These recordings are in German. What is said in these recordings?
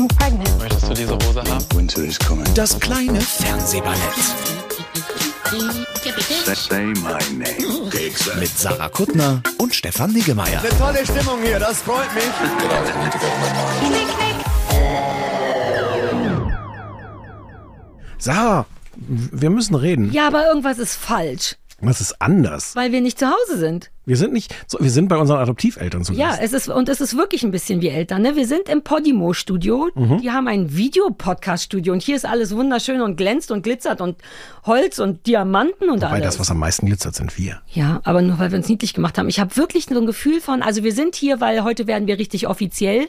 I'm pregnant. Möchtest du diese Hose haben? Winter is coming. Das kleine Fernsehballett Say my name. mit Sarah Kuttner und Stefan Niggemeier. Tolle Stimmung hier, das freut mich. Sarah, wir müssen reden. Ja, aber irgendwas ist falsch, Was ist anders? weil wir nicht zu Hause sind. Wir sind nicht, so, wir sind bei unseren Adoptiveltern zu Ja, Gast. es ist, und es ist wirklich ein bisschen wie Eltern. Ne? Wir sind im Podimo-Studio. Mhm. Die haben ein Videopodcast-Studio und hier ist alles wunderschön und glänzt und glitzert und Holz und Diamanten und Wobei alles. das, was am meisten glitzert, sind wir. Ja, aber nur weil wir uns niedlich gemacht haben. Ich habe wirklich so ein Gefühl von, also wir sind hier, weil heute werden wir richtig offiziell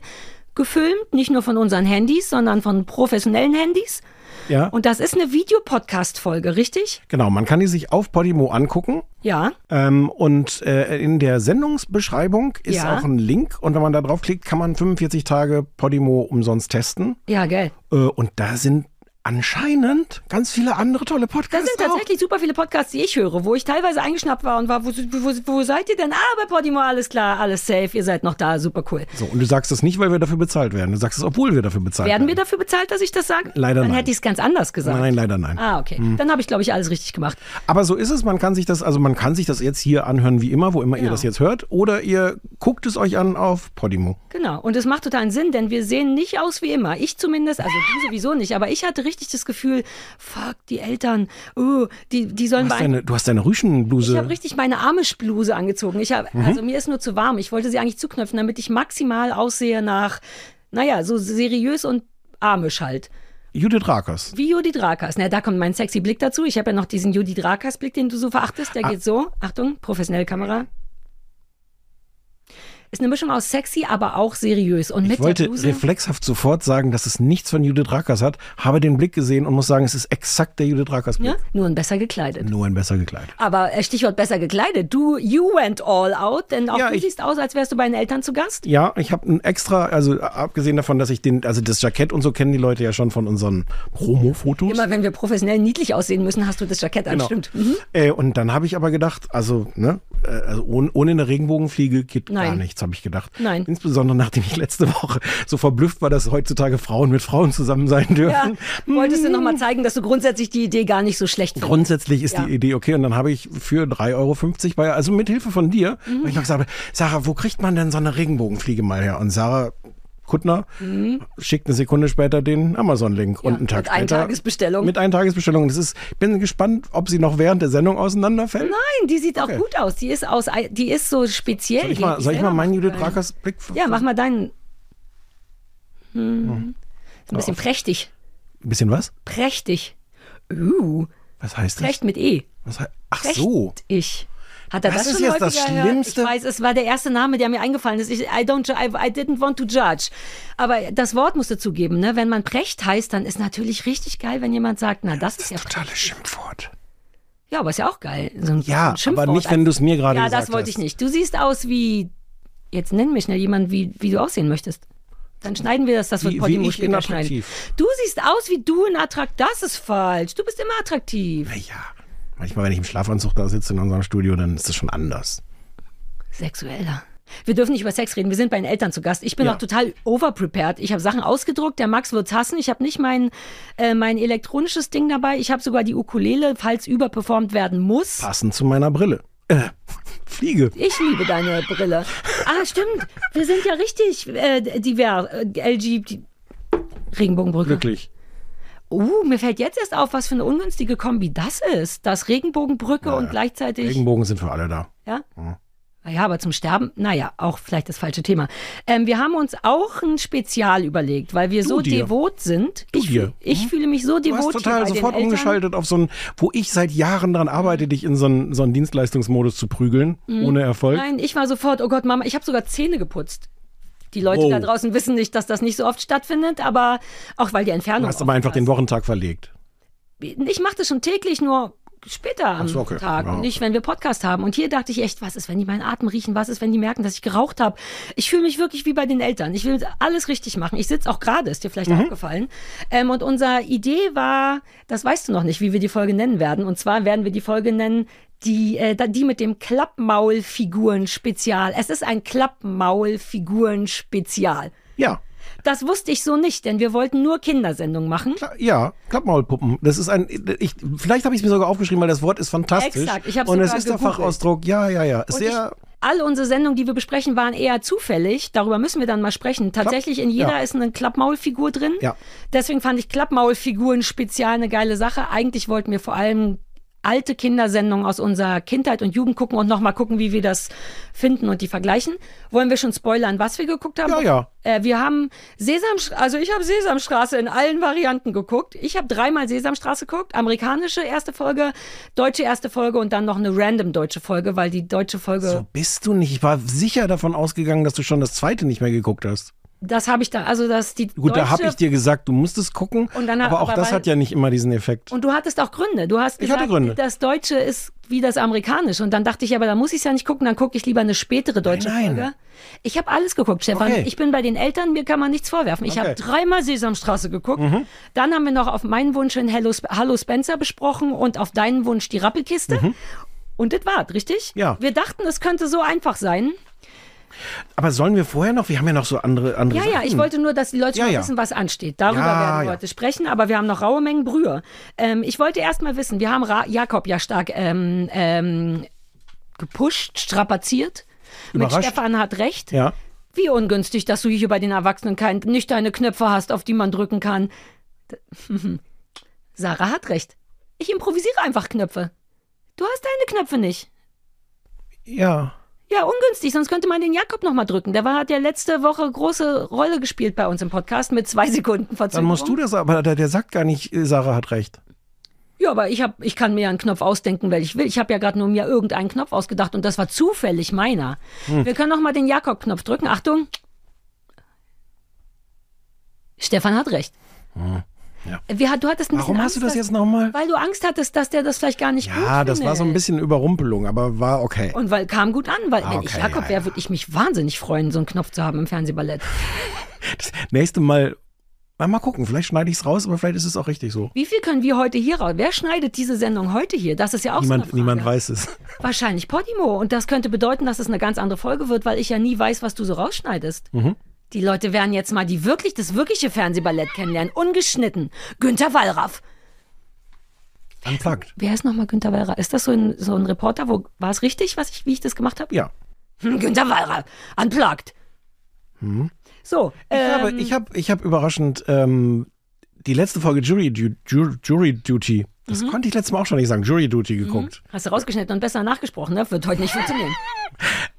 gefilmt, nicht nur von unseren Handys, sondern von professionellen Handys. Ja, Und das ist eine Videopodcast-Folge, richtig? genau. Man kann die sich auf Podimo angucken. Ja. Ähm, und äh, in der Sendungsbeschreibung ist Ja. auch ein Link. Und wenn man da draufklickt, kann man 45 Tage Podimo umsonst testen. Ja, gell. Äh, und da sind anscheinend ganz viele andere tolle Podcasts. sind tatsächlich super viele Podcasts, die ich höre, wo ich teilweise eingeschnappt war und war, wo, wo, wo seid ihr denn? Ah, bei Podimo, alles klar, alles safe, ihr seid noch da, super cool. auch. So, und du sagst das nicht, weil wir dafür bezahlt werden. Du sagst es, obwohl wir dafür bezahlt Werden wir werden. dafür bezahlt, dass ich das sage? Leider Dann nein. hätte ich es ganz anders gesagt. Nein, leider nein. Ah, okay. Dann habe ich, glaube ich, alles richtig gemacht. Aber so ist es, man kann sich das, also man kann sich das jetzt hier anhören, wie immer, wo immer ihr Genau. das jetzt hört. Oder ihr guckt es euch an auf Podimo. Genau. Und es macht totalen Sinn, denn wir sehen nicht aus wie immer. Ich zumindest, also du sowieso nicht, aber ich hatte richtig das Gefühl, fuck, die Eltern, oh, die, die sollen Du hast deine, du hast deine Rüschenbluse. Ich habe richtig meine Amish-Bluse angezogen. Ich hab, Mhm. Also mir ist nur zu warm. Ich wollte sie eigentlich zuknöpfen, damit ich maximal aussehe nach, naja, so seriös und Amish halt. Judith Rakers. Wie Judy Drakas. Na, da kommt mein sexy Blick dazu. Ich habe ja noch diesen Judy Drakas-Blick, den du so verachtest. Ah. Der geht so. Achtung, professionelle Kamera. Ist eine Mischung aus sexy, aber auch seriös. Und mit Ich wollte Bluse. reflexhaft sofort sagen, dass es nichts von Judith Rakers hat, habe den Blick gesehen und muss sagen, es ist exakt der Judith Rakers Blick. Ja, nur ein besser gekleidet. Nur ein besser gekleidet. Aber äh, Stichwort besser gekleidet. Du, you went all out, denn auch Ja, du ich- siehst aus, als wärst du bei den Eltern zu Gast. Ja, ich habe ein extra, also abgesehen davon, dass ich den, also das Jackett und so kennen die Leute ja schon von unseren Promo-Fotos. Immer wenn wir professionell niedlich aussehen müssen, hast du das Jackett an. Genau. Stimmt. Mhm. Äh, und dann habe ich aber gedacht, also, ne, äh, also ohne, ohne eine Regenbogenfliege geht gar Nein. Habe ich gedacht. Nein. Insbesondere nachdem ich letzte Woche so verblüfft war, dass heutzutage Frauen mit Frauen zusammen sein dürfen. Ja, wolltest du nochmal zeigen, dass du grundsätzlich die Idee gar nicht so schlecht findest. Grundsätzlich ist Ja. die Idee okay und dann habe ich für 3,50 Euro bei, also mit Hilfe von dir, Mhm. weil ich noch gesagt habe, Sarah, wo kriegt man denn so eine Regenbogenfliege mal her? Und Sarah Kuttner schickt eine Sekunde später den Amazon-Link und einen Tag Mhm. mit später. Eintagesbestellung. Mit Eintagesbestellung. Das ist, ich bin gespannt, ob sie noch während der Sendung auseinanderfällt. Nein, die sieht Okay. auch gut aus. Die ist aus, die ist so speziell. Soll ich mal, soll ich mal meinen Judith. Rakers Blick? Ja, mach mal deinen. Hm. Ist ein bisschen prächtig. Ein bisschen was? Prächtig. Uh, Was heißt das? Precht mit E. Was Ach so. Ich. Hat er Das das, ist schon jetzt das gehört? Schlimmste. Ich weiß, es war der erste Name, der mir eingefallen ist. Ich, I, don't, I, I didn't want to judge. Aber das Wort musst du zugeben, ne? Wenn man Precht heißt, dann ist natürlich richtig geil, wenn jemand sagt, na, das, Das ist ja totales Schimpfwort. Ja, aber ist ja auch geil. So ein, Ja, so ein aber nicht, wenn du es mir gerade Ja, gesagt das wollte hast. ich nicht. Du siehst aus wie. Jetzt nenn mir schnell jemanden, wie, wie du aussehen möchtest. Dann schneiden wir das, das wird Podimo später schneiden. Du siehst aus wie du in Attrakt. Das ist falsch. Du bist immer attraktiv. Naja, manchmal, wenn ich im Schlafanzug da sitze in unserem Studio, dann ist das schon anders. Sexueller. Wir dürfen nicht über Sex reden. Wir sind bei den Eltern zu Gast. Ich bin Ja. auch total overprepared. Ich habe Sachen ausgedruckt. Der Max wird's hassen. Ich habe nicht mein, äh, mein elektronisches Ding dabei. Ich habe sogar die Ukulele, falls überperformt werden muss. Passend zu meiner Brille. Äh, Fliege. Ich liebe deine Brille. Ah, stimmt. Wir sind ja richtig äh, divers. Äh, LG. Regenbogenbrücke. Wirklich. Uh, mir fällt jetzt erst auf, was für eine ungünstige Kombi das ist. Das Regenbogenbrücke und gleichzeitig. Regenbogen sind für alle da. Ja? Naja, aber zum Sterben, naja, auch vielleicht das falsche Thema. Ähm, wir haben uns auch ein Spezial überlegt, weil wir Du so dir. devot sind. Du ich, dir. ich fühle mich so Du devot hast hier total sofort umgeschaltet auf so ein, wo ich seit Jahren dran arbeite, dich in so einen, so einen Dienstleistungsmodus zu prügeln, ohne Erfolg. Mhm. Nein, ich war sofort, oh Gott, Mama, ich habe sogar Zähne geputzt. Die Leute Oh. da draußen wissen nicht, dass das nicht so oft stattfindet, aber auch weil die Entfernung. Du hast aber einfach oft den. Wochentag verlegt. Ich mache das schon täglich, nur später am so, okay. Tag Ja, und nicht, wenn wir Podcast haben. Und hier dachte ich echt, was ist, wenn die meinen Atem riechen? Was ist, wenn die merken, dass ich geraucht habe? Ich fühle mich wirklich wie bei den Eltern. Ich will alles richtig machen. Ich sitze auch gerade, ist dir vielleicht Mhm. aufgefallen. Ähm, und unsere Idee war, das weißt du noch nicht, wie wir die Folge nennen werden. Und zwar werden wir die Folge nennen, die, äh, die mit dem Klappmaul-Figuren-Spezial. Es ist ein Klappmaul-Figuren-Spezial. Ja. Das wusste ich so nicht, denn wir wollten nur Kindersendungen machen. Klar, Ja, Klappmaulpuppen. Das ist ein, ich, vielleicht habe ich es mir sogar aufgeschrieben, weil das Wort ist fantastisch. Exakt, ich hab's Und es ist der. Fachausdruck, ja, ja, ja. Und Sehr, ich, all unsere Sendungen, die wir besprechen, waren eher zufällig. Darüber müssen wir dann mal sprechen. Tatsächlich in jeder Ja. ist eine Klappmaulfigur drin. Ja. Deswegen fand ich Klappmaulfiguren spezial eine geile Sache. Eigentlich wollten wir vor allem alte Kindersendungen aus unserer Kindheit und Jugend gucken und nochmal gucken, wie wir das finden und die vergleichen. Wollen wir schon spoilern, was wir geguckt haben? Ja, ja. Äh, wir haben Sesam, also ich habe Sesamstraße in allen Varianten geguckt. Ich habe dreimal Sesamstraße geguckt. Amerikanische erste Folge, deutsche erste Folge und dann noch eine random deutsche Folge, weil die deutsche Folge so bist du nicht. Ich war sicher davon ausgegangen, dass du schon das zweite nicht mehr geguckt hast. Das habe ich da, also das die Gut, da habe ich dir gesagt, du musst es gucken. Und dann- aber auch aber das weil- hat ja nicht immer diesen Effekt. und du hattest auch Gründe. Du hast Ich gesagt, hatte Gründe. das Deutsche ist wie das Amerikanische. Und dann dachte ich, aber da muss ich es ja nicht gucken, dann gucke ich lieber eine spätere deutsche Nein, nein. Folge. Ich habe alles geguckt, Stefan. Okay. Ich bin bei den Eltern, mir kann man nichts vorwerfen. Ich habe Okay. Mhm. dreimal Sesamstraße geguckt. Dann haben wir noch auf meinen Wunsch hin Hello, Hallo Spencer besprochen und auf deinen Wunsch die Rappelkiste. Und das war's, richtig? Mhm. Ja. Wir dachten, es könnte so einfach sein. Aber sollen wir vorher noch? Wir haben ja noch so andere, andere Ja, ja, Sachen. ich wollte nur, dass die Leute Ja, mal ja. wissen, was ansteht. Darüber Ja, werden wir ja. heute sprechen, aber wir haben noch raue Mengen Brühe. Ähm, ich wollte erst mal wissen, wir haben Ra Jakob ja stark ähm, ähm, gepusht, strapaziert. Mit Überrascht. Stefan hat recht. Ja. Wie ungünstig, dass du hier bei den Erwachsenen kein, nicht deine Knöpfe hast, auf die man drücken kann. Sarah hat recht. Ich improvisiere einfach Knöpfe. Du hast deine Knöpfe nicht. Ja. Ja, ungünstig, sonst könnte man den Jakob noch mal drücken. Der war, hat ja letzte Woche große Rolle gespielt bei uns im Podcast mit zwei Sekunden Verzögerung. Dann musst du das, aber der, der sagt gar nicht, äh, Sarah hat recht. Ja, aber ich, hab, ich kann mir einen Knopf ausdenken, weil ich will. Ich habe ja gerade nur mir irgendeinen Knopf ausgedacht und das war zufällig meiner. Hm. Wir können noch mal den Jakob-Knopf drücken. Achtung. Stefan hat recht. Hm. Ja. Wir, du hattest Warum Angst, hast du das dass- jetzt nochmal? Weil du Angst hattest, dass der das vielleicht gar nicht gut Ja, das war so ein bisschen Überrumpelung, aber war okay. Und weil kam gut an, weil wenn ich okay, Jakob ja, wäre, ja. würde ich mich wahnsinnig freuen, so einen Knopf zu haben im Fernsehballett. Das nächste Mal, mal, mal gucken, vielleicht schneide ich es raus, aber vielleicht ist es auch richtig so. Wie viel können wir heute hier raus? Wer schneidet diese Sendung heute hier? Das ist ja auch so Niemand, Frage. niemand weiß es. Wahrscheinlich Podimo. Und das könnte bedeuten, dass es eine ganz andere Folge wird, weil ich ja nie weiß, was du so rausschneidest. Mhm. Die Leute werden jetzt mal die wirklich, das wirkliche Fernsehballett kennenlernen. Ungeschnitten. Günther Wallraff. Unplugged. Wer ist nochmal Günther Wallraff? Ist das so ein, so ein Reporter? Wo, war es richtig, was ich, wie ich das gemacht habe? Ja. Hm, Günther Wallraff. Unplugged. So. Ich ähm, habe, ich habe, ich habe überraschend ähm, die letzte Folge Jury, Du- Ju- Jury Duty, das Mhm. konnte ich letztes Mal auch schon nicht sagen, Jury Duty geguckt. Hast du rausgeschnitten und besser nachgesprochen, ne? Wird heute nicht funktionieren.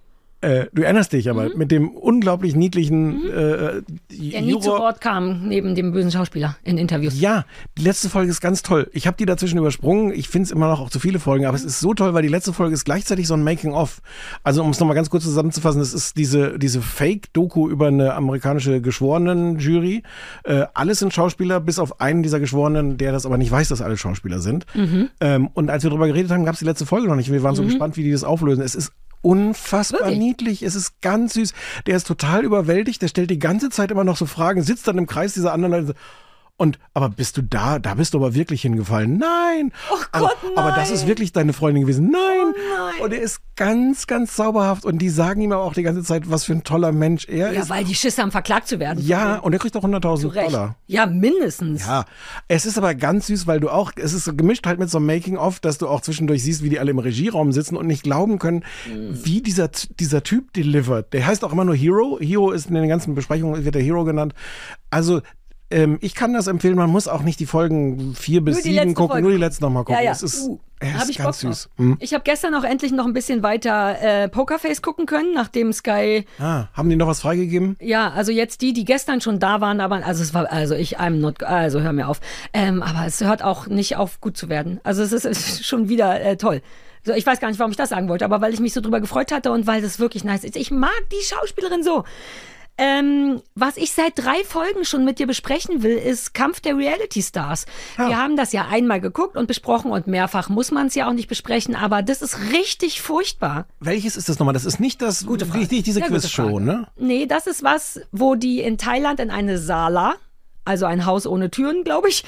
Äh, du erinnerst dich aber mit dem unglaublich niedlichen äh, Mhm. Der nie zu. Wort kam, neben dem bösen Schauspieler in Interviews. Ja, die letzte Folge ist ganz toll. Ich habe die dazwischen übersprungen. Ich finde es immer noch auch zu viele Folgen, aber es ist so toll, weil die letzte Folge ist gleichzeitig so ein Making-of. Also um es nochmal ganz kurz zusammenzufassen, es ist diese, diese Fake-Doku über eine amerikanische Geschworenen-Jury. Äh, alles sind Schauspieler, bis auf einen dieser Geschworenen, der das aber nicht weiß, dass alle Schauspieler sind. Ähm, und als wir darüber geredet haben, gab es die letzte Folge noch nicht. Wir waren so gespannt, wie die das auflösen. Es ist unfassbar Wirklich? niedlich. Es ist ganz süß. Der ist total überwältigt. Der stellt die ganze Zeit immer noch so Fragen, sitzt dann im Kreis dieser anderen Leute. Und, aber bist du da? Da bist du aber wirklich hingefallen. Nein! Oh aber, Gott, aber das nein. ist wirklich deine Freundin gewesen. Nein! Oh nein. Und er ist ganz, ganz zauberhaft. Und die sagen ihm aber auch die ganze Zeit, was für ein toller Mensch er Ja, ist. weil die Schiss haben, verklagt zu werden. Ja, und er kriegt auch 100.000 Zu Recht. Dollar. Ja, mindestens. Ja, es ist aber ganz süß, weil du auch, es ist so gemischt halt mit so einem Making-of, dass du auch zwischendurch siehst, wie die alle im Regieraum sitzen und nicht glauben können, wie dieser, dieser Typ delivert. Der heißt auch immer nur Hero. Hero ist in den ganzen Besprechungen, wird der Hero genannt. Also, ähm, ich kann das empfehlen, man muss auch nicht die Folgen vier bis sieben gucken, Folge. nur die letzten nochmal gucken. Ja, ja. Es ist, Uh, ist ich ganz Bock süß. Hm. Ich habe gestern auch endlich noch ein bisschen weiter äh, Pokerface gucken können, nachdem Sky, Ah, haben die noch was freigegeben? ja, also jetzt die, die gestern schon da waren, aber also es war, also ich, I'm not, also hör mir auf. Ähm, aber es hört auch nicht auf, gut zu werden. Also es ist, ist schon wieder äh, toll. So, ich weiß gar nicht, warum ich das sagen wollte, aber weil ich mich so drüber gefreut hatte und weil das wirklich nice ist. Ich mag die Schauspielerin so. Ähm, was ich seit drei Folgen schon mit dir besprechen will, ist Kampf der Reality Stars. Wir haben das ja einmal geguckt und besprochen und mehrfach muss man es ja auch nicht besprechen, aber das ist richtig furchtbar. Welches ist das nochmal? Das ist nicht das, richtig diese Sehr gute Quizshow, Frage. ne? Nee, das ist was, wo die in Thailand in eine Sala, also ein Haus ohne Türen, glaube ich,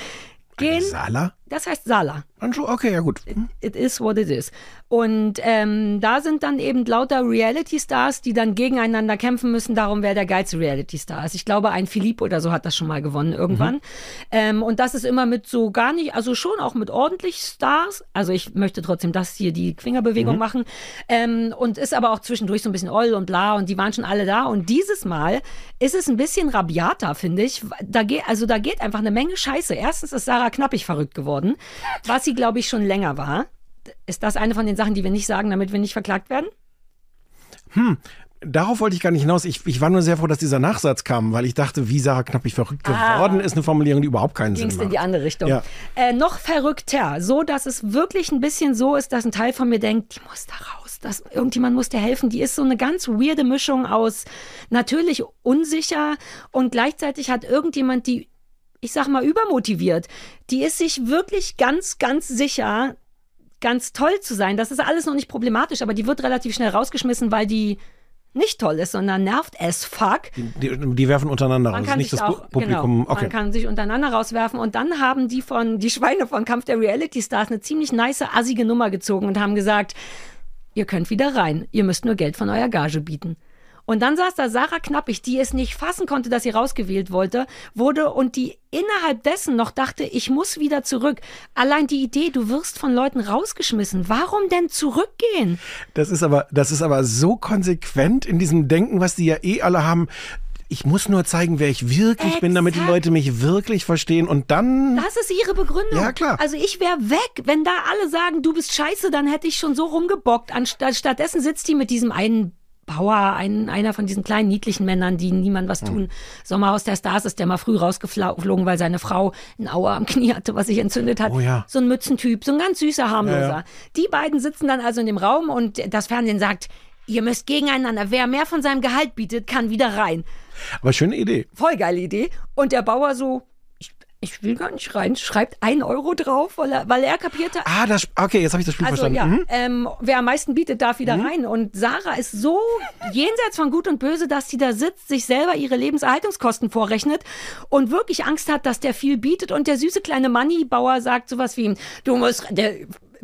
gehen. Sala? Das heißt Sala. Okay, ja gut. Hm. It is what it is. Und ähm, da sind dann eben lauter Reality-Stars, die dann gegeneinander kämpfen müssen, darum, wer der geilste Reality-Star ist. Ich glaube, ein Philipp oder so hat das schon mal gewonnen irgendwann. Ähm, und das ist immer mit so gar nicht, also schon auch mit ordentlich Stars. Also ich möchte trotzdem das hier, die Fingerbewegung machen. Ähm, und ist aber auch zwischendurch so ein bisschen oll und bla und die waren schon alle da. Und dieses Mal ist es ein bisschen rabiater, finde ich. Da geht, also da geht einfach eine Menge Scheiße. Erstens ist Sarah Knappig verrückt geworden, was sie, glaube ich, schon länger war. Ist das eine von den Sachen, die wir nicht sagen, damit wir nicht verklagt werden? Darauf wollte ich gar nicht hinaus. Ich, ich war nur sehr froh, dass dieser Nachsatz kam, weil ich dachte, wie Sarah Knappig verrückt geworden ist, eine Formulierung, die überhaupt keinen Sinn macht. in die andere Richtung. Ja. Äh, noch verrückter, so dass es wirklich ein bisschen so ist, dass ein Teil von mir denkt, die muss da raus. Das, irgendjemand muss dir helfen. Die ist so eine ganz weirde Mischung aus natürlich unsicher und gleichzeitig hat irgendjemand die, ich sag mal, übermotiviert. Die ist sich wirklich ganz, ganz sicher, ganz toll zu sein. Das ist alles noch nicht problematisch, aber die wird relativ schnell rausgeschmissen, weil die nicht toll ist, sondern nervt as fuck. Die, die werfen untereinander raus. Man Das kann nicht sich das auch, Pu- Publikum. genau, okay. man kann sich untereinander rauswerfen und dann haben die von, die Schweine von Kampf der Reality Stars eine ziemlich nice, assige Nummer gezogen und haben gesagt, ihr könnt wieder rein, ihr müsst nur Geld von eurer Gage bieten. Und dann saß da Sarah Knappig, die es nicht fassen konnte, dass sie rausgewählt wollte, wurde und die innerhalb dessen noch dachte, ich muss wieder zurück. Allein die Idee, du wirst von Leuten rausgeschmissen. Warum denn zurückgehen? Das ist aber, das ist aber so konsequent in diesem Denken, was die ja eh alle haben. Ich muss nur zeigen, wer ich wirklich bin, damit die Exakt. Leute mich wirklich verstehen und dann. Das ist ihre Begründung. Ja, klar. Also ich wäre weg. Wenn da alle sagen, du bist scheiße, dann hätte ich schon so rumgebockt. Anstatt, stattdessen sitzt die mit diesem einen Bauer, ein, einer von diesen kleinen niedlichen Männern, die niemand was tun. Sommerhaus der Stars ist der mal früh rausgeflogen, weil seine Frau ein Auer am Knie hatte, was sich entzündet hat. Oh ja. So ein Mützentyp, so ein ganz süßer, harmloser. Ja, ja. Die beiden sitzen dann also in dem Raum und das Fernsehen sagt, ihr müsst gegeneinander. Wer mehr von seinem Gehalt bietet, kann wieder rein. Aber schöne Idee. Voll geile Idee. Und der Bauer so, ich, will gar nicht rein, schreibt ein Euro drauf, weil er, weil er kapierte, Ah, das. Okay, jetzt habe ich das Spiel also verstanden. ja, Mhm. ähm, wer am meisten bietet, darf wieder rein. Und Sarah ist so jenseits von Gut und Böse, dass sie da sitzt, sich selber ihre Lebenserhaltungskosten vorrechnet und wirklich Angst hat, dass der viel bietet. Und der süße kleine Money-Bauer sagt sowas wie, du musst, der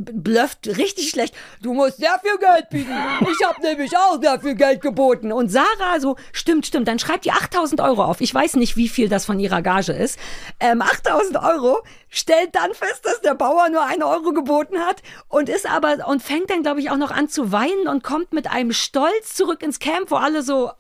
blufft richtig schlecht, du musst sehr viel Geld bieten. Ich habe nämlich auch sehr viel Geld geboten. Und Sarah so, stimmt, stimmt, dann schreibt die 8000 Euro auf. Ich weiß nicht, wie viel das von ihrer Gage ist. Ähm, 8000 Euro, stellt dann fest, dass der Bauer nur einen Euro geboten hat und ist aber, und fängt dann, glaube ich, auch noch an zu weinen und kommt mit einem Stolz zurück ins Camp, wo alle so,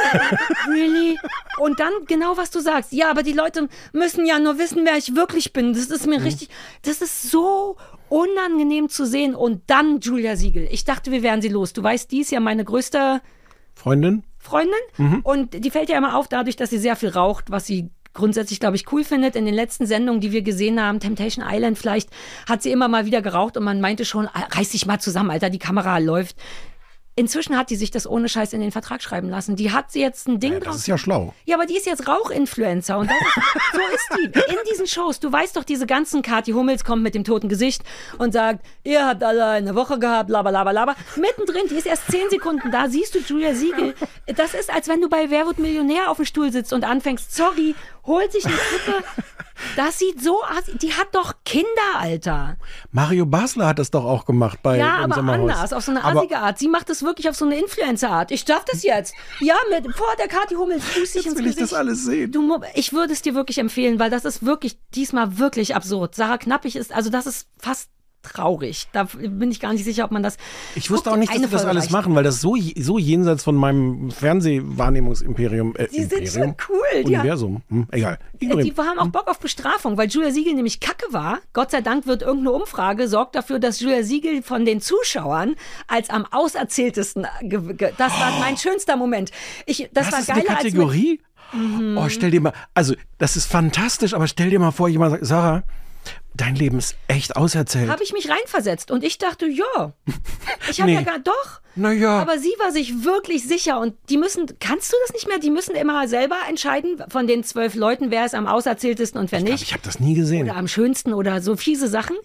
really? Und dann genau, was du sagst. Ja, aber die Leute müssen ja nur wissen, wer ich wirklich bin. Das ist mir richtig, das ist so unangenehm zu sehen. Und dann Julia Siegel. Ich dachte, wir wären sie los. Du weißt, die ist ja meine größte Freundin? Freundin und die fällt ja immer auf dadurch, dass sie sehr viel raucht, was sie grundsätzlich, glaube ich, cool findet. In den letzten Sendungen, die wir gesehen haben, Temptation Island vielleicht, hat sie immer mal wieder geraucht und man meinte schon, ah, reiß dich mal zusammen, Alter, die Kamera läuft. Inzwischen hat die sich das ohne Scheiß in den Vertrag schreiben lassen. Die hat sie jetzt ein Ding Ja, draus. das ist ja schlau. Ja, aber die ist jetzt Rauchinfluencer und ist, so ist die. In diesen Shows, du weißt doch, diese ganzen Kathi Hummels kommt mit dem toten Gesicht und sagt, ihr habt alle eine Woche gehabt, laber, laber, laber. Mittendrin, die ist erst zehn Sekunden da, siehst du Julia Siegel. Das ist, als wenn du bei Wer wird Millionär auf dem Stuhl sitzt und anfängst, sorry, holt sich eine Kippe. Das sieht so aus, die hat doch Kinder, Alter. Mario Basler hat das doch auch gemacht bei Ja, aber Sommerhaus. anders, auf so eine Aber- assige Art. Sie macht das wirklich auf so eine Influencer-Art. Ich darf das jetzt. Ja, mit, vor der Kathi Hummels Fuß Jetzt ins will ich Gesicht. das alles sehen. Du, ich würde es dir wirklich empfehlen, weil das ist wirklich diesmal wirklich absurd. Sarah Knappig ist, also das ist fast traurig. Da bin ich gar nicht sicher, ob man das. Ich wusste auch nicht, dass sie das alles reicht. machen, weil das so, so jenseits von meinem Fernsehwahrnehmungsimperium. Äh, Die sind so Imperium? cool. Die, Universum. Hm, egal. die Ignorieren. haben auch Bock auf Bestrafung, weil Julia Siegel nämlich kacke war. Gott sei Dank wird irgendeine Umfrage sorgt dafür, dass Julia Siegel von den Zuschauern als am auserzähltesten. Das war mein schönster Moment. Ich, das, Das war ist eine geiler als Kategorie? Oh, stell dir mal, also das ist fantastisch, aber stell dir mal vor, jemand sagt, Sarah, Dein Leben ist echt auserzählt. Habe ich mich reinversetzt und ich dachte, ja. Ich habe Nee. ja gar doch. Naja. Aber sie war sich wirklich sicher und die müssen, kannst du das nicht mehr? Die müssen immer selber entscheiden von den zwölf Leuten, wer ist am auserzähltesten und wer Ich nicht. ich habe das nie gesehen. oder am schönsten oder so fiese Sachen.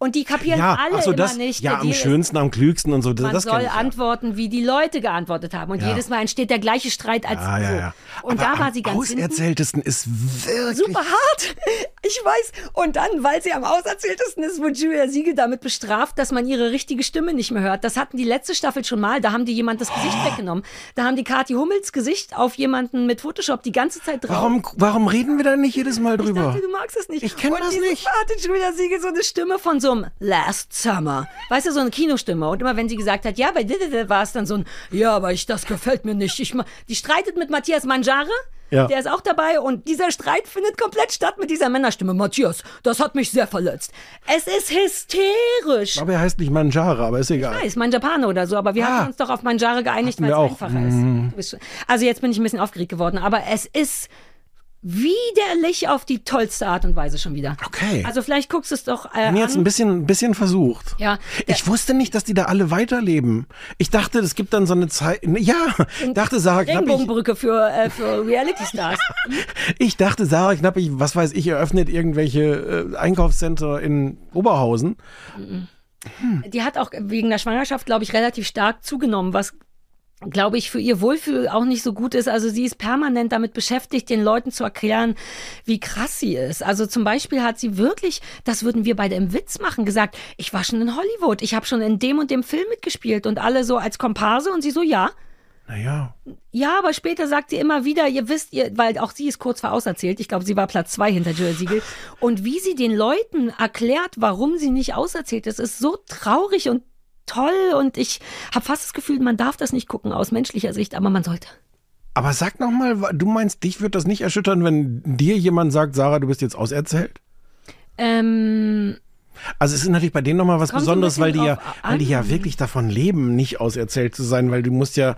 Und die kapieren ja, alle so, immer das, nicht. ja, am ist, schönsten, am klügsten und so. Das, Man das soll ich, ja. antworten, wie die Leute geantwortet haben. Und Ja. jedes Mal entsteht der gleiche Streit als Ja, so. ja. Und Aber da war sie ganz hinten. Auserzähltesten ist wirklich. Super hart. Ich weiß. Und dann, weil sie am auserzähltesten ist, wurde Julia Siegel damit bestraft, dass man ihre richtige Stimme nicht mehr hört. Das hatten die letzte Staffel schon mal. Da haben die jemand das Gesicht weggenommen. Da haben die Kathi Hummels Gesicht auf jemanden mit Photoshop die ganze Zeit drauf. Warum, warum reden wir da nicht jedes Mal Ich drüber? dachte, du magst es nicht. Ich kenn Und das nicht. Mal hatte Julia Siegel so eine Stimme von so einem Last Summer. Weißt du, so eine Kinostimme. Und immer wenn sie gesagt hat, ja, bei war es dann so ein, ja, aber ich, das gefällt mir nicht. Ich, die streitet mit Matthias Manjare. Ja. Der ist auch dabei und dieser Streit findet komplett statt mit dieser Männerstimme. Matthias, das hat mich sehr verletzt. Es ist hysterisch. Aber er heißt nicht Manjara, aber ist egal. Ich weiß, Manjapane oder so, aber wir Ah. hatten uns doch auf Manjare geeinigt, weil es einfacher ist. Schon- Also jetzt bin ich ein bisschen aufgeregt geworden, aber es ist widerlich auf die tollste Art und Weise schon wieder. Okay. Also vielleicht guckst du es doch äh, Ich bin jetzt ein bisschen, ein bisschen versucht. Ja, Ich wusste nicht, dass die da alle weiterleben. Ich dachte, es gibt dann so eine Zeit. Ja, dachte Sarah Knappig. Regenbogenbrücke für, äh, für Reality Stars. Ich dachte, Sarah Knappig, was weiß ich, eröffnet irgendwelche äh, Einkaufscenter in Oberhausen. Die hat auch wegen der Schwangerschaft, glaube ich, relativ stark zugenommen, was glaube ich, für ihr Wohlfühl auch nicht so gut ist. Also sie ist permanent damit beschäftigt, den Leuten zu erklären, wie krass sie ist. Also zum Beispiel hat sie wirklich, das würden wir beide im Witz machen, gesagt, ich war schon in Hollywood, ich habe schon in dem und dem Film mitgespielt und alle so als Komparse und sie so, ja. Naja. Ja, aber später sagt sie immer wieder, ihr wisst, ihr, weil auch sie ist kurz vor auserzählt. Ich glaube, sie war Platz zwei hinter Jill Siegel. Und wie sie den Leuten erklärt, warum sie nicht auserzählt ist, ist so traurig und toll. Und ich habe fast das Gefühl, man darf das nicht gucken aus menschlicher Sicht, aber man sollte. Aber sag noch mal, du meinst, dich wird das nicht erschüttern, wenn dir jemand sagt, Sarah, du bist jetzt auserzählt? Ähm, Also es ist natürlich bei denen nochmal was Besonderes, weil die ja, weil die ja wirklich davon leben, nicht auserzählt zu sein, weil du musst ja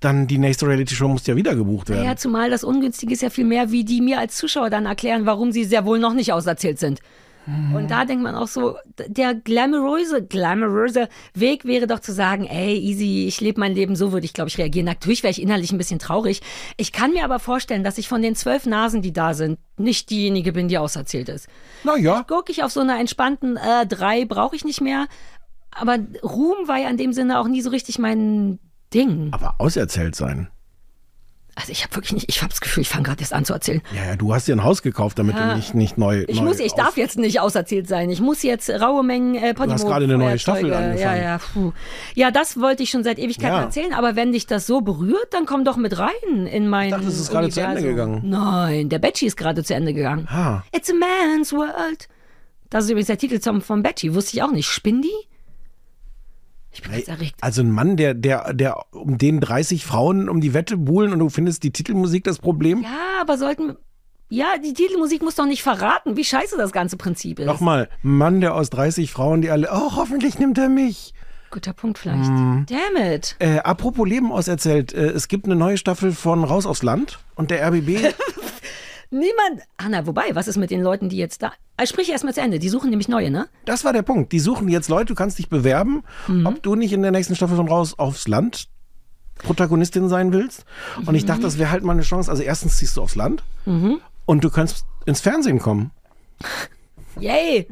dann die nächste Reality-Show muss ja wieder gebucht werden. ja, zumal das Ungünstige ist ja viel mehr, wie die mir als Zuschauer dann erklären, warum sie sehr wohl noch nicht auserzählt sind. Und da denkt man auch so, der glamouröse, glamouröse Weg wäre doch zu sagen, ey, easy, ich lebe mein Leben, so würde ich, glaube ich, reagieren. Natürlich wäre ich innerlich ein bisschen traurig. Ich kann mir aber vorstellen, dass ich von den zwölf Nasen, die da sind, nicht diejenige bin, die auserzählt ist. Naja, Gucke ich auf so einer entspannten äh, drei, brauche ich nicht mehr. Aber Ruhm war ja in dem Sinne auch nie so richtig mein Ding. aber auserzählt sein. Also ich habe wirklich nicht, ich habe das Gefühl, ich fange gerade erst an zu erzählen. Ja, ja, du hast dir ein Haus gekauft, damit Ja. du nicht, nicht neu. Ich neu muss, ich darf jetzt nicht auserzählt sein. Ich muss jetzt raue Mengen äh, Podimo hast gerade eine neue Staffel Feuerzeuge- angefangen. Ja, ja, puh. ja, das wollte ich schon seit Ewigkeiten Ja. erzählen. Aber wenn dich das so berührt, dann komm doch mit rein in mein. dachte, es ist gerade zu Ende gegangen. Nein, der Betchy ist gerade zu Ende gegangen. Ah. It's a man's world. Das ist übrigens der Titelsong von Betchy. Wusste ich auch nicht. Spinn die? Ich bin jetzt erregt. Also ein Mann, der, der, der um den 30 Frauen um die Wette buhlen und du findest die Titelmusik das Problem? Ja, aber sollten. Ja, die Titelmusik muss doch nicht verraten, wie scheiße das ganze Prinzip ist. Nochmal, ein Mann, der aus 30 Frauen, die alle, oh, hoffentlich nimmt er mich. Guter Punkt vielleicht. Mhm. Damn it. Äh, apropos Leben auserzählt, äh, es gibt eine neue Staffel von Raus aufs Land und der RBB, Niemand. Anna, wobei, was ist mit den Leuten, die jetzt da. Also sprich erst mal zu Ende. Die suchen nämlich neue, ne? das war der Punkt. Die suchen jetzt Leute, du kannst dich bewerben, Mhm. ob du nicht in der nächsten Staffel von Raus aufs Land Protagonistin sein willst. Und ich dachte, das wäre halt mal eine Chance. Also erstens ziehst du aufs Land Mhm. und du kannst ins Fernsehen kommen. Yay!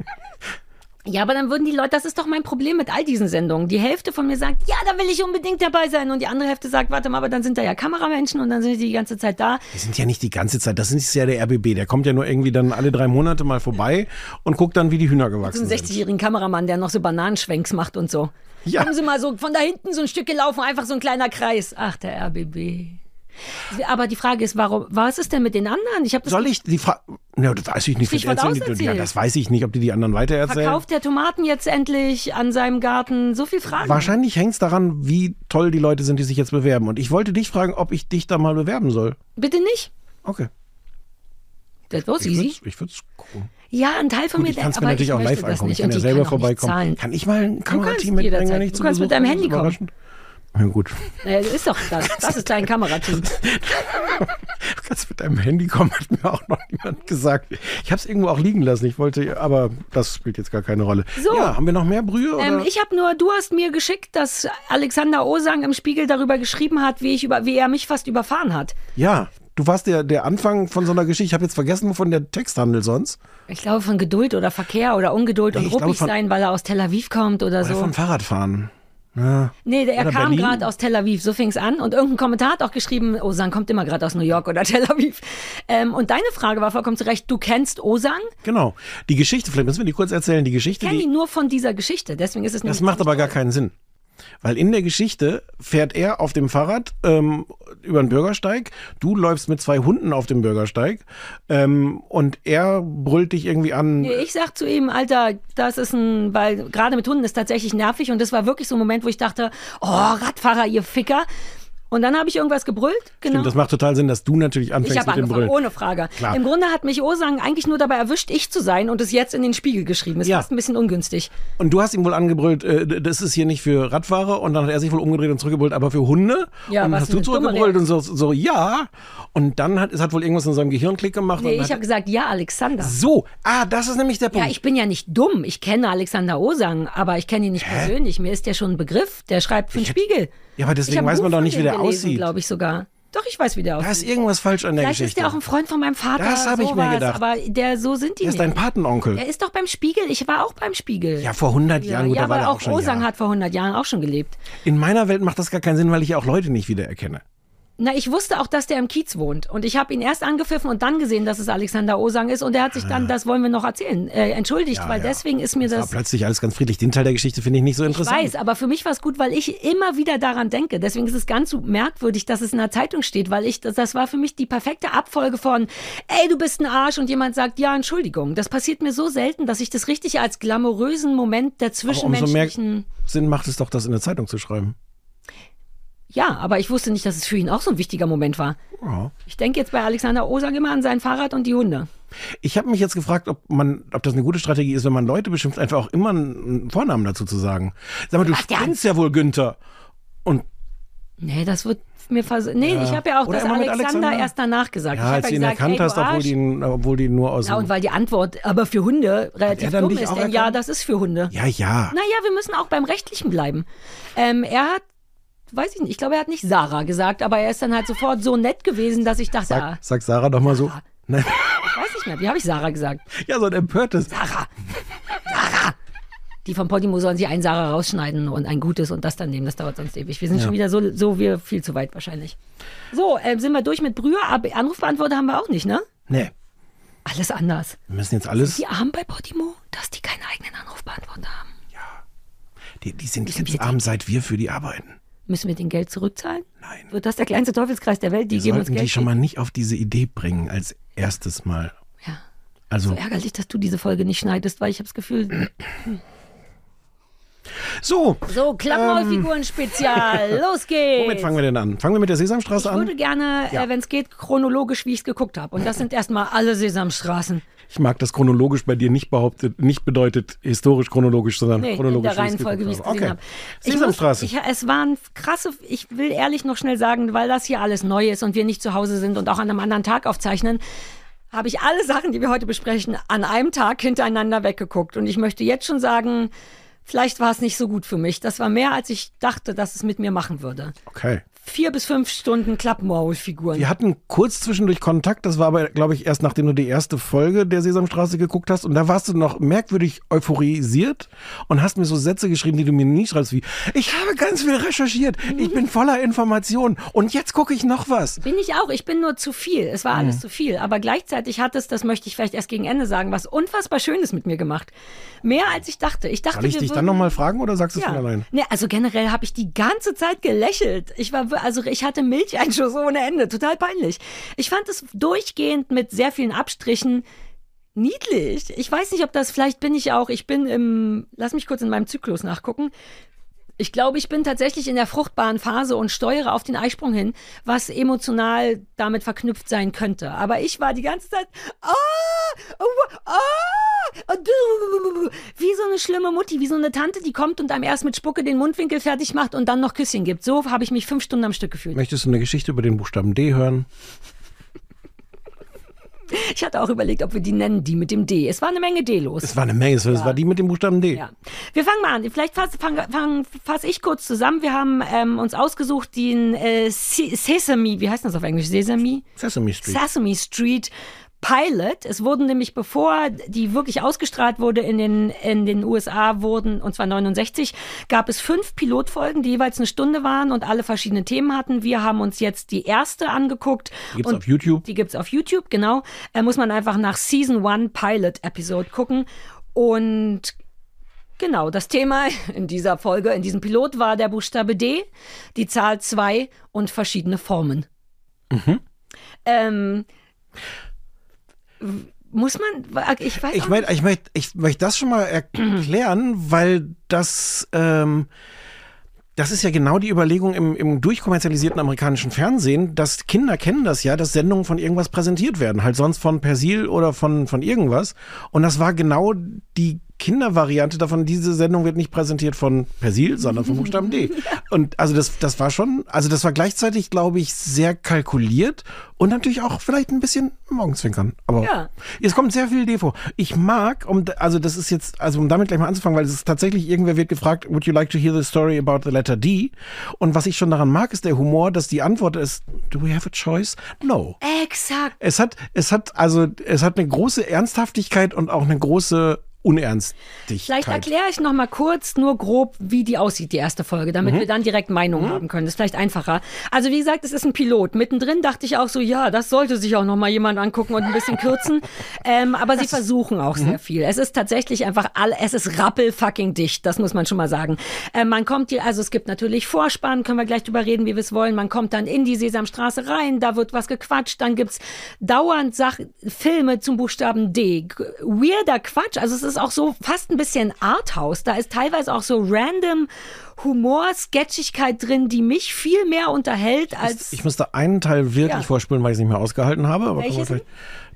Ja, aber dann würden die Leute, das ist doch mein Problem mit all diesen Sendungen. Die Hälfte von mir sagt, ja, da will ich unbedingt dabei sein. Und die andere Hälfte sagt, warte mal, aber dann sind da ja Kameramenschen und dann sind die die ganze Zeit da. Die sind ja nicht die ganze Zeit, das ist ja der RBB. Der kommt ja nur irgendwie dann alle drei Monate mal vorbei und guckt dann, wie die Hühner So gewachsen sind. 60-jährigen Kameramann, der noch so Bananenschwenks macht und so. Ja. Kommen Sie mal so von da hinten so ein Stück gelaufen, einfach so ein kleiner Kreis. Ach, der RBB. Aber die Frage ist, warum, was ist denn mit den anderen? Ich Soll ich die Frage. Ja, das weiß ich nicht. Erzählen die- ja, das weiß ich nicht, ob die die anderen weitererzählen. Verkauft der Tomaten jetzt endlich an seinem Garten? So viel Fragen. Wahrscheinlich hängt es daran, wie toll die Leute sind, die sich jetzt bewerben. Und ich wollte dich fragen, ob ich dich da mal bewerben soll. Bitte nicht. Okay. Das war Ich easy. Ich würde es gucken. Ja, ein Teil von Gut, mir ich kann es mir aber natürlich ich auch live angucken. Ich kann ja selber vorbeikommen. Kann ich mal ein Kamerateam kannst mitbringen, wenn ich Du zu kannst Besuch mit deinem? Handy kommen. Ja, gut. Naja, ist doch das. Das ist dein Kamerateam. Du kannst mit deinem Handy kommen, hat mir auch noch niemand gesagt. Ich habe es irgendwo auch liegen lassen. Ich wollte, aber das spielt jetzt gar keine Rolle. So. Ja, haben wir noch mehr Brühe? Ähm, ich habe nur, du hast mir geschickt, dass Alexander Osang im Spiegel darüber geschrieben hat, wie, ich über, wie er mich fast überfahren hat. ja, du warst der, der Anfang von so einer Geschichte. Ich habe jetzt vergessen, wovon der Text handelt sonst. Ich glaube von Geduld oder Verkehr oder Ungeduld Nee, und glaube ruppig von- sein, weil er aus Tel Aviv kommt oder, Oder so. von Fahrradfahren. Ja. Nee, der, er kam gerade aus Tel Aviv, so fing's an. Und irgendein Kommentar hat auch geschrieben, Osang kommt immer gerade aus New York oder Tel Aviv. Ähm, und deine Frage war vollkommen zu Recht, du kennst Osang? Genau. Die Geschichte, vielleicht müssen wir die kurz erzählen. Die Geschichte, Ich kenne die, nur von dieser Geschichte, deswegen ist es das nämlich macht aber gar keinen Sinn. Weil in der Geschichte fährt er auf dem Fahrrad ähm, über den Bürgersteig, du läufst mit zwei Hunden auf dem Bürgersteig ähm, und er brüllt dich irgendwie an. Ich sag zu ihm, Alter, das ist ein, weil gerade mit Hunden ist tatsächlich nervig und das war wirklich so ein Moment, wo ich dachte, oh, Radfahrer, ihr Ficker. Und dann habe ich irgendwas gebrüllt, genau. Stimmt, das macht total Sinn, dass du natürlich ich anfängst habe mit dem angefangen, Brüllen. ohne Frage. Klar. Im Grunde hat mich Osang eigentlich nur dabei erwischt, ich zu sein und es jetzt in den Spiegel geschrieben. Ist Ja. fast ein bisschen ungünstig. Und du hast ihm wohl angebrüllt, äh, das ist hier nicht für Radfahrer und dann hat er sich wohl umgedreht und zurückgebrüllt, aber für Hunde. Ja, und dann hast du zurückgebrüllt und so, so, ja. Und dann hat es hat wohl irgendwas in seinem Gehirnklick gemacht. Nee, und ich habe gesagt, ja, Alexander. so, ah, das ist nämlich der Punkt. Ja, ich bin ja nicht dumm. Ich kenne Alexander Osang, aber ich kenne ihn nicht persönlich. Mir ist der schon ein Begriff. Der schreibt für den Spiegel. Ja, aber deswegen weiß man doch nicht, wie der gelesen, aussieht. glaube ich sogar. Doch, ich weiß, wie der Da ist aussieht. irgendwas falsch an der Vielleicht Geschichte. ist der auch ein Freund von meinem Vater. Das hab ich mir gedacht. Aber der, so sind die der ist dein nicht. Patenonkel. Der ist doch beim Spiegel. Ich war auch beim Spiegel. Ja, vor 100 ja, Jahren, gut, ja da war der auch auch schon. Osang ja. hat vor 100 Jahren auch schon gelebt. In meiner Welt macht das gar keinen Sinn, weil ich ja auch Leute nicht wiedererkenne. Na, ich wusste auch, dass der im Kiez wohnt. Und ich habe ihn erst angepfiffen und dann gesehen, dass es Alexander Osang ist. Und er hat sich dann, das wollen wir noch erzählen, äh, entschuldigt, Ah. Ja, weil ja. deswegen ist mir Das war das. plötzlich alles ganz friedlich. Den Teil der Geschichte finde ich nicht so Ich interessant. weiß, aber für mich war es gut, weil ich immer wieder daran denke. Deswegen ist es ganz so merkwürdig, dass es in der Zeitung steht, weil ich, das, das war für mich die perfekte Abfolge von, ey, du bist ein Arsch und jemand sagt, ja, Entschuldigung. Das passiert mir so selten, dass ich das richtig als glamourösen Moment der Aber umso mehr zwischenmenschlichen. Sinn macht es doch, das in der Zeitung zu schreiben. Ja, aber ich wusste nicht, dass es für ihn auch so ein wichtiger Moment war. Ja. Ich denke jetzt bei Alexander Osang immer an sein Fahrrad und die Hunde. Ich habe mich jetzt gefragt, ob man, ob das eine gute Strategie ist, wenn man Leute beschimpft, einfach auch immer einen Vornamen dazu zu sagen. Sag mal, du Ach, ja. spinnst ja wohl, Günther. Und Nee, das wird mir vers Nee, ich habe ja auch Oder das Alexander, Alexander? erst danach gesagt. ich ja, hab als du ihn gesagt, erkannt ey, du hast, obwohl die, obwohl die nur aus Ja, und weil die Antwort aber für Hunde relativ dumm ist. Denn ja, erkannt? das ist für Hunde. Ja, ja. Naja, wir müssen auch beim Rechtlichen bleiben. Ähm, er hat, weiß ich nicht, ich glaube, er hat nicht Sarah gesagt, aber er ist dann halt sofort so nett gewesen, dass ich dachte, ah, Sag, sag Sarah doch mal so. Nein. ich weiß nicht mehr, wie habe ich Sarah gesagt? Ja, so ein empörtes. Sarah! Sarah! Die von Podimo sollen sie ein Sarah rausschneiden und ein gutes und das dann nehmen. Das dauert sonst ewig. Wir sind Ja. schon wieder so, so wir viel zu weit wahrscheinlich. So, ähm, sind wir durch mit Brühe, aber Anrufbeantworter haben wir auch nicht, ne? Nee. Alles anders. Wir müssen jetzt alles. Die armen bei Podimo, dass die keinen eigenen Anrufbeantworter haben. Die, die sind Müssen jetzt arm, seit wir für die arbeiten. Müssen wir den Geld zurückzahlen? Nein. Wird das der kleinste Teufelskreis der Welt? Die Wir geben uns Geld. die schon mal nicht auf diese Idee bringen, als erstes Mal. ja. Also, So ärgerlich, dass du diese Folge nicht schneidest, weil ich habe das Gefühl. so. So, Klappmaulfiguren-Spezial. Los geht's. Womit fangen wir denn an? Fangen wir mit der Sesamstraße ich an? würde gerne, Ja. äh, wenn es geht, chronologisch, wie ich es geguckt habe. Und das sind erstmal alle Sesamstraßen. Ich mag das chronologisch bei dir nicht behauptet, nicht bedeutet historisch chronologisch, sondern Nee, in chronologisch. der Reihenfolge, wie ich es gesehen okay. habe. Ich Sesamstraße. muss- Ich, es waren krasse, ich will ehrlich noch schnell sagen, weil das hier alles neu ist und wir nicht zu Hause sind und auch an einem anderen Tag aufzeichnen, habe ich alle Sachen, die wir heute besprechen, an einem Tag hintereinander weggeguckt. Und ich möchte jetzt schon sagen, vielleicht war es nicht so gut für mich. Das war mehr, als ich dachte, dass es mit mir machen würde. okay. Vier bis fünf Stunden Klappmaulfiguren. Wir hatten kurz zwischendurch Kontakt, das war aber, glaube ich, erst nachdem du die erste Folge der Sesamstraße geguckt hast und da warst du noch merkwürdig euphorisiert und hast mir so Sätze geschrieben, die du mir nie schreibst, wie, ich habe ganz viel recherchiert, ich bin voller Informationen und jetzt gucke ich noch was. Bin ich auch. Ich bin nur zu viel. Es war Mhm. alles zu viel. Aber gleichzeitig hat es, das möchte ich vielleicht erst gegen Ende sagen, was unfassbar Schönes mit mir gemacht. Mehr als ich dachte. Ich dachte, Soll ich dich würden, dann nochmal fragen oder sagst du es ja. von allein? Nee, also generell habe ich die ganze Zeit gelächelt. Ich war, also ich hatte Milcheinschuss ohne Ende. Total peinlich. Ich fand es durchgehend mit sehr vielen Abstrichen niedlich. Ich weiß nicht, ob das, vielleicht bin ich auch, ich bin im, lass mich kurz in meinem Zyklus nachgucken. Ich glaube, ich bin tatsächlich in der fruchtbaren Phase und steuere auf den Eisprung hin, was emotional damit verknüpft sein könnte. Aber ich war die ganze Zeit, ah, oh, ah, wie so eine schlimme Mutti, wie so eine Tante, die kommt und einem erst mit Spucke den Mundwinkel fertig macht und dann noch Küsschen gibt. So habe ich mich fünf Stunden am Stück gefühlt. Möchtest du eine Geschichte über den Buchstaben D hören? Ich hatte auch überlegt, ob wir die nennen, die mit dem D. Es war eine Menge D los. Es war eine Menge, es war die mit dem Buchstaben D. Ja. Wir fangen mal an. Vielleicht fasse fass ich kurz zusammen. Wir haben ähm, uns ausgesucht den äh, Se- Sesame, wie heißt das auf Englisch? Sesame? Sesame Street. Sesame Street Pilot. Es wurden nämlich, bevor die wirklich ausgestrahlt wurde in den, in den USA, wurden, und zwar 69, gab es fünf Pilotfolgen, die jeweils eine Stunde waren und alle verschiedene Themen hatten. Wir haben uns jetzt die erste angeguckt. Die gibt's auf YouTube. Die gibt's auf YouTube, genau. Da muss man einfach nach Season 1 Pilot Episode gucken. Und Genau, das Thema in dieser Folge, in diesem Pilot war der Buchstabe D, die Zahl 2 und verschiedene Formen. Ähm, w- muss man, ich weiß Ich meine, ich möchte ich möcht das schon mal erklären, weil das, ähm, das ist ja genau die Überlegung im, im durchkommerzialisierten amerikanischen Fernsehen, dass Kinder kennen das ja, dass Sendungen von irgendwas präsentiert werden, halt sonst von Persil oder von, von irgendwas. Und das war genau die Kindervariante davon. Diese Sendung wird nicht präsentiert von Persil, sondern von Buchstaben D. Und also das, das war schon, also das war gleichzeitig, glaube ich, sehr kalkuliert und natürlich auch vielleicht ein bisschen Morgenzwinkern. Aber Ja. es kommt sehr viel D vor. Ich mag, um, also das ist jetzt, also um damit gleich mal anzufangen, weil es ist tatsächlich, irgendwer wird gefragt, would you like to hear the story about the letter D? Und was ich schon daran mag, ist der Humor, dass die Antwort ist, do we have a choice? No. Exakt. Es hat, es hat, also, es hat eine große Ernsthaftigkeit und auch eine große Unernstigkeit. Vielleicht erkläre ich noch mal kurz, nur grob, wie die aussieht, die erste Folge, damit wir dann direkt Meinung haben können. Das ist vielleicht einfacher. Also wie gesagt, es ist ein Pilot. Mittendrin dachte ich auch so, ja, das sollte sich auch noch mal jemand angucken und ein bisschen kürzen. ähm, aber sie versuchen auch sehr viel. Es ist tatsächlich einfach all, es ist rappelfucking dicht. Das muss man schon mal sagen. Ähm, man kommt hier, also es gibt natürlich Vorspann, können wir gleich drüber reden, wie wir es wollen. Man kommt dann in die Sesamstraße rein, da wird was gequatscht, dann gibt's dauernd Sach Filme zum Buchstaben D. Weirder Quatsch. Also es ist auch so fast ein bisschen Arthouse. Da ist teilweise auch so random Humor, Sketchigkeit drin, die mich viel mehr unterhält als. Ich musste einen Teil wirklich Ja. vorspulen, weil ich es nicht mehr ausgehalten habe. Aber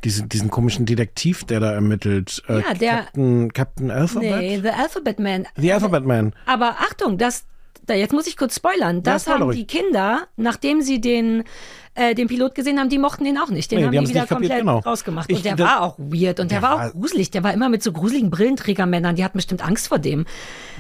diesen, diesen komischen Detektiv, der da ermittelt. Äh, Ja, der- Captain, Captain Alphabet? nee, The Alphabet Man. The Alphabet Man. Aber Achtung, das, da, jetzt muss ich kurz spoilern. Das spoiler haben die Kinder, nachdem sie den, äh, den Pilot gesehen haben, die mochten den auch nicht. Den Nee, haben die die wieder nicht kapiert, komplett genau. rausgemacht. Ich- und der das- war auch weird und der, Der war war- auch gruselig. Der war immer mit so gruseligen Brillenträgermännern. Die hatten bestimmt Angst vor dem.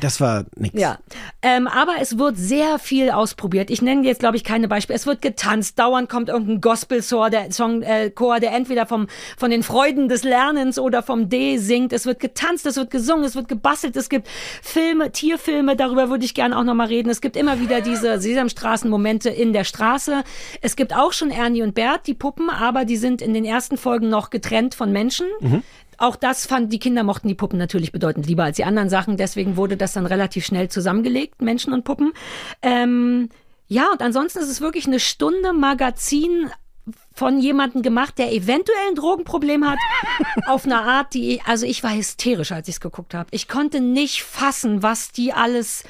Das war nix. Ja, ähm, aber es wird sehr viel ausprobiert. Ich nenne jetzt, glaube ich, keine Beispiele. Es wird getanzt. Dauernd kommt irgendein Gospel-Chor, der, Song, äh, Chor, der entweder vom, von den Freuden des Lernens oder vom D singt. Es wird getanzt, es wird gesungen, es wird gebastelt. Es gibt Filme, Tierfilme, darüber würde ich gerne auch nochmal reden. Es gibt immer wieder diese Sesamstraßen-Momente in der Straße. Es gibt auch schon Ernie und Bert, die Puppen, aber die sind in den ersten Folgen noch getrennt von Menschen. Auch das fanden die Kinder mochten die Puppen natürlich bedeutend lieber als die anderen Sachen. Deswegen wurde das dann relativ schnell zusammengelegt, Menschen und Puppen. Ähm, ja, und ansonsten ist es wirklich eine Stunde Magazin von jemandem gemacht, der eventuell ein Drogenproblem hat, auf eine Art, die, also ich war hysterisch, als ich es geguckt habe. Ich konnte nicht fassen, was die alles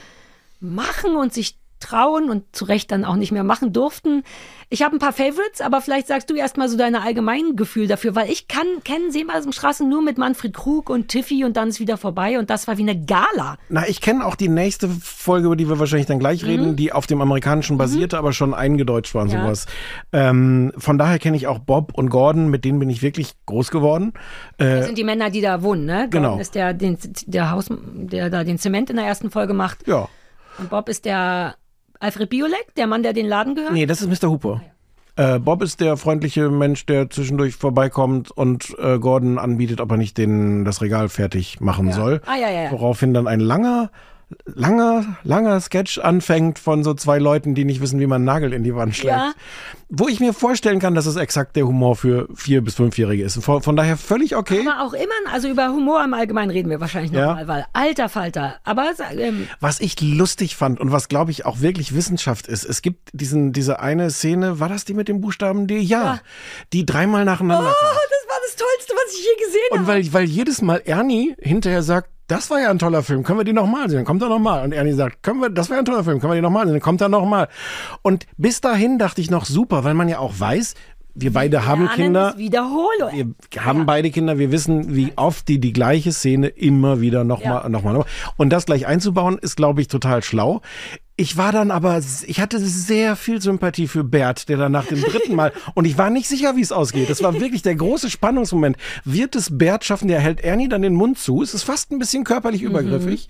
machen und sich trauen und zu Recht dann auch nicht mehr machen durften. Ich habe ein paar Favorites, aber vielleicht sagst du erstmal so deine allgemeinen Gefühl dafür, weil ich kann kennen Seemalsenstraßen nur mit Manfred Krug und Tiffy und dann ist wieder vorbei und das war wie eine Gala. Na, ich kenne auch die nächste Folge, über die wir wahrscheinlich dann gleich reden, die auf dem amerikanischen basierte, aber schon eingedeutscht war und Mhm. Ja. sowas. Ähm, von daher kenne ich auch Bob und Gordon, mit denen bin ich wirklich groß geworden. Äh, Das sind die Männer, die da wohnen, ne? Genau. Gordon ist der, den, der Haus, der da den Zement in der ersten Folge macht. ja. Und Bob ist der Alfred Biolek, der Mann, der den Laden gehört. Nee, das ist Mr. Hooper. Äh, Bob ist der freundliche Mensch, der zwischendurch vorbeikommt und äh, Gordon anbietet, ob er nicht den, das Regal fertig machen soll. Ah, ja, ja, ja. Woraufhin dann ein langer, langer, langer Sketch anfängt von so zwei Leuten, die nicht wissen, wie man einen Nagel in die Wand schlägt. Ja. Wo ich mir vorstellen kann, dass es exakt der Humor für vier- bis fünfjährige ist. Von, von daher völlig okay. Aber auch immer, also über Humor im Allgemeinen reden wir wahrscheinlich Ja. nochmal, weil alter Falter. Aber ähm, Was ich lustig fand und was, glaube ich, auch wirklich Wissenschaft ist, es gibt diesen, diese eine Szene, war das die mit dem Buchstaben D? Ja. Ja. Die dreimal nacheinander oh, das war das Tollste, was ich je gesehen Und habe. weil, weil jedes Mal Ernie hinterher sagt, das war ja ein toller Film, können wir den nochmal sehen? Dann kommt er nochmal. Und Ernie sagt, können wir, das war ja ein toller Film, können wir den nochmal sehen? Dann kommt er nochmal. Und bis dahin dachte ich noch super, weil man ja auch weiß, wir beide haben Lernen Kinder. Wiederholung. Wir haben beide Kinder, wir wissen, wie oft die die gleiche Szene immer wieder nochmal, Ja. nochmal, nochmal. Und das gleich einzubauen, ist, glaube ich, total schlau. Ich war dann aber, ich hatte sehr viel Sympathie für Bert, der dann nach dem dritten Mal, und ich war nicht sicher, wie es ausgeht. Das war wirklich der große Spannungsmoment. Wird es Bert schaffen? Der hält Ernie dann den Mund zu. Es ist fast ein bisschen körperlich Mhm. übergriffig.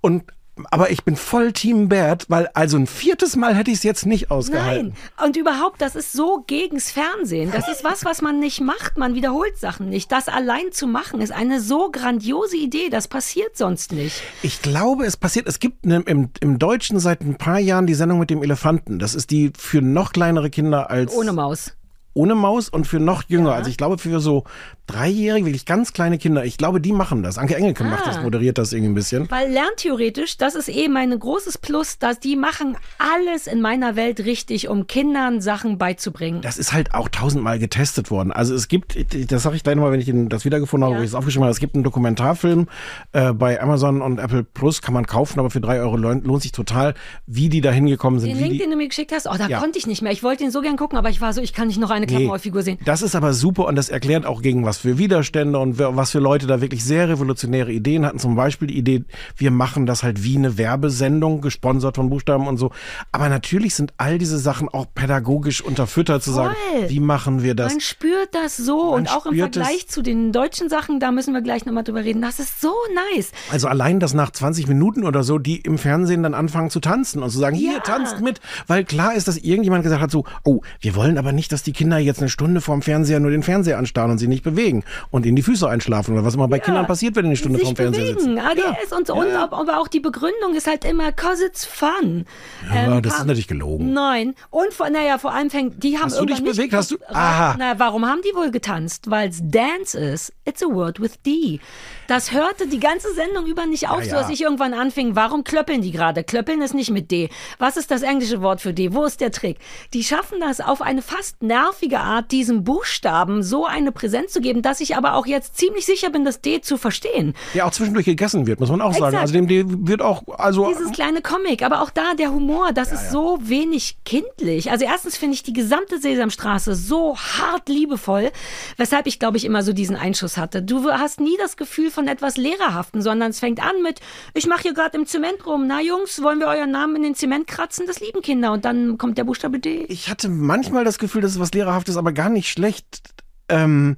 Und, aber ich bin voll Team Bert, weil also ein viertes Mal hätte ich es jetzt nicht ausgehalten. Nein. Und überhaupt, das ist so gegens Fernsehen. Das ist was, was man nicht macht. Man wiederholt Sachen nicht. Das allein zu machen, ist eine so grandiose Idee. Das passiert sonst nicht. Ich glaube, es passiert. Es gibt ne, im, im Deutschen seit ein paar Jahren die Sendung mit dem Elefanten. Das ist die für noch kleinere Kinder als Ohne Maus. Ohne Maus und für noch jünger. Also ich glaube für so dreijährige, wirklich ganz kleine Kinder. Ich glaube, die machen das. Anke Engelke macht das, Ah. moderiert das irgendwie ein bisschen. Weil lerntheoretisch, das ist eh mein großes Plus, dass die machen alles in meiner Welt richtig, um Kindern Sachen beizubringen. Das ist halt auch tausendmal getestet worden. Also es gibt, das sage ich gleich nochmal, wenn ich das wiedergefunden habe, Ja. wo ich es aufgeschrieben habe, es gibt einen Dokumentarfilm äh, bei Amazon und Apple Plus, kann man kaufen, aber für drei Euro lohnt, lohnt sich total, wie die da hingekommen sind. Den Link, die, den du mir geschickt hast, oh, da Ja. konnte ich nicht mehr. Ich wollte ihn so gern gucken, aber ich war so, ich kann nicht noch eine Nee, Klappenmaulfigur sehen. Das ist aber super und das erklärt auch gegen was für Widerstände und was für Leute da wirklich sehr revolutionäre Ideen hatten. Zum Beispiel die Idee, wir machen das halt wie eine Werbesendung, gesponsert von Buchstaben und so. Aber natürlich sind all diese Sachen auch pädagogisch unterfüttert, zu sagen, Voll. wie machen wir das? Man spürt das so Man und auch im. Vergleich zu den deutschen Sachen, da müssen wir gleich nochmal drüber reden. Das ist so nice. Also allein, dass nach 20 Minuten oder so die im Fernsehen dann anfangen zu tanzen und zu sagen, hier, Ja. tanzt mit. Weil klar ist, dass irgendjemand gesagt hat so, oh, wir wollen aber nicht, dass die Kinder jetzt eine Stunde vorm Fernseher nur den Fernseher anstarren und sie nicht bewegen und in die Füße einschlafen oder was immer bei Kindern passiert, wenn die eine Stunde vorm Fernseher sitzen. ADS und so. Und ob- aber auch die Begründung ist halt immer, cause it's fun. Ja, Ähm, das ist natürlich gelogen. Nein. Und vor, naja, vor allem fängt, die haben Hast du dich bewegt? Hast du- Aha. Na, warum haben die wohl getanzt? Weil es Dance ist. It's a word with D. Das hörte die ganze Sendung über nicht auf, Ja, so dass ja. ich irgendwann anfing, warum klöppeln die gerade? Klöppeln ist nicht mit D. Was ist das englische Wort für D? Wo ist der Trick? Die schaffen das auf eine fast nervige Art, diesem Buchstaben so eine Präsenz zu geben, dass ich aber auch jetzt ziemlich sicher bin, das D zu verstehen. Ja, auch zwischendurch gegessen wird, muss man auch sagen. Exakt. Also dem D wird auch, also Dieses kleine Comic, aber auch da der Humor, das ist so wenig kindlich. Also erstens finde ich die gesamte Sesamstraße so hart liebevoll, weshalb ich glaube ich immer so diesen Einschuss hatte. Du hast nie das Gefühl von etwas Lehrerhaften, sondern es fängt an mit, ich mache hier gerade im Zement rum. Na Jungs, wollen wir euren Namen in den Zement kratzen? Das lieben Kinder. Und dann kommt der Buchstabe D. ich hatte manchmal das Gefühl, dass es was Lehrerhaftes, aber gar nicht schlecht. Ähm,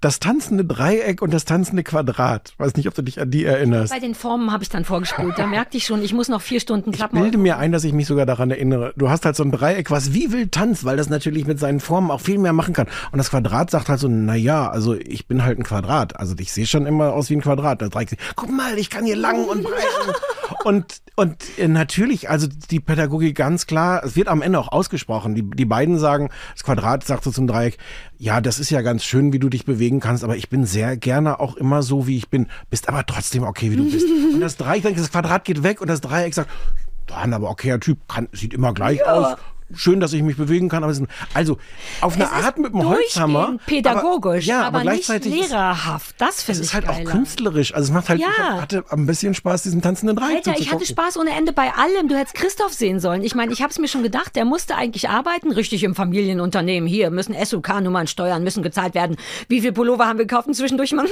das tanzende Dreieck und das tanzende Quadrat. Weiß nicht, ob du dich an die erinnerst. Bei den Formen habe ich dann vorgespult. Da merkte ich schon, ich muss noch vier Stunden Ich klappen. bilde mir ein, dass ich mich sogar daran erinnere. Du hast halt so ein Dreieck, was wie wild tanzt, weil das natürlich mit seinen Formen auch viel mehr machen kann. Und das Quadrat sagt halt so, na ja, also ich bin halt ein Quadrat. Also ich sehe schon immer aus wie ein Quadrat. Das Dreieck, guck mal, ich kann hier lang und breit. und und äh, natürlich, also die Pädagogik ganz klar, es wird am Ende auch ausgesprochen. Die, die beiden sagen, das Quadrat sagt so zum Dreieck, ja, das ist ja ganz schön, wie du dich bewegen kannst, aber ich bin sehr gerne auch immer so, wie ich bin. Bist aber trotzdem okay, wie du bist. und das Dreieck, das Quadrat geht weg und das Dreieck sagt, dann aber okayer Typ, kann, sieht immer gleich aus. Schön, dass ich mich bewegen kann, aber es ist, also auf eine Es Art mit dem Holzhammer. pädagogisch, aber, ja, aber, aber nicht gleichzeitig ist- lehrerhaft. Das es finde ich ist halt auch geiler. künstlerisch. Also es macht halt, Ja. ich hatte ein bisschen Spaß, diesen tanzenden Dreieck Alter, ich hatte. Spaß ohne Ende bei allem. Du hättest Christoph sehen sollen. Ich meine, ich habe es mir schon gedacht, der musste eigentlich arbeiten, richtig im Familienunternehmen. Hier müssen SUK-Nummern, Steuern müssen gezahlt werden. Wie viel Pullover haben wir gekauft und zwischendurch mal.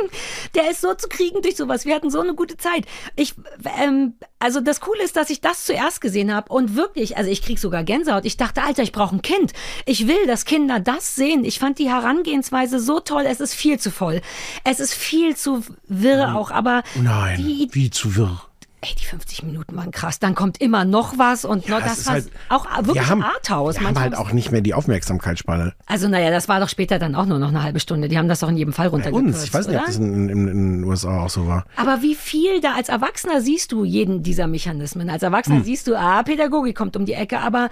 der ist so zu kriegen durch sowas. Wir hatten so eine gute Zeit. Ich, ähm, also das Coole ist, dass ich das zuerst gesehen habe und wirklich, also ich krieg sogar Gänsehaut. Ich dachte, Alter, ich brauche ein Kind. Ich will, dass Kinder das sehen. Ich fand die Herangehensweise so toll. Es ist viel zu voll. Es ist viel zu wirr auch, aber Nein, wie zu wirr. Ey, die 50 Minuten waren krass. Dann kommt immer noch was und noch, es das ist war halt- auch wirklich wir haben, Arthouse. Wir haben halt auch nicht mehr die Aufmerksamkeitsspanne. also naja, das war doch später dann auch nur noch eine halbe Stunde. Die haben das doch in jedem Fall Bei runtergekürzt, uns. Ich weiß nicht, oder? ob das in, in, in den USA auch so war. Aber wie viel da als Erwachsener siehst du jeden dieser Mechanismen? Als Erwachsener Hm. siehst du, ah, Pädagogik kommt um die Ecke, aber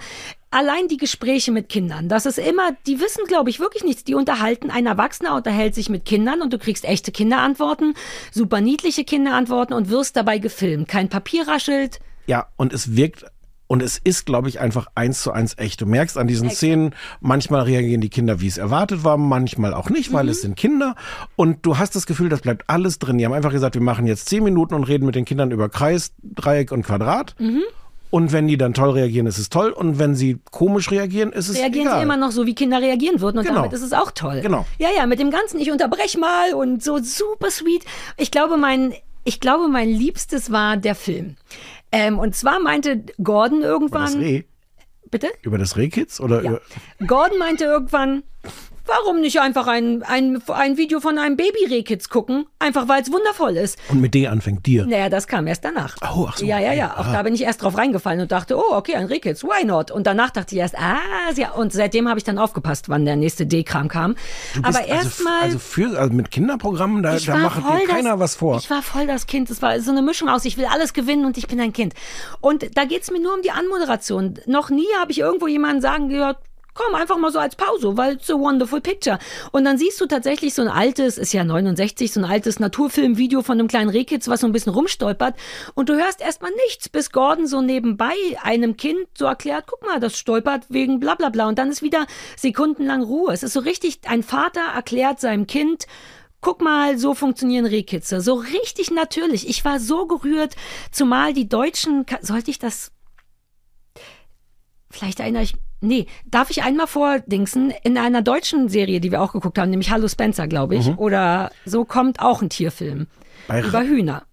allein die Gespräche mit Kindern, das ist immer, die wissen, glaube ich, wirklich nichts. Die unterhalten, ein Erwachsener unterhält sich mit Kindern und du kriegst echte Kinderantworten, super niedliche Kinderantworten und wirst dabei gefilmt. Kein Papier raschelt. Ja, und es wirkt und es ist, glaube ich, einfach eins zu eins echt. Du merkst an diesen Szenen, manchmal reagieren die Kinder, wie es erwartet war, manchmal auch nicht, weil es sind Kinder. Und du hast das Gefühl, das bleibt alles drin. Die haben einfach gesagt, wir machen jetzt zehn Minuten und reden mit den Kindern über Kreis, Dreieck und Quadrat. Und wenn die dann toll reagieren, ist es toll. Und wenn sie komisch reagieren, ist es reagieren egal. sie immer noch so, wie Kinder reagieren würden. Und Genau. damit ist es auch toll. Genau. Ja, ja, mit dem Ganzen, ich unterbrech mal und so super sweet. Ich glaube, mein, ich glaube, mein Liebstes war der Film. Ähm, und zwar meinte Gordon Über irgendwann. das Reh. Bitte? Über das Rehkitz? Oder Ja. über. Gordon meinte irgendwann, warum nicht einfach ein, ein, ein Video von einem Baby-Rehkitz gucken? Einfach weil es wundervoll ist. Und mit D anfängt dir. Naja, das kam erst danach. Oh, ach so, Ja, ja, ja. Auch Ah. da bin ich erst drauf reingefallen und dachte, oh, okay, ein Rehkitz, why not? Und danach dachte ich erst, ah, ja. Und seitdem habe ich dann aufgepasst, wann der nächste D-Kram kam. Aber erstmal. Also, also, für, also mit Kinderprogrammen, da, da macht dir keiner das, was vor. Ich war voll das Kind. Es war so eine Mischung aus, ich will alles gewinnen und ich bin ein Kind. Und da geht's mir nur um die Anmoderation. Noch nie habe ich irgendwo jemanden sagen gehört, komm, einfach mal so als Pause, weil it's a wonderful picture. Und dann siehst du tatsächlich so ein altes, ist ja 69, so ein altes Naturfilmvideo von einem kleinen Rehkitz, was so ein bisschen rumstolpert. Und du hörst erstmal nichts, bis Gordon so nebenbei einem Kind so erklärt, guck mal, das stolpert wegen bla bla bla. Und dann ist wieder sekundenlang Ruhe. Es ist so richtig, ein Vater erklärt seinem Kind, Guck mal, so funktionieren Rehkitze. So richtig natürlich. Ich war so gerührt, zumal die Deutschen, sollte ich das, vielleicht erinnere ich, nee, darf ich einmal vordingsen, in einer deutschen Serie, die wir auch geguckt haben, nämlich Hallo Spencer, glaube ich, oder so kommt auch ein Tierfilm Bei über Ra- Hühner.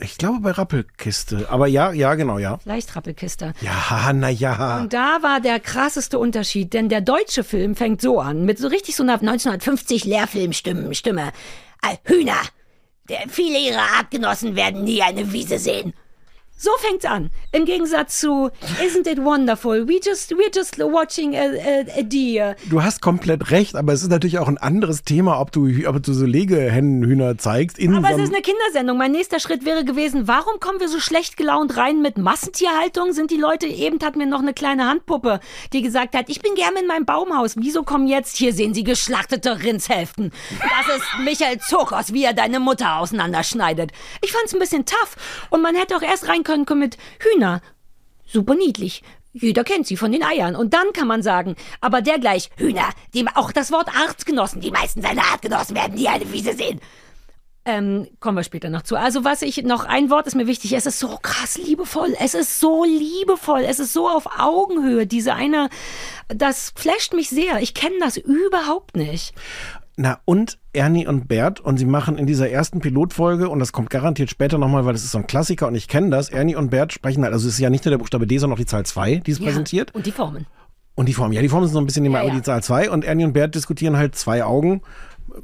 Ich glaube bei Rappelkiste. Aber ja, ja, genau, ja. Vielleicht Rappelkiste. Ja, na ja. Und da war der krasseste Unterschied, denn der deutsche Film fängt so an, mit so richtig so einer 1950 Lehrfilmstimme. Stimme. Äh, Hühner. Der, viele ihrer Artgenossen werden nie eine Wiese sehen. So fängt's an. Im Gegensatz zu Isn't it wonderful? We just, we're just watching a, a, a deer. Du hast komplett recht, aber es ist natürlich auch ein anderes Thema, ob du, ob du so Legehennenhühner zeigst. Aber so es ist eine Kindersendung. Mein nächster Schritt wäre gewesen, warum kommen wir so schlecht gelaunt rein mit Massentierhaltung? Sind die Leute, eben hat mir noch eine kleine Handpuppe, die gesagt hat, ich bin gerne in meinem Baumhaus. Wieso kommen jetzt, hier sehen Sie geschlachtete Rindshälften. Das ist Michael Zokos, wie er deine Mutter auseinanderschneidet. Ich fand's ein bisschen tough. Und man hätte auch erst rein können können mit Hühner. Super niedlich. Jeder kennt sie von den Eiern. Und dann kann man sagen, aber der gleich, Hühner, die, auch das Wort Artgenossen, die meisten seiner Artgenossen werden nie eine Wiese sehen. Ähm, kommen wir später noch zu. Also was ich noch ein Wort ist mir wichtig. Es ist so krass liebevoll. Es ist so liebevoll. Es ist so auf Augenhöhe. Diese eine, das flasht mich sehr. Ich kenne das überhaupt nicht. Na, und Ernie und Bert, und sie machen in dieser ersten Pilotfolge, und das kommt garantiert später nochmal, weil das ist so ein Klassiker und ich kenne das, Ernie und Bert sprechen halt, also es ist ja nicht nur der Buchstabe D, sondern auch die Zahl 2, die es präsentiert. Und die Formen. Und die Form, ja, die Form ist noch ein bisschen nebenbei, Ja, ja. die Zahl 2 und Ernie und Bert diskutieren halt zwei Augen,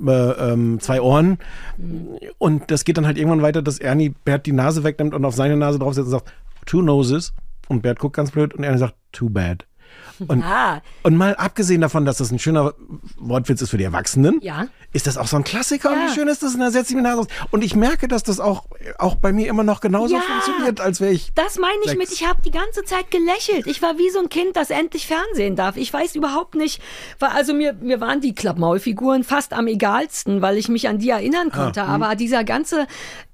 äh, ähm, zwei Ohren. Und das geht dann halt irgendwann weiter, dass Ernie Bert die Nase wegnimmt und auf seine Nase draufsetzt und sagt, two noses. Und Bert guckt ganz blöd und Ernie sagt, too bad. Und, Ah, und mal abgesehen davon, dass das ein schöner Wortwitz ist für die Erwachsenen, Ja. ist das auch so ein Klassiker. Und Ja. wie schön ist das? Und da setzt sie mir aus. Und ich merke, dass das auch, auch bei mir immer noch genauso Ja. funktioniert, als wäre ich. das meine ich Sechs. mit, ich habe die ganze Zeit gelächelt. Ich war wie so ein Kind, das endlich Fernsehen darf. Ich weiß überhaupt nicht, war, also mir, mir waren die Klappmaulfiguren fast am egalsten, weil ich mich an die erinnern konnte. Ah. Aber dieser ganze,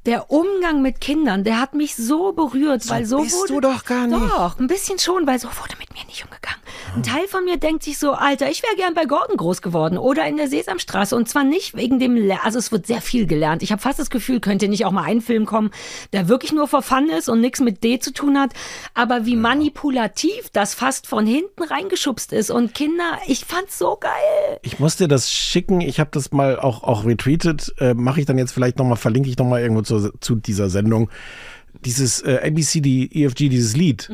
der Umgang mit Kindern, der hat mich so berührt, weil so bist wurde, du doch gar nicht. Doch, ein bisschen schon, weil so wurde mit mir nicht umgegangen. Ein Teil von mir denkt sich so, Alter, ich wäre gern bei Gordon groß geworden oder in der Sesamstraße und zwar nicht wegen dem, Le also es wird sehr viel gelernt. Ich habe fast das Gefühl, könnte nicht auch mal ein Film kommen, der wirklich nur for Fun ist und nichts mit D zu tun hat, aber wie manipulativ das fast von hinten reingeschubst ist und Kinder, ich fand's so geil. Ich muss dir das schicken. Ich habe das mal auch, auch retweetet. Äh, Mache ich dann jetzt vielleicht nochmal, verlinke ich nochmal irgendwo zu, zu dieser Sendung. Dieses äh, ABCD, EFG, dieses Lied.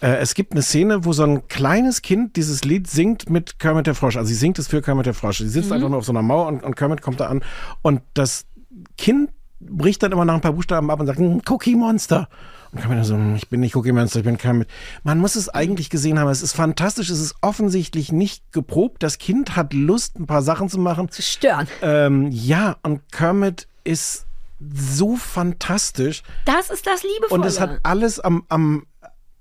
Äh, es gibt eine Szene, wo so ein kleines Kind dieses Lied singt mit Kermit der Frosch. Also sie singt es für Kermit der Frosch. Sie sitzt einfach nur auf so einer Mauer und, und Kermit kommt da an. Und das Kind bricht dann immer nach ein paar Buchstaben ab und sagt, "Hm, Cookie Monster. Und Kermit dann so, "Hm, ich bin nicht Cookie Monster, ich bin Kermit. Man muss es eigentlich gesehen haben. Es ist fantastisch. Es ist offensichtlich nicht geprobt. Das Kind hat Lust, ein paar Sachen zu machen. Zu stören. Ähm, ja, und Kermit ist so fantastisch. Das ist das Liebevolle. Und es hat alles am, am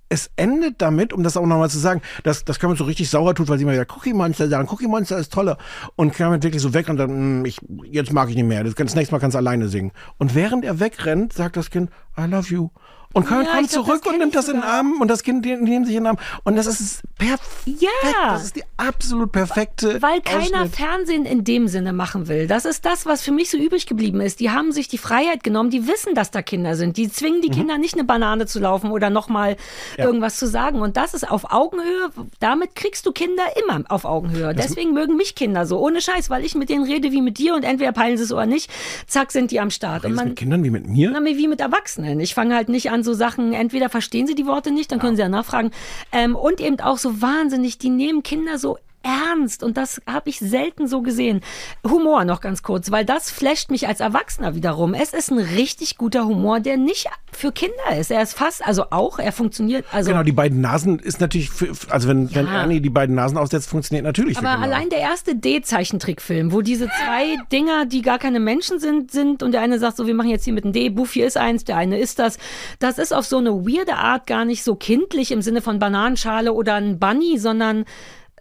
es endet damit, um das auch nochmal zu sagen, dass, dass Kermit so richtig sauer tut, weil sie immer wieder Cookie Monster sagen, Cookie Monster ist toller. Und Kermit wirklich so weg und dann, "Hm, ich, jetzt mag ich nicht mehr. Das, das nächste Mal kannst du alleine singen. Und während er wegrennt, sagt das Kind, I love you. Und Colin Ja, kommt glaub, zurück das und nimmt das in den. Arm und das Kind nehmen sich in den Arm. Und das ist perfekt. Ja. Das ist die absolut perfekte. Weil keiner Ausschnitt. Fernsehen in dem Sinne machen will. Das ist das, was für mich so übrig geblieben ist. Die haben sich die Freiheit genommen, die wissen, dass da Kinder sind. Die zwingen Mhm. die Kinder nicht eine Banane zu laufen oder nochmal irgendwas zu sagen. Und das ist auf Augenhöhe. Damit kriegst du Kinder immer auf Augenhöhe. Deswegen mögen mich Kinder so. Ohne Scheiß, weil ich mit denen rede wie mit dir und entweder peilen sie es oder nicht. Zack, sind die am Start. Und man, mit Kindern wie mit mir? na, wie mit Erwachsenen. Ich fange halt nicht an so Sachen, entweder verstehen sie die Worte nicht, dann können sie ja nachfragen. Ähm, und eben auch so wahnsinnig, die nehmen Kinder so ernst und das habe ich selten so gesehen. Humor noch ganz kurz, weil das flasht mich als Erwachsener wiederum. Es ist ein richtig guter Humor, der nicht für Kinder ist. Er ist fast, also auch, er funktioniert, also Genau, die beiden Nasen ist natürlich, für, also wenn, wenn Ernie die beiden Nasen aufsetzt, funktioniert natürlich. Aber allein der erste D-Zeichentrickfilm, wo diese zwei Dinger, die gar keine Menschen sind, sind und der eine sagt so, wir machen jetzt hier mit einem D, Buffy ist eins, der eine ist das. Das ist auf so eine weirde Art gar nicht so kindlich im Sinne von Bananenschale oder ein Bunny, sondern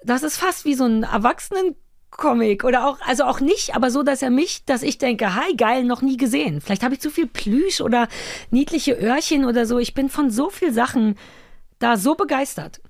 das ist fast wie so ein Erwachsenen-Comic oder auch, also auch nicht, aber so, dass er mich, dass ich denke, hi, geil, noch nie gesehen. Vielleicht habe ich zu viel Plüsch oder niedliche Öhrchen oder so. Ich bin von so viel Sachen da so begeistert.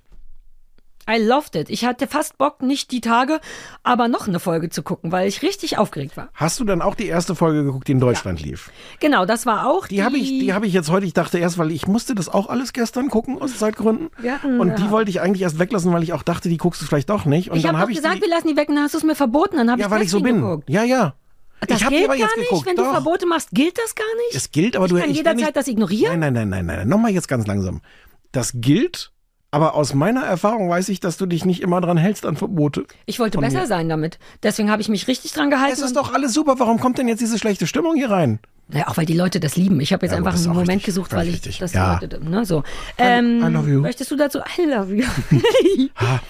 I loved it. Ich hatte fast Bock, nicht die Tage, aber noch eine Folge zu gucken, weil ich richtig aufgeregt war. Hast du dann auch die erste Folge geguckt, die in Deutschland lief? Genau, das war auch Die habe ich, die habe ich jetzt heute. Ich dachte erst, weil ich musste das auch alles gestern gucken aus Zeitgründen. Hatten, und ja. die wollte ich eigentlich erst weglassen, weil ich auch dachte, die guckst du vielleicht doch nicht. Und ich habe ich gesagt, die, wir lassen die weg, und dann hast du es mir verboten, dann habe ja, ich weil ich so bin. geguckt. Ja, ja. Das ich die gilt aber jetzt gar nicht, geguckt. wenn du doch. Verbote machst, gilt das gar nicht? Es gilt, aber ich du kann ich jederzeit das ignorieren? Nein, nein, nein, nein, nein. Nochmal jetzt ganz langsam. Das gilt, aber aus meiner Erfahrung weiß ich, dass du dich nicht immer dran hältst an Verbote. Ich wollte besser mir. sein damit. Deswegen habe ich mich richtig dran gehalten. Es ist doch alles super. Warum kommt denn jetzt diese schlechte Stimmung hier rein? Ja, auch weil die Leute das lieben. Ich habe jetzt Ja, einfach einen Moment richtig. gesucht, weil ich richtig. das Ja. Leute, ne, so. Ähm, I love you. Möchtest du dazu? I love you.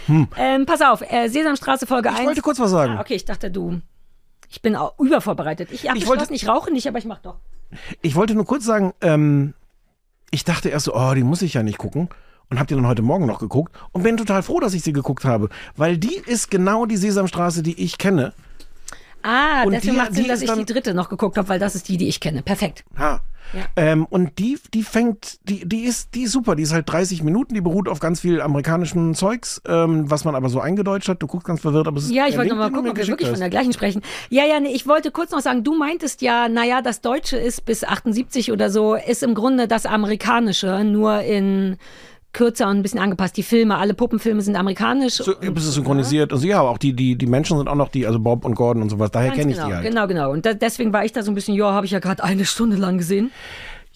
ähm, pass auf, äh, Sesamstraße Folge 1. Ich wollte kurz was sagen. Ah, okay, ich dachte, du. Ich bin auch übervorbereitet. Ich habe Ich beschlossen, ich rauche nicht, aber ich mach doch. Ich wollte nur kurz sagen, ähm, ich dachte erst so, oh, die muss ich ja nicht gucken. Und hab die dann heute Morgen noch geguckt und bin total froh, dass ich sie geguckt habe. Weil die ist genau die Sesamstraße, die ich kenne. Ah, Und deswegen die- macht Sinn, dass ich dann- die dritte noch geguckt habe, weil das ist die, die ich kenne. Perfekt. Ha. Ja. Ähm, und die, die fängt, die, die ist, die ist super. Die ist halt 30 Minuten, die beruht auf ganz viel amerikanischem Zeugs, ähm, was man aber so eingedeutscht hat. Du guckst ganz verwirrt, aber es ist Ja, ich wollte Link, noch mal den du gucken, ob wir wirklich von hast. der gleichen sprechen. Ja, ja, nee, ich wollte kurz noch sagen, du meintest ja, naja, das Deutsche ist bis 78 oder so, ist im Grunde das Amerikanische, nur in kürzer und ein bisschen angepasst. Die Filme, alle Puppenfilme sind amerikanisch. So, ein bisschen synchronisiert. Also ja, auch die, die, die Menschen sind auch noch die, also Bob und Gordon und sowas. Daher kenne ich genau, die halt. genau, genau. Und da, deswegen war ich da so ein bisschen, ja, habe ich ja gerade eine Stunde lang gesehen.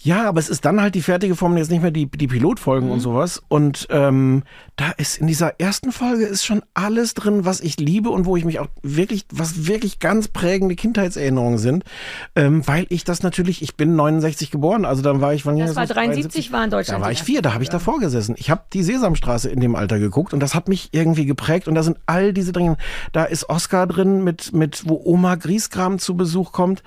Ja, aber es ist dann halt die fertige Form, jetzt nicht mehr die, die Pilotfolgen Mhm. und sowas. Und ähm, da ist in dieser ersten Folge ist schon alles drin, was ich liebe und wo ich mich auch wirklich, was wirklich ganz prägende Kindheitserinnerungen sind. Ähm, weil ich das natürlich, ich bin 69 geboren, also dann war ich, wann Das war los? 73, war in Deutschland. Da war ich vier, da habe ich davor gesessen. Ich habe die Sesamstraße in dem Alter geguckt und das hat mich irgendwie geprägt. Und da sind all diese Dinge. Da ist Oscar drin, mit, mit wo Oma Grieskram zu Besuch kommt.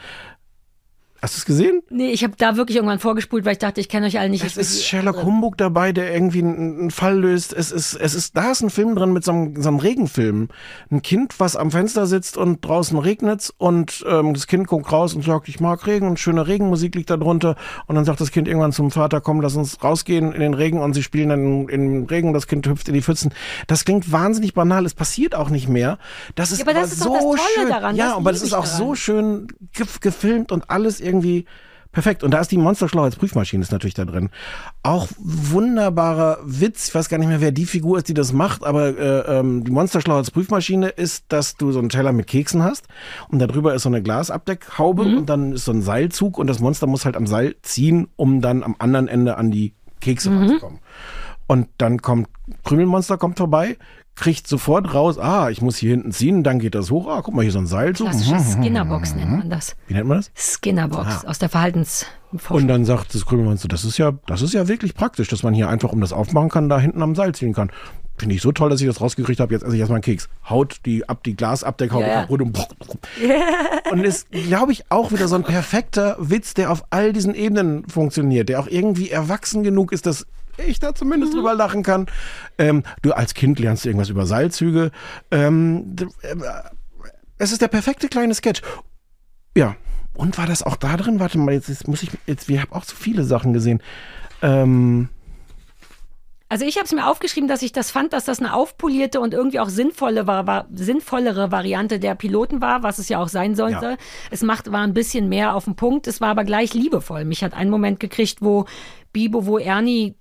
Hast du es gesehen? Nee, ich habe da wirklich irgendwann vorgespult, weil ich dachte, ich kenne euch alle nicht. Es ist Sherlock Humbug dabei, der irgendwie einen, einen Fall löst. Es ist, es ist, da ist ein Film drin mit so einem, so einem Regenfilm. Ein Kind, was am Fenster sitzt und draußen regnet's und ähm, das Kind guckt raus und sagt, ich mag Regen und schöne Regenmusik liegt da drunter. Und dann sagt das Kind irgendwann zum Vater, komm, lass uns rausgehen in den Regen und sie spielen dann im Regen und das Kind hüpft in die Pfützen. Das klingt wahnsinnig banal. Es passiert auch nicht mehr. Das ist Ja, aber das ist so das Tolle schön. daran. Ja, aber das ist auch so daran. schön gef gefilmt und alles irgendwie perfekt. Und da ist die Monsterschlau als Prüfmaschine ist natürlich da drin. Auch wunderbarer Witz. Ich weiß gar nicht mehr, wer die Figur ist, die das macht, aber äh, ähm, die Monsterschlau als Prüfmaschine ist, dass du so einen Teller mit Keksen hast und darüber ist so eine Glasabdeckhaube Mhm. und dann ist so ein Seilzug und das Monster muss halt am Seil ziehen, um dann am anderen Ende an die Kekse Mhm. ranzukommen. Und dann kommt Krümelmonster kommt vorbei, kriegt sofort raus, ah, ich muss hier hinten ziehen, dann geht das hoch, ah, guck mal, hier so ein Seilzug. Klassische Mhm. Skinnerbox nennt man das. Wie nennt man das? Skinnerbox aus der Verhaltensforschung. Und dann sagt das Krümelmonster, das ist ja, das ist ja wirklich praktisch, dass man hier einfach, um das aufmachen kann, da hinten am Seil ziehen kann. Finde ich so toll, dass ich das rausgekriegt habe. Jetzt esse ich erstmal einen Keks. Haut die ab die Glasabdeckhaube Ja, ja. kaputt und und ist, glaube ich, auch wieder so ein perfekter Witz, der auf all diesen Ebenen funktioniert, der auch irgendwie erwachsen genug ist, dass ich da zumindest Mhm. drüber lachen kann. Ähm, du als Kind lernst irgendwas über Seilzüge. Ähm, d- äh, es ist der perfekte kleine Sketch. Ja. Und war das auch da drin? Warte mal, jetzt, jetzt muss ich, jetzt, wir haben auch so viele Sachen gesehen. Ähm, Also ich habe es mir aufgeschrieben, dass ich das fand, dass das eine aufpolierte und irgendwie auch sinnvolle war, war, sinnvollere Variante der Piloten war, was es ja auch sein sollte. Ja. Es macht, war ein bisschen mehr auf den Punkt, es war aber gleich liebevoll. Mich hat einen Moment gekriegt, wo Bibo, wo Ernie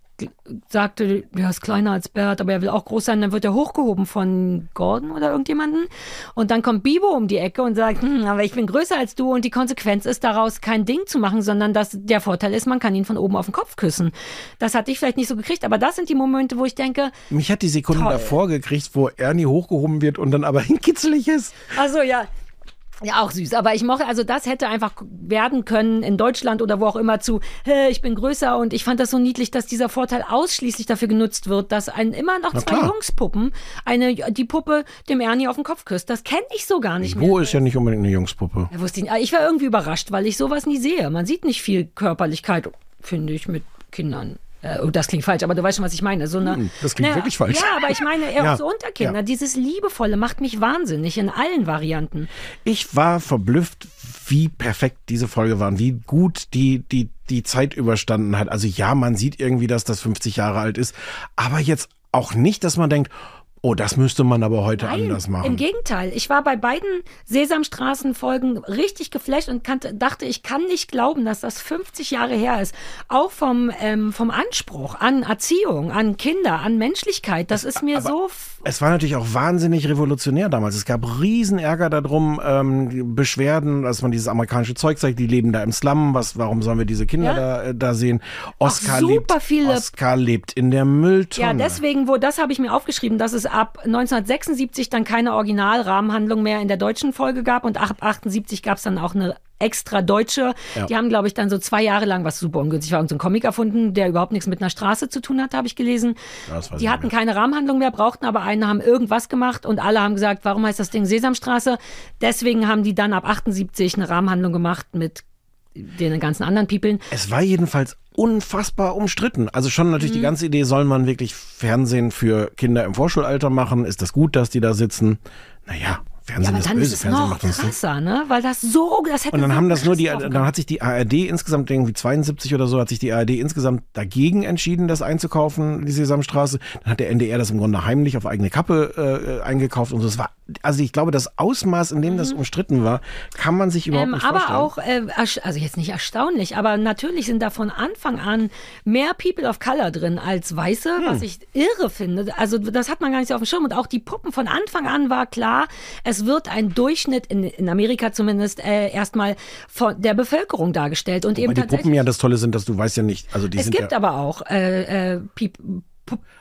sagte, er ist kleiner als Bert, aber er will auch groß sein, dann wird er hochgehoben von Gordon oder irgendjemanden. Und dann kommt Bibo um die Ecke und sagt, hm, aber ich bin größer als du und die Konsequenz ist daraus kein Ding zu machen, sondern dass der Vorteil ist, man kann ihn von oben auf den Kopf küssen. Das hatte ich vielleicht nicht so gekriegt, aber das sind die Momente, wo ich denke, mich hat die Sekunde Toll. davor gekriegt, wo Ernie hochgehoben wird und dann aber hinkitzelig ist. Also ja. Ja, auch süß. Aber ich mochte, also das hätte einfach werden können in Deutschland oder wo auch immer zu, "Hä, ich bin größer und ich fand das so niedlich, dass dieser Vorteil ausschließlich dafür genutzt wird, dass ein immer noch Na zwei klar. Jungspuppen eine, die Puppe dem Ernie auf den Kopf küsst. Das kenne ich so gar nicht mehr. Wo ist ja nicht unbedingt eine Jungspuppe. Ja, wusste ich, nicht. ich war irgendwie überrascht, weil ich sowas nie sehe. Man sieht nicht viel Körperlichkeit, finde ich, mit Kindern. Äh, Oh, das klingt falsch, aber du weißt schon, was ich meine. So eine, Hm, das klingt Ne, wirklich falsch. Ja, aber ich meine eher Ja, so unter Kinder. ja. Dieses Liebevolle macht mich wahnsinnig in allen Varianten. Ich war verblüfft, wie perfekt diese Folge war und wie gut die, die, die Zeit überstanden hat. Also ja, man sieht irgendwie, dass das 50 Jahre alt ist, aber jetzt auch nicht, dass man denkt, oh, das müsste man aber heute anders machen. Im Gegenteil, ich war bei beiden Sesamstraßen-Folgen richtig geflasht und kannte, dachte, ich kann nicht glauben, dass das 50 Jahre her ist. Auch vom, ähm, vom Anspruch an Erziehung, an Kinder, an Menschlichkeit. Das ist mir aber- so. Es war natürlich auch wahnsinnig revolutionär damals. Es gab riesen Ärger darum, ähm, Beschwerden, dass man dieses amerikanische Zeug zeigt, die leben da im Slum, was, warum sollen wir diese Kinder Ja. da, äh, da sehen? Oscar, lebt, viele- Oscar lebt in der Mülltonne. Ja, deswegen, wo, das habe ich mir aufgeschrieben, dass es ab 1976 dann keine Originalrahmenhandlung mehr in der deutschen Folge gab und ab 78 gab es dann auch eine extra deutsche. Ja. Die haben, glaube ich, dann so zwei Jahre lang, was super ungünstig war, so einen Comic erfunden, der überhaupt nichts mit einer Straße zu tun hat, habe ich gelesen. Die hatten nicht. keine Rahmenhandlung mehr, brauchten aber eine, haben irgendwas gemacht und alle haben gesagt, warum heißt das Ding Sesamstraße? Deswegen haben die dann ab 78 eine Rahmenhandlung gemacht mit den ganzen anderen Peoplen. Es war jedenfalls unfassbar umstritten. Also schon natürlich Mhm. die ganze Idee, soll man wirklich Fernsehen für Kinder im Vorschulalter machen? Ist das gut, dass die da sitzen? Naja, Ja, Fernsehen aber ist dann böse, ist es Fernsehen noch krasser, ne? Weil das so, das hätte Und dann so haben das nur die, dann hat sich die ARD insgesamt irgendwie 72 oder so, hat sich die ARD insgesamt dagegen entschieden, das einzukaufen, die Sesamstraße. Dann hat der NDR das im Grunde heimlich auf eigene Kappe äh, eingekauft und so. Es war, also ich glaube, das Ausmaß, in dem das umstritten war, kann man sich überhaupt Mhm. Ähm, nicht aber vorstellen. auch, äh, also jetzt nicht erstaunlich, aber natürlich sind da von Anfang an mehr People of Color drin als Weiße, Hm. was ich irre finde. Also das hat man gar nicht so auf dem Schirm. Und auch die Puppen von Anfang an war klar, es wird ein Durchschnitt, in, in Amerika zumindest, äh, erstmal von der Bevölkerung dargestellt. Und eben Weil die. Puppen ja das Tolle sind, dass du weißt ja nicht, also die es sind gibt ja, aber auch äh, äh,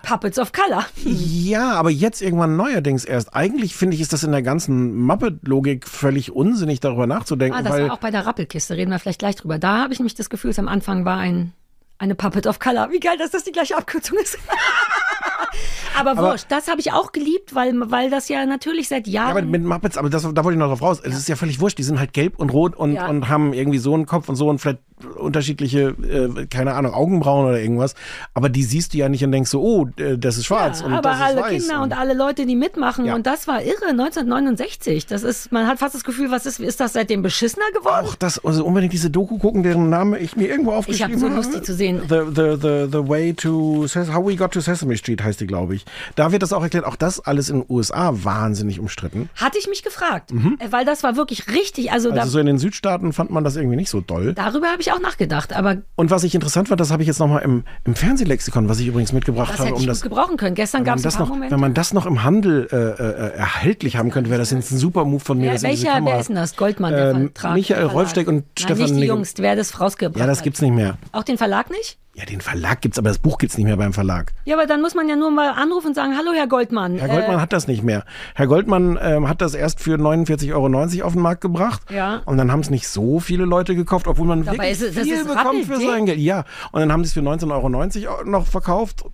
Puppets of Color. Ja, aber jetzt irgendwann neuerdings erst. Eigentlich finde ich, ist das in der ganzen Muppet-Logik völlig unsinnig, darüber nachzudenken, Ah, das weil war auch bei der Rappelkiste, reden wir vielleicht gleich drüber. Da habe ich nämlich das Gefühl, es am Anfang war ein, eine Puppet of Color. Wie geil, dass das die gleiche Abkürzung ist. aber, wurscht, das habe ich auch geliebt, weil, weil das ja natürlich seit Ja, aber Jahren. mit Muppets, aber das, da wollte ich noch drauf raus. Es ist ja völlig wurscht. Die sind halt gelb und rot und, und haben irgendwie so einen Kopf und so und vielleicht unterschiedliche, äh, keine Ahnung, Augenbrauen oder irgendwas. Aber die siehst du ja nicht und denkst so, oh, äh, das ist schwarz ja, und aber das ist alle weiß. Kinder und alle Leute, die mitmachen. Ja. Und das war irre, 1969. Das ist, man hat fast das Gefühl, was ist, ist das seitdem beschissener geworden? auch das, also unbedingt diese Doku gucken, deren Name ich mir irgendwo aufgeschrieben so habe. Lust, die zu sehen. The, the, the, the Way to, How We Got to Sesame Street heißt die, glaube ich. Da wird das auch erklärt. Auch das alles in den USA wahnsinnig umstritten. Hatte ich mich gefragt. Äh, Weil das war wirklich richtig. Also, Mhm. Also da, so in den Südstaaten fand man das irgendwie nicht so doll. darüber habe ich auch nachgedacht. Aber Und was ich interessant fand, das habe ich jetzt nochmal im, im Fernsehlexikon, was ich übrigens mitgebracht das habe, hätte um ich das gut gebrauchen können. Gestern gab es das noch, Momente. wenn man das noch im Handel äh, äh, erhältlich haben könnte, wäre das jetzt ein super Move von mir. Ja, welcher, wer ist denn das? Goldmann, der Ähm, Vertrag. Michael. Rolfsteck und Nein, Stefan nicht die Jungs, wer das rausgebracht Ja, das hat. gibt's nicht mehr. Auch den Verlag nicht? Ja, den Verlag gibt's, aber das Buch gibt's nicht mehr beim Verlag. Ja, aber dann muss man ja nur mal anrufen und sagen, hallo Herr Goldmann. Herr Goldmann äh, hat das nicht mehr. Herr Goldmann ähm, hat das erst für 49,90 Euro auf den Markt gebracht. Ja. Und dann haben es nicht so viele Leute gekauft, obwohl man Dabei wirklich es- viel bekommt für sein Geld. Ja. Und dann haben sie es für 19,90 Euro noch verkauft.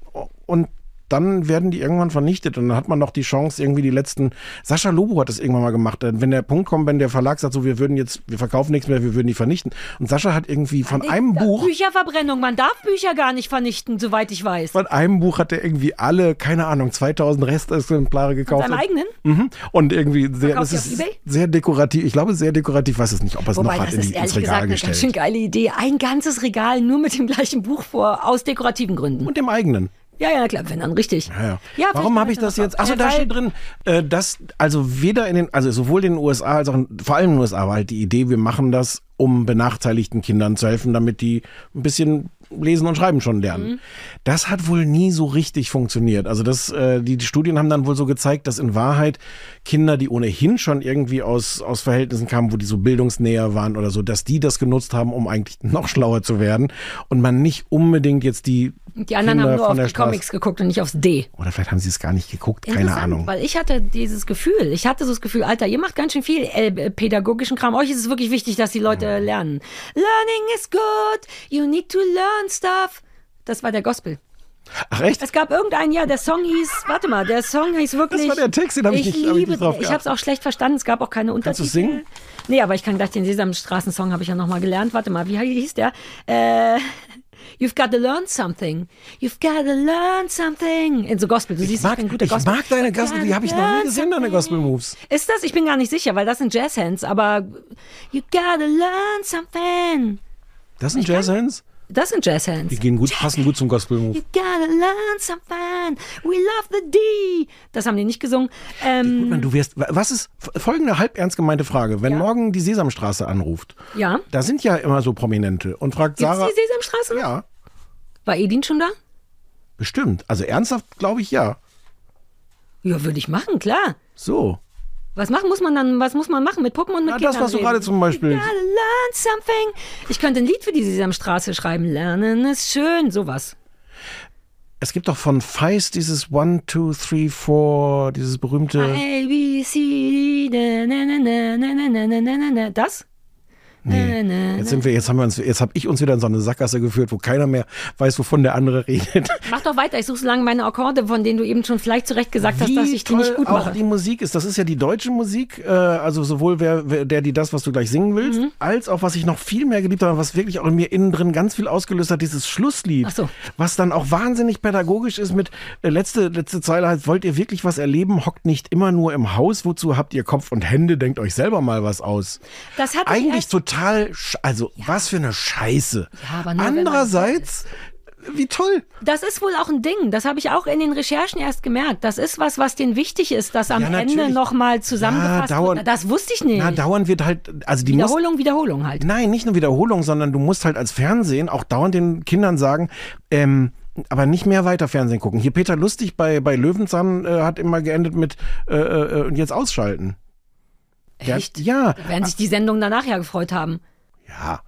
Und dann werden die irgendwann vernichtet und dann hat man noch die Chance, irgendwie die letzten. Sascha Lobo hat das irgendwann mal gemacht. äh, Wenn der Punkt kommt, wenn der Verlag sagt, so, wir würden jetzt, wir verkaufen nichts mehr, wir würden die vernichten. Und Sascha hat irgendwie von einem Buch. Bücherverbrennung, man darf Bücher gar nicht vernichten, soweit ich weiß. Von einem Buch hat er irgendwie alle, keine Ahnung, 2000 Restexemplare gekauft. Seinem eigenen? Mhm. Und irgendwie sehr, Verkauft das ist sehr dekorativ. Ich glaube, sehr dekorativ. Weiß es nicht, ob er es noch hat das in ist die, ehrlich ins gesagt Regal eine ganz schön gestellt. geile Idee. Ein ganzes Regal nur mit dem gleichen Buch vor, aus dekorativen Gründen. Und dem eigenen. Ja, ja, klar, wenn dann richtig. Ja, ja. Ja, Warum habe ich das jetzt? Achso, Äh, da steht drin, äh, dass also weder in den, also sowohl in den USA als auch in, vor allem in den USA war halt die Idee, wir machen das, um benachteiligten Kindern zu helfen, damit die ein bisschen lesen und schreiben schon lernen. Mhm. Das hat wohl nie so richtig funktioniert. Also das, äh, die, die Studien haben dann wohl so gezeigt, dass in Wahrheit Kinder, die ohnehin schon irgendwie aus, aus Verhältnissen kamen, wo die so bildungsnäher waren oder so, dass die das genutzt haben, um eigentlich noch schlauer zu werden und man nicht unbedingt jetzt die Die anderen Kinder haben nur auf die Straße Comics geguckt und nicht aufs D. oder vielleicht haben sie es gar nicht geguckt, keine Ahnung. Weil ich hatte dieses Gefühl, ich hatte so das Gefühl, Alter, ihr macht ganz schön viel äh, pädagogischen Kram. Euch ist es wirklich wichtig, dass die Leute lernen. Learning is good, you need to learn stuff. Das war der Gospel. Ach echt? Es gab irgendein Jahr, der Song hieß, warte mal, der Song hieß wirklich. Das war der Text, den hab ich nicht- hab ich nicht drauf Ich habe es auch schlecht verstanden, es gab auch keine Kannst Untertitel. du's singen? Nee, aber ich kann gleich den Sesamstraßen-Song habe ich ja nochmal gelernt. Warte mal, wie hieß der? Äh, You've got to learn something. You've got to learn something. In so Gospel. Du Ich siehst, mag, ich bin guter ich Gospel. mag deine Gospel, die habe ich noch nie gesehen, deine. Gospel Moves. Ist das? Ich bin gar nicht sicher, weil das sind Jazzhands, aber you gotta learn something. Das sind Jazzhands? Das sind Jazzhands. Die gehen gut, passen gut zum Gospel Move. You gotta learn something. We love the D. Das haben die nicht gesungen. Ähm, Gutmann, du wirst, was ist, folgende halb ernst gemeinte Frage. Wenn Ja. morgen die Sesamstraße anruft, ja. da sind ja immer so Prominente und fragt Gibt's Sarah. die Sesamstraße? noch? Ja, War Edin schon da? bestimmt. Also ernsthaft glaube ich ja. Ja, würde ich machen, klar. So. Was machen muss man dann? Was muss man machen mit Puppen und mit Na, Kindern? das, was du gerade zum Beispiel- learn something. Ich könnte ein Lied für die Sesamstraße schreiben. Lernen ist schön, sowas. Es gibt doch von Feist dieses One, Two, Three, Four, dieses berühmte. A, B, C, D, na, na, na, na, na, na, na, na, na. Das? Nee. Na, na, Jetzt sind wir, jetzt haben wir uns, jetzt habe ich uns wieder in so eine Sackgasse geführt, wo keiner mehr weiß, wovon der andere redet. Mach doch weiter. Ich suche so lange meine Akkorde, von denen du eben schon vielleicht zurecht gesagt hast, Wie dass ich die nicht gut auch mache. die Musik ist. Das ist ja die deutsche Musik, äh, also sowohl wer, wer, der, die das, was du gleich singen willst, Mhm. als auch was ich noch viel mehr geliebt habe, was wirklich auch in mir innen drin ganz viel ausgelöst hat, dieses Schlusslied, so. was dann auch wahnsinnig pädagogisch ist mit äh, letzte letzte Zeile halt, wollt ihr wirklich was erleben, hockt nicht immer nur im Haus, wozu habt ihr Kopf und Hände, denkt euch selber mal was aus. Das ich Eigentlich erst- total, also was für eine Scheiße. Ja, aber nur, Andererseits, wie toll. Das ist wohl auch ein Ding. Das habe ich auch in den Recherchen erst gemerkt. Das ist was, was denen wichtig ist, dass am Ja, Ende nochmal zusammengefasst Ja, dauernd- wird. Das wusste ich nicht. Na, dauernd wird halt, also die muss, Wiederholung, Wiederholung halt. Nein, nicht nur Wiederholung, sondern du musst halt als Fernsehen auch dauernd den Kindern sagen, ähm, aber nicht mehr weiter Fernsehen gucken. Hier Peter Lustig bei, bei Löwenzahn äh, hat immer geendet mit äh, äh, und jetzt ausschalten. Der Echt? Ja, Da werden sich die Sendungen danach ja gefreut haben. ja.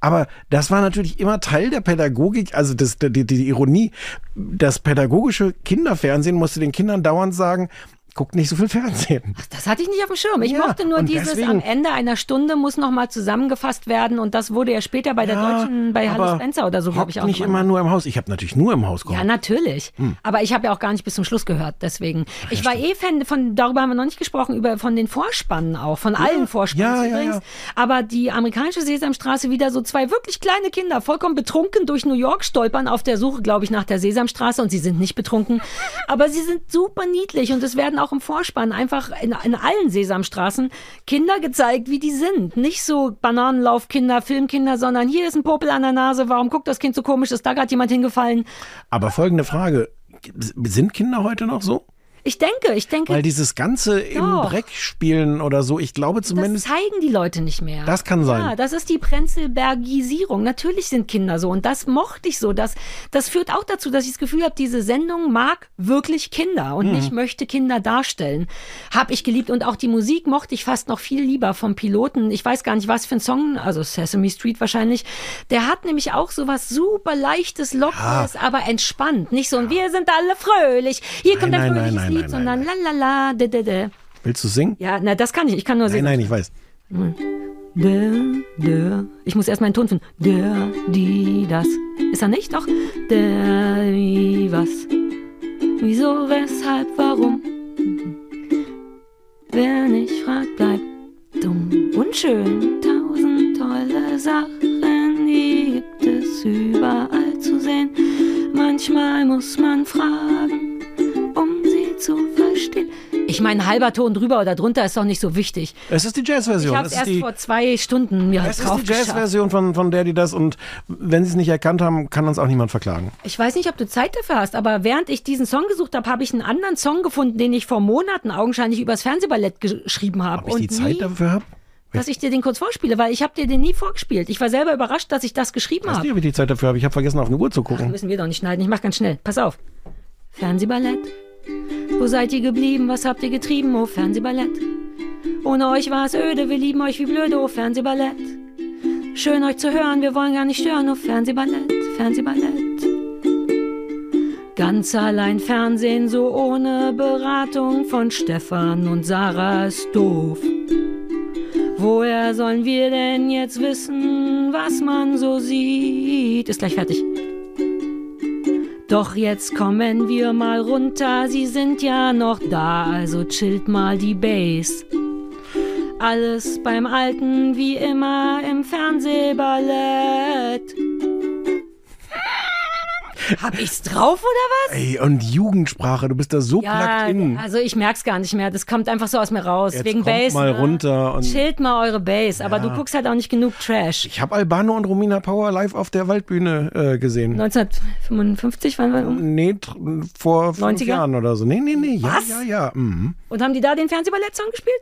Aber das war natürlich immer Teil der Pädagogik, also das, die, die Ironie. Das pädagogische Kinderfernsehen musste den Kindern dauernd sagen, guckt nicht so viel Fernsehen. Das hatte ich nicht auf dem Schirm. Ich Ja, mochte nur dieses, deswegen- am Ende einer Stunde muss nochmal zusammengefasst werden und das wurde ja später bei der Deutschen, bei Hallo aber Spencer oder so, glaube hockt ich auch. nicht immer nur im Haus. Ich habe natürlich nur im Haus Ja, geguckt. natürlich. Hm. Aber ich habe ja auch gar nicht bis zum Schluss gehört, deswegen. Ich war eh Fan von, darüber haben wir noch nicht gesprochen, über von den Vorspannen auch, von allen Vorspannen ja, ja, übrigens. ja. Aber die amerikanische Sesamstraße wieder so zwei wirklich kleine Kinder, vollkommen betrunken durch New York stolpern auf der Suche, glaube ich, nach der Sesamstraße und sie sind nicht betrunken. aber sie sind super niedlich und es werden auch im Vorspann einfach in, in allen Sesamstraßen Kinder gezeigt, wie die sind. Nicht so Bananenlaufkinder, Filmkinder, sondern hier ist ein Popel an der Nase, warum guckt das Kind so komisch, ist da gerade jemand hingefallen? Aber folgende Frage. Sind Kinder heute noch so? Ich denke, ich denke, Weil dieses ganze im. Dreck spielen oder so, ich glaube das zumindest. zeigen die Leute nicht mehr. Das kann sein. Ja, das ist die Prenzelbergisierung. Natürlich sind Kinder so und das mochte ich so. Das, das führt auch dazu, dass ich das Gefühl habe, diese Sendung mag wirklich Kinder und Mhm. nicht möchte Kinder darstellen. Hab ich geliebt und auch die Musik mochte ich fast noch viel lieber vom Piloten. Ich weiß gar nicht, was für ein Song, also Sesame Street wahrscheinlich. Der hat nämlich auch so was super leichtes, lockeres, aber entspannt. Nicht so ein Wir sind alle fröhlich. Hier kommt Nein, ein nein, fröhliches nein, nein, Lied, nein, sondern nein. la la la, de, de, de. Willst du singen? Ja, na, das kann ich. Ich kann nur Nein, singen. nein, ich weiß. Der, der. Ich muss erst meinen Ton finden. Der, die, das. Ist er nicht? Doch. Der, die, was. Wieso, weshalb, warum? Wer nicht fragt, bleibt dumm. Unschön, tausend tolle Sachen, die gibt es überall zu sehen. Manchmal muss man fragen, zu verstehen. Ich meine, halber Ton drüber oder drunter ist doch nicht so wichtig. Es ist die Ich Jazzversion. habe Es es ist erst die, vor zwei Stunden mir es ist die. Jazzversion von, von der, die das und wenn sie es nicht erkannt haben, kann uns auch niemand verklagen. Ich weiß nicht, ob du Zeit dafür hast, aber während ich diesen Song gesucht habe, habe ich einen anderen Song gefunden, den ich vor Monaten augenscheinlich übers Fernsehballett geschrieben habe. Ob ich die Zeit nie, dafür habe? dass ich dir den kurz vorspiele, weil ich habe dir den nie vorgespielt. Ich war selber überrascht, dass ich das geschrieben Ich weiß habe. nicht, ob ich die Zeit dafür habe. Ich habe vergessen, auf eine Uhr zu Ach, gucken. müssen wir doch nicht schneiden. Ich mach ganz schnell. Pass auf. Fernsehballett. Wo seid ihr geblieben? Was habt ihr getrieben? Oh, Fernsehballett. Ohne euch war es öde. Wir lieben euch wie blöde. Oh, Fernsehballett. Schön euch zu hören. Wir wollen gar nicht stören. Oh, Fernsehballett. Fernsehballett. Ganz allein Fernsehen, so ohne Beratung von Stefan und Sarah ist doof. Woher sollen wir denn jetzt wissen, was man so sieht? Ist gleich fertig. Doch jetzt kommen wir mal runter, sie sind ja noch da, also chillt mal die Bass. Alles beim Alten wie immer im Fernsehballett. Hab ich's drauf oder was? Ey, und Jugendsprache, du bist da so Ja, plugged in. also ich merk's gar nicht mehr. Das kommt einfach so aus mir raus. Jetzt Wegen kommt Bass. mal ne? runter und- Chillt mal eure Bass. Aber Ja. du guckst halt auch nicht genug Trash. Ich habe Albano und Romina Power live auf der Waldbühne äh, gesehen. 1955 waren wir. um- Nee, vor fünf 90er? Jahren oder so. Nee, nee, nee. Ja, Was? ja, ja. Mhm. Und haben die da den Fernsehballett-Song gespielt?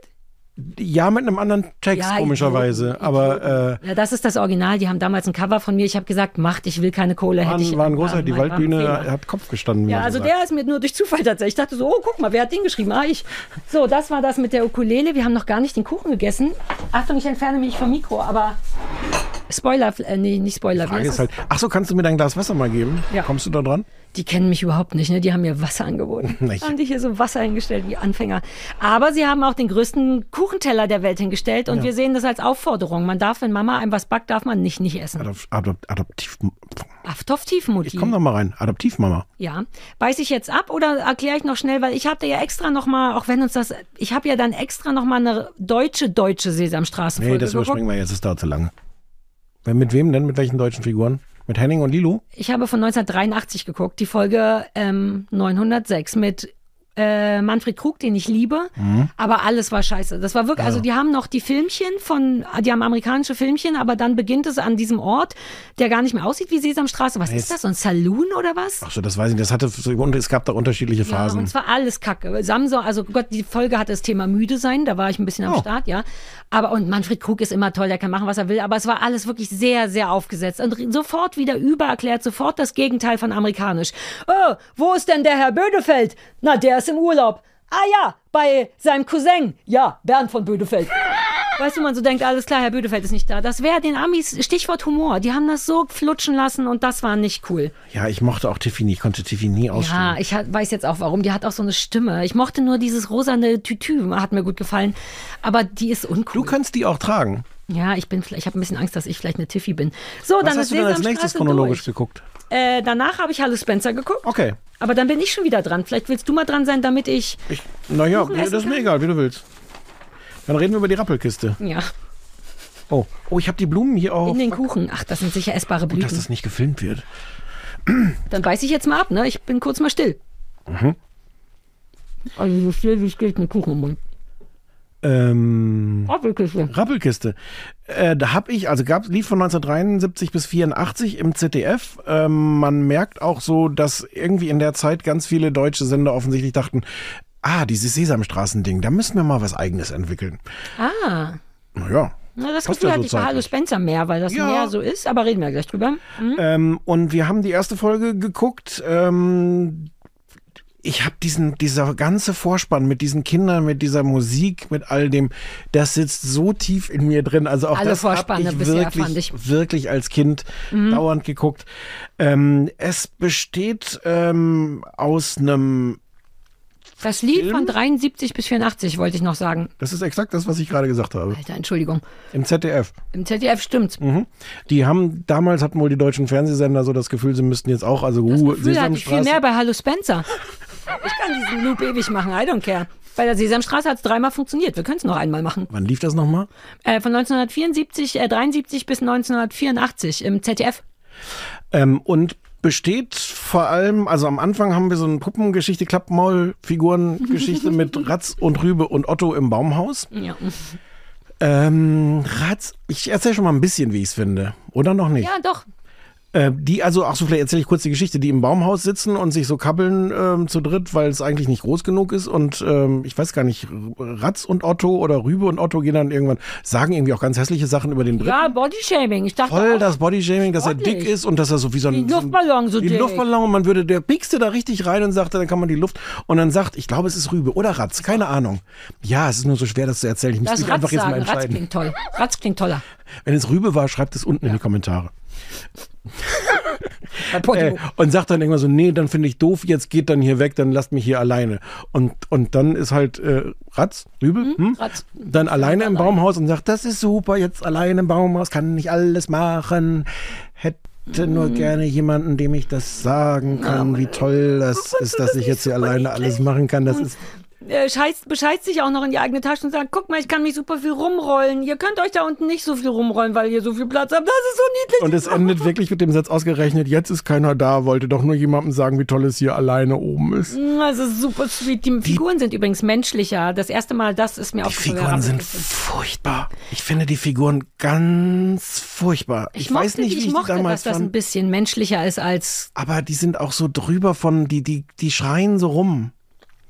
Ja, mit einem anderen Text, Ja, komischerweise. Idioten, Aber äh, Ja, das ist das Original. Die haben damals ein Cover von mir. Ich habe gesagt, macht, ich will keine Kohle. Hätte ich waren, waren großartig. Die war- war ein Waldbühne hat Kopf gestanden. Ja, also so der ist mir nur durch Zufall tatsächlich. Ich dachte so, oh, guck mal, wer hat den geschrieben? Ah, ich. So, das war das mit der Ukulele. Wir haben noch gar nicht den Kuchen gegessen. Achtung, ich entferne mich vom Mikro, aber Spoiler, äh, nee, nicht Spoiler. Frage ist halt, ach so, kannst du mir dein Glas Wasser mal geben? Ja. Kommst du da dran? Die kennen mich überhaupt nicht, ne? Die haben mir Wasser angeboten. Nicht. Haben die hier so Wasser hingestellt wie Anfänger. Aber sie haben auch den größten Kuchenteller der Welt hingestellt und wir sehen das als Aufforderung. Man darf, wenn Mama einem was backt, darf man nicht nicht essen. Adop, Adop, Adoptiv. Aftopftiefmutti. Komm doch mal rein. Adoptivmama. Ja. Beiß ich jetzt ab oder erkläre ich noch schnell, weil ich habe ja extra noch mal, auch wenn uns das, ich habe ja dann extra noch mal eine deutsche, deutsche Sesamstraße Nee, das überspringen wir jetzt. Das dauert zu lange. Mit wem denn? Mit welchen deutschen Figuren? Mit Henning und Lilo? Ich habe von 1983 geguckt, die Folge ähm, 906 mit äh, Manfred Krug, den ich liebe, aber alles war scheiße. Das war wirklich, also die haben noch die Filmchen von, die haben amerikanische Filmchen, aber dann beginnt es an diesem Ort, der gar nicht mehr aussieht wie Sesamstraße. Was ist das? So ein Saloon oder was? Ach so, das weiß ich nicht. Das hatte, und es gab da unterschiedliche Ja, Phasen. und zwar alles Kacke. Samson, also Gott, die Folge hatte das Thema müde sein, da war ich ein bisschen am Oh. Start, ja. Aber und Manfred Krug ist immer toll, der kann machen, was er will, aber es war alles wirklich sehr, sehr aufgesetzt und sofort wieder übererklärt, sofort das Gegenteil von amerikanisch. Oh, wo ist denn der Herr Bödefeld? Na, der ist im Urlaub. Ah ja, bei seinem Cousin. Ja, Bernd von Bödefeld. Weißt du, man so denkt, alles klar, Herr Bödefeld ist nicht da. Das wäre den Amis, Stichwort Humor. Die haben das so flutschen lassen und das war nicht cool. ja, ich mochte auch Tiffany. Ich konnte Tiffany nie ausstehen. Ja, ich hat, weiß jetzt auch warum. Die hat auch so eine Stimme. Ich mochte nur dieses rosane Tütü, hat mir gut gefallen. Aber die ist uncool. Du kannst die auch tragen. ja, ich bin vielleicht, ich habe ein bisschen Angst, dass ich vielleicht eine Tiffy bin. So, Was dann hast du denn als nächstes chronologisch durch. geguckt? Äh, danach habe ich Hallo Spencer geguckt. Okay. Aber dann bin ich schon wieder dran. Vielleicht willst du mal dran sein, damit ich. Ich, naja, das ist mir egal, wie du willst. Dann reden wir über die Rappelkiste. Ja, Oh, oh ich habe die Blumen hier auch. in den Kuchen. Ach, das sind sicher essbare Gut, dass das nicht gefilmt wird. Dann beiß ich jetzt mal ab, ne? Ich bin kurz mal still. Mhm. Also so still wie es geht mit Kuchen im Mund. Ähm, Apfelküsse. Rappelkiste. Äh, da habe ich, also gab, lief von 1973 bis 84 im ZDF. Ähm, man merkt auch so, dass irgendwie in der Zeit ganz viele deutsche Sender offensichtlich dachten, ah, dieses Sesamstraßen-Ding, da müssen wir mal was Eigenes entwickeln. Ah. Naja. Na, das Gefühl ja hatte so ich bei Hallo. Spencer mehr, weil das Ja. mehr so ist, aber reden wir gleich drüber. Hm? Ähm, und wir haben die erste Folge geguckt. Ähm, ich habe diesen, dieser ganze Vorspann mit diesen Kindern, mit dieser Musik, mit all dem, das sitzt so tief in mir drin. Also auch Alle das habe Vorspanne ich wirklich, ich. Mhm. wirklich als Kind dauernd geguckt. Ähm, es besteht ähm, aus einem, Das Lied Film? von 73 bis 84 wollte ich noch sagen. das ist exakt das, was ich gerade gesagt habe, Alter, Entschuldigung. im ZDF. Im ZDF stimmt's. Mhm. Die haben, damals hatten wohl die deutschen Fernsehsender so das Gefühl, sie müssten jetzt auch, also uh, Gefühl hatte ich viel Sesamstraße. mehr bei Hallo Spencer. Ich kann diesen Loop ewig machen, I don't care. Bei der Sesamstraße hat es dreimal funktioniert. Wir können es noch einmal machen. Wann lief das nochmal? Äh, von 1974, äh, 73 bis 1984 im ZDF. Ähm, und besteht vor allem, also am Anfang haben wir so eine Puppengeschichte, Klappmaul-Figuren-Geschichte mit Ratz und Rübe und Otto im Baumhaus. Ja. Ähm, Ratz, ich erzähle schon mal ein bisschen, wie ich es finde. Oder noch nicht? ja, doch. Äh, die, also, ach so, vielleicht erzähle ich kurz die Geschichte, die im Baumhaus sitzen und sich so kabbeln ähm, zu dritt, weil es eigentlich nicht groß genug ist. Und ähm, ich weiß gar nicht, Ratz und Otto oder Rübe und Otto gehen dann irgendwann, sagen irgendwie auch ganz hässliche Sachen über den dritten. Ja, Bodyshaming. Ich dachte Voll das Bodyshaming, dass er dick ist und dass er so wie so ein ein Luftballon so dick. Luftballon und man würde, der piekste da richtig rein und sagte, dann kann man die Luft und dann sagt, ich glaube, es ist Rübe oder Ratz, keine Ahnung. Ja, es ist nur so schwer, das zu erzählen. Ich muss mich einfach jetzt mal sagen. Ratz entscheiden. klingt toll. Ratz klingt toller. Wenn es Rübe war, schreibt es unten in die Kommentare. Äh, und sagt dann irgendwann so, nee, dann finde ich doof, jetzt geht dann hier weg, dann lasst mich hier alleine. Und, und dann ist halt äh, Ratz, Rübe, hm? Ratz. dann alleine im Baumhaus und sagt, das ist super, jetzt alleine im Baumhaus, kann nicht alles machen. Hätte nur Mhm. gerne jemanden, dem ich das sagen kann, wie toll das ist, dass ich jetzt hier alleine alles machen kann. Das ist äh, scheißt, bescheißt sich auch noch in die eigene Tasche und sagt, guck mal, ich kann mich super viel rumrollen. Ihr könnt euch da unten nicht so viel rumrollen, weil ihr so viel Platz habt. Das ist so niedlich. und es endet wirklich mit dem Satz ausgerechnet, jetzt ist keiner da, wollte doch nur jemandem sagen, wie toll es hier alleine oben ist. Das ist super sweet. Die Figuren sind übrigens menschlicher. Das erste Mal, das ist mir Die aufgefallen. Figuren sind Ich furchtbar. Ich finde die Figuren ganz furchtbar. Ich, weiß mochte nicht, die, wie ich ich mochte, die damals dass das ein bisschen menschlicher ist als, Aber die sind auch so drüber von, die, die, die schreien so rum.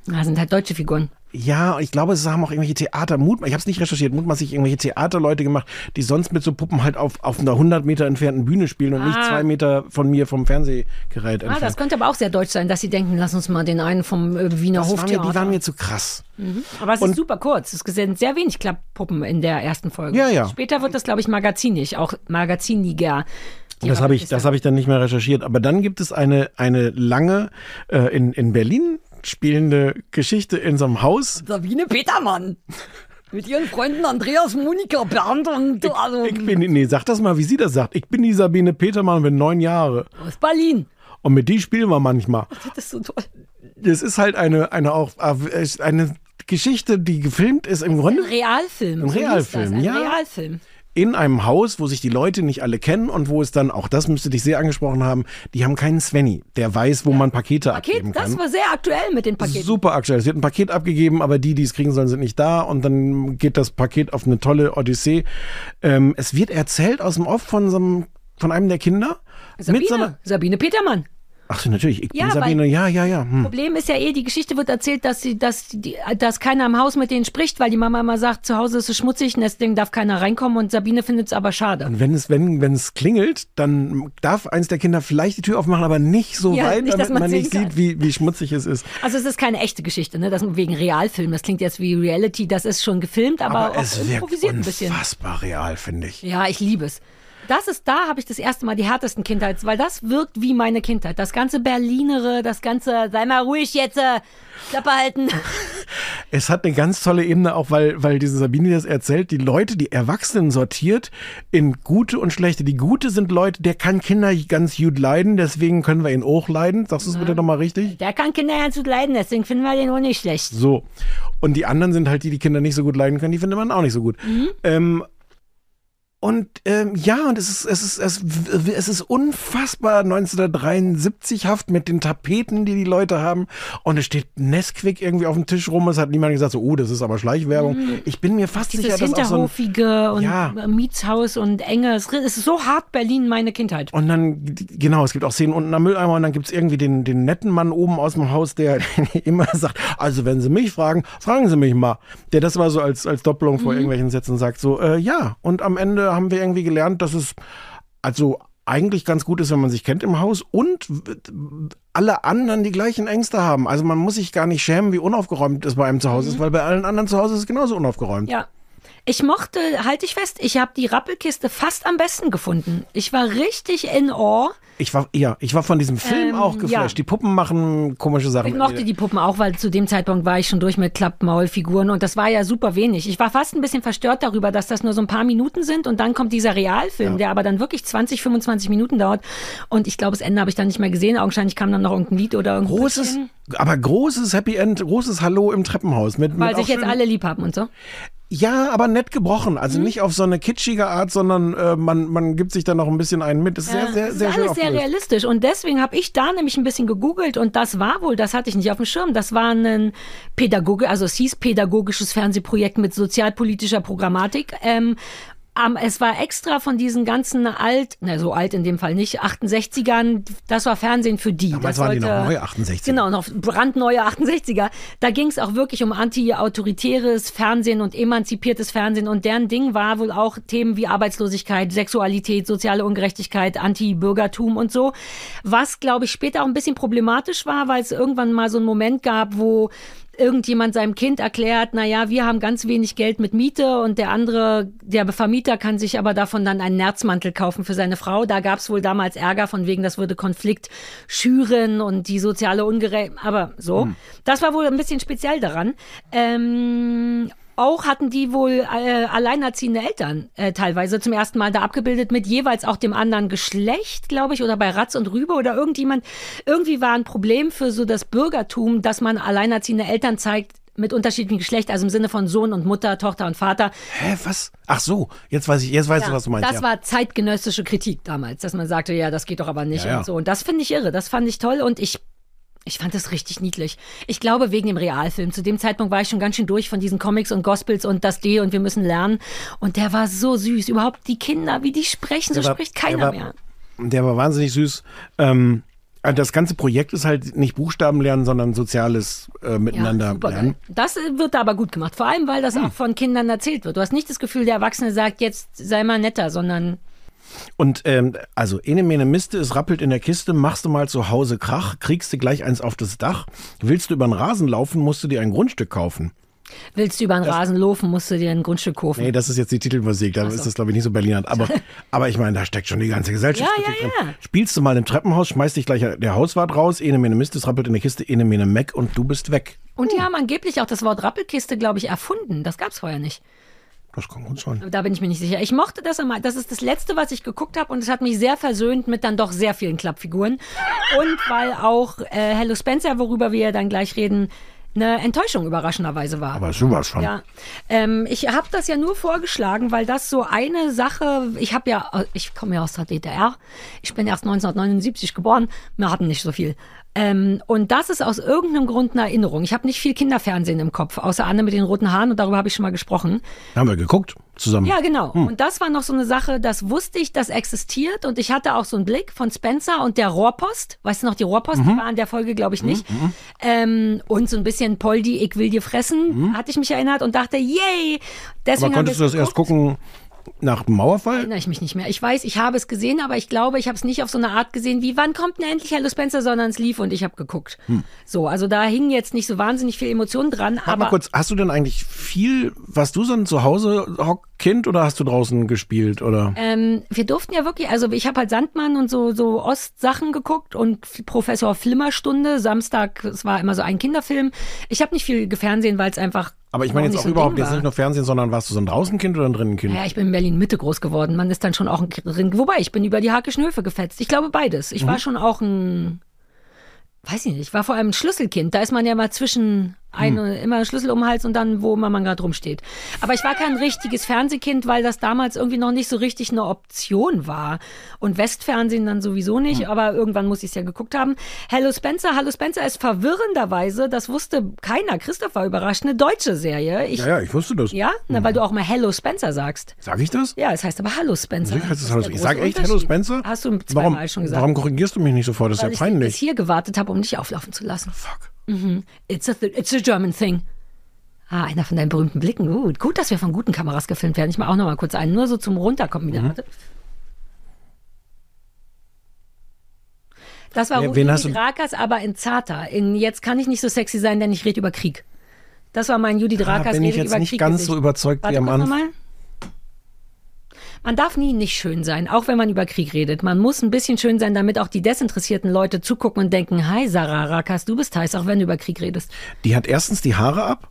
Das sind halt deutsche Figuren. Ja, ich glaube, es haben auch irgendwelche Theater, Mut, ich habe es nicht recherchiert, mutmaßlich irgendwelche Theaterleute gemacht, die sonst mit so Puppen halt auf, auf einer 100 Meter entfernten Bühne spielen und nicht Ah. zwei Meter von mir vom Fernsehgerät Ah, entfernt. das könnte aber auch sehr deutsch sein, dass sie denken, lass uns mal den einen vom äh, Wiener das war mir, Hoftheater. die waren mir zu krass. aber es und- ist super kurz. Es sind sehr wenig Klapppuppen in der ersten Folge. Ja, ja. Später wird das, glaube ich, magazinig, auch magaziniger. Die Das habe ich, das habe ich dann nicht mehr recherchiert. Aber dann gibt es eine, eine lange äh, in, in Berlin spielende Geschichte in so einem Haus. Sabine Petermann. Mit ihren Freunden Andreas, Monika, Bernd und also Ich bin, nee, sag das mal, wie sie das sagt. Ich bin die Sabine Petermann bin neun Jahre. aus Berlin. Und mit die spielen wir manchmal. Das ist so toll. Das ist halt eine, eine auch, äh, eine Geschichte, die gefilmt ist im Grunde Realfilm. Ein so hieß Realfilm, das, ein ja. Realfilm. In einem Haus, wo sich die Leute nicht alle kennen und wo es dann, auch das müsste dich sehr angesprochen haben, die haben keinen Svenny, der weiß, wo man Pakete abgeben Paket, kann. das war sehr aktuell mit den Paketen. Super aktuell. Es wird ein Paket abgegeben, aber die, die es kriegen sollen, sind nicht da. Und dann geht das Paket auf eine tolle Odyssee. Ähm, es wird erzählt aus dem Off von, so einem, von einem der Kinder. Sabine, Mit so Sabine Petermann. Ach so, natürlich. Ich Ja, bin Sabine. Ja, ja, ja. Hm. Problem ist ja eh, die Geschichte wird erzählt, dass sie, dass die, dass keiner im Haus mit denen spricht, weil die Mama immer sagt, zu Hause ist es schmutzig und deswegen darf keiner reinkommen und Sabine findet es aber schade. Und wenn es, wenn, wenn es klingelt, dann darf eins der Kinder vielleicht die Tür aufmachen, aber nicht so Ja, weit, nicht, dass damit man man nicht kann. sieht, wie, wie schmutzig es ist. Also es ist keine echte Geschichte, ne? Das wegen Realfilm. Das klingt jetzt wie Reality, das ist schon gefilmt, aber, Aber es wirkt improvisiert ein bisschen. unfassbar real, finde ich. Ja, ich liebe es. Das ist, da habe ich das erste Mal die härtesten Kindheits, weil das wirkt wie meine Kindheit. Das ganze Berlinere, das ganze, sei mal ruhig jetzt, äh, Klappe halten. Es hat eine ganz tolle Ebene, auch weil, weil diese Sabine das erzählt, die Leute, die Erwachsenen sortiert in gute und schlechte. Die gute sind Leute, der kann Kinder ganz gut leiden, deswegen können wir ihn auch leiden. Sagst du es bitte nochmal richtig? Der kann Kinder ganz gut leiden, deswegen finden wir den auch nicht schlecht. So. Und die anderen sind halt die, die Kinder nicht so gut leiden können, die findet man auch nicht so gut. Ähm, und ähm, ja, und es ist, es ist, es, es ist unfassbar 1973haft mit den Tapeten, die die Leute haben. Und es steht Nesquik irgendwie auf dem Tisch rum. Es hat niemand gesagt, so, oh, das ist aber Schleichwerbung. Ich bin mir fast Dieses sicher, dass auch so ein, und Ja. Mietshaus und enge. Es ist so hart Berlin, meine Kindheit. Und dann, genau, es gibt auch Szenen unten am Mülleimer und dann gibt's irgendwie den, den netten Mann oben aus dem Haus, der immer sagt, also wenn Sie mich fragen, fragen Sie mich mal. Der das mal so als, als Doppelung vor irgendwelchen Sätzen sagt, so, äh, ja. Und am Ende haben wir irgendwie gelernt, dass es also eigentlich ganz gut ist, wenn man sich kennt im Haus und alle anderen die gleichen Ängste haben. Also man muss sich gar nicht schämen, wie unaufgeräumt es bei einem zu Hause ist, weil bei allen anderen zu Hause ist es genauso unaufgeräumt. Ja. Ich mochte, halte ich fest, ich habe die Rappelkiste fast am besten gefunden. Ich war richtig in Awe. Ich war, ja, ich war von diesem Film Ähm, auch geflasht. ja. Die Puppen machen komische Sachen. Ich mochte die Puppen auch, weil zu dem Zeitpunkt war ich schon durch mit Klappmaulfiguren und das war ja super wenig. Ich war fast ein bisschen verstört darüber, dass das nur so ein paar Minuten sind und dann kommt dieser Realfilm, der aber dann wirklich 20, 25 Minuten dauert und ich glaube, das Ende habe ich dann nicht mehr gesehen. Augenscheinlich kam dann noch irgendein Lied oder irgendein Großes, aber großes Happy End, großes Hallo im Treppenhaus. Mit, weil mit sich jetzt alle lieb haben und so. Ja, aber nett gebrochen. Also Mhm. nicht auf so eine kitschige Art, sondern äh, man, man gibt sich da noch ein bisschen einen mit. Das ist sehr, sehr, das sehr ist schön alles sehr realistisch. Und deswegen habe ich da nämlich ein bisschen gegoogelt und das war wohl, das hatte ich nicht auf dem Schirm, das war ein Pädagoge, also es hieß pädagogisches Fernsehprojekt mit sozialpolitischer Programmatik. Ähm, am- es war extra von diesen ganzen alt, na so alt in dem Fall nicht, 68ern, das war Fernsehen für die. Damals das waren die noch neu 68er. Genau, noch brandneue 68er. Da ging es auch wirklich um anti-autoritäres Fernsehen und emanzipiertes Fernsehen. Und deren Ding war wohl auch Themen wie Arbeitslosigkeit, Sexualität, soziale Ungerechtigkeit, Anti-Bürgertum und so. Was, glaube ich, später auch ein bisschen problematisch war, weil es irgendwann mal so einen Moment gab, wo irgendjemand seinem Kind erklärt, na ja, wir haben ganz wenig Geld mit Miete und der andere, der Vermieter kann sich aber davon dann einen Nerzmantel kaufen für seine Frau. Da gab es wohl damals Ärger von wegen, das würde Konflikt schüren und die soziale Ungerechtigkeit, aber so. Das war wohl ein bisschen speziell daran. Ähm, auch hatten die wohl äh, alleinerziehende Eltern äh, teilweise zum ersten Mal da abgebildet mit jeweils auch dem anderen Geschlecht, glaube ich, oder bei Ratz und Rübe oder irgendjemand. Irgendwie war ein Problem für so das Bürgertum, dass man alleinerziehende Eltern zeigt mit unterschiedlichem Geschlecht, also im Sinne von Sohn und Mutter, Tochter und Vater. Hä, was? Ach so, jetzt weiß ich, jetzt weißt du, was du meinst. Das ja. war zeitgenössische Kritik damals, dass man sagte, ja, das geht doch aber nicht Ja, ja. und so. Und das finde ich irre, das fand ich toll und ich ich fand das richtig niedlich. Ich glaube, wegen dem Realfilm. Zu dem Zeitpunkt war ich schon ganz schön durch von diesen Comics und Gospels und das D und wir müssen lernen. Und der war so süß. Überhaupt die Kinder, wie die sprechen, so war- spricht keiner war- mehr. Der war wahnsinnig süß. Ähm, also das ganze Projekt ist halt nicht Buchstaben lernen, sondern soziales äh, Miteinander supergeil. lernen. Das äh, wird da aber gut gemacht. Vor allem, weil das Hm. auch von Kindern erzählt wird. Du hast nicht das Gefühl, der Erwachsene sagt, jetzt sei mal netter, sondern Und ähm, also ene mene Miste, es rappelt in der Kiste, machst du mal zu Hause Krach, kriegst du gleich eins auf das Dach. Willst du über den Rasen laufen, musst du dir ein Grundstück kaufen. willst du über den Rasen laufen, musst du dir ein Grundstück kaufen. Nee, das ist jetzt die Titelmusik, da ist das glaube ich nicht so Berliner. Aber, aber ich meine, da steckt schon die ganze Gesellschaft Ja, ja, drin. ja. Spielst du mal im Treppenhaus, schmeißt dich gleich der Hauswart raus, ene mene Miste, es rappelt in der Kiste, ene mene Meck und du bist weg. Und die haben angeblich auch das Wort Rappelkiste, glaube ich, erfunden. Das gab's vorher nicht. Das kann gut sein. Da bin ich mir nicht sicher. Ich mochte das einmal. Das ist das Letzte, was ich geguckt habe und es hat mich sehr versöhnt mit dann doch sehr vielen Klappfiguren. Und weil auch äh, Hello Spencer, worüber wir ja dann gleich reden, eine Enttäuschung überraschenderweise war. Aber sowas schon. Ja, ähm, ich habe das ja nur vorgeschlagen, weil das so eine Sache, ich habe ja, ich komme ja aus der DDR, ich bin erst 1979 geboren, wir hatten nicht so viel. Ähm, und das ist aus irgendeinem Grund eine Erinnerung. Ich habe nicht viel Kinderfernsehen im Kopf, außer Anne mit den roten Haaren und darüber habe ich schon mal gesprochen. Haben wir geguckt zusammen. Ja, genau. Und das war noch so eine Sache, das wusste ich, das existiert. Und ich hatte auch so einen Blick von Spencer und der Rohrpost. Weißt du noch, die Rohrpost, die war in der Folge, glaube ich, nicht. Ähm, und so ein bisschen Poldi, ich will dir fressen, hatte ich mich erinnert und dachte, yay! Deswegen Aber konntest du das erst geguckt. gucken nach dem Mauerfall? Erinnere ich mich nicht mehr. Ich weiß, ich habe es gesehen, aber ich glaube, ich habe es nicht auf so eine Art gesehen, wie wann kommt denn endlich Hello Spencer, sondern es lief und ich habe geguckt. So, also da hingen jetzt nicht so wahnsinnig viel Emotionen dran, Warte aber mal kurz, hast du denn eigentlich viel, warst du so ein Zuhause Hockkind oder hast du draußen gespielt oder? Ähm, wir durften ja wirklich, also ich habe halt Sandmann und so, so Ostsachen geguckt und Professor Flimmerstunde, Samstag, es war immer so ein Kinderfilm. Ich habe nicht viel gefernsehen, weil es einfach. Aber ich meine jetzt auch so überhaupt jetzt nicht nur Fernsehen, sondern warst du so ein Draußenkind oder ein Drinnenkind? Ja, ich bin in Berlin Mitte groß geworden. Man ist dann schon auch ein drin. Wobei, ich bin über die Hakischen Höfe gefetzt. Ich glaube beides. Ich war schon auch ein, weiß ich nicht, ich war vor allem ein Schlüsselkind. Da ist man ja mal zwischen eine, immer Schlüssel um den Hals und dann, wo man, man gerade rumsteht. Aber ich war kein richtiges Fernsehkind, weil das damals irgendwie noch nicht so richtig eine Option war. Und Westfernsehen dann sowieso nicht, aber irgendwann muss ich es ja geguckt haben. Hello Spencer, Hallo Spencer ist verwirrenderweise, das wusste keiner, Christoph war überrascht, eine deutsche Serie. Ich, Ja, ja, ich wusste das. ja? Na, weil du auch mal Hello Spencer sagst. Sag ich das? Ja, es heißt aber Hallo Spencer. Sicher heißt es Das ist Hallo. der Ich sage große echt Hello Unterschied. Spencer? Hast du zweimal warum, schon gesagt. Warum korrigierst du mich nicht sofort? Das ist weil ja ich bis peinlich. hier gewartet habe, um dich auflaufen zu lassen. Fuck. It's a, it's a German thing. Ah, einer von deinen berühmten Blicken. Gut, gut, dass wir von guten Kameras gefilmt werden. Ich mache auch noch mal kurz einen, nur so zum Runterkommen Mhm. wieder. Warte. Das war Wer- Rudi wen hast du- Rakas, aber in zarter. In Jetzt kann ich nicht so sexy sein, denn ich rede über Krieg. Das war mein Judith Rakers bin ich jetzt über nicht Krieg ganz Gesicht. so überzeugt Warte wie am Anfang. Man darf nie nicht schön sein, auch wenn man über Krieg redet. Man muss ein bisschen schön sein, damit auch die desinteressierten Leute zugucken und denken, hi Sarah Rakas, du bist heiß, auch wenn du über Krieg redest. Die hat erstens die Haare ab.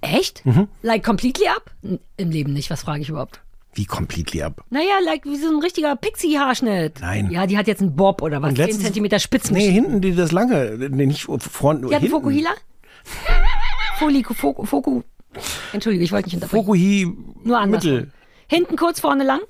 Echt? Mhm. Like completely? N- Im Leben nicht, was frage ich überhaupt? Wie completely ab. Naja, like wie so ein richtiger Pixie-Haarschnitt. Nein. Ja, die hat jetzt einen Bob oder was, Und 10 letztens- Zentimeter Spitzen. Nee, hinten die das lange. Nee, nicht vorne. die hat. Fokuhila? Foku, Foku, Foku. Entschuldige, ich wollte nicht unterbrechen. Fokuhi Nur andersrum. Mittel. Hinten kurz, vorne lang.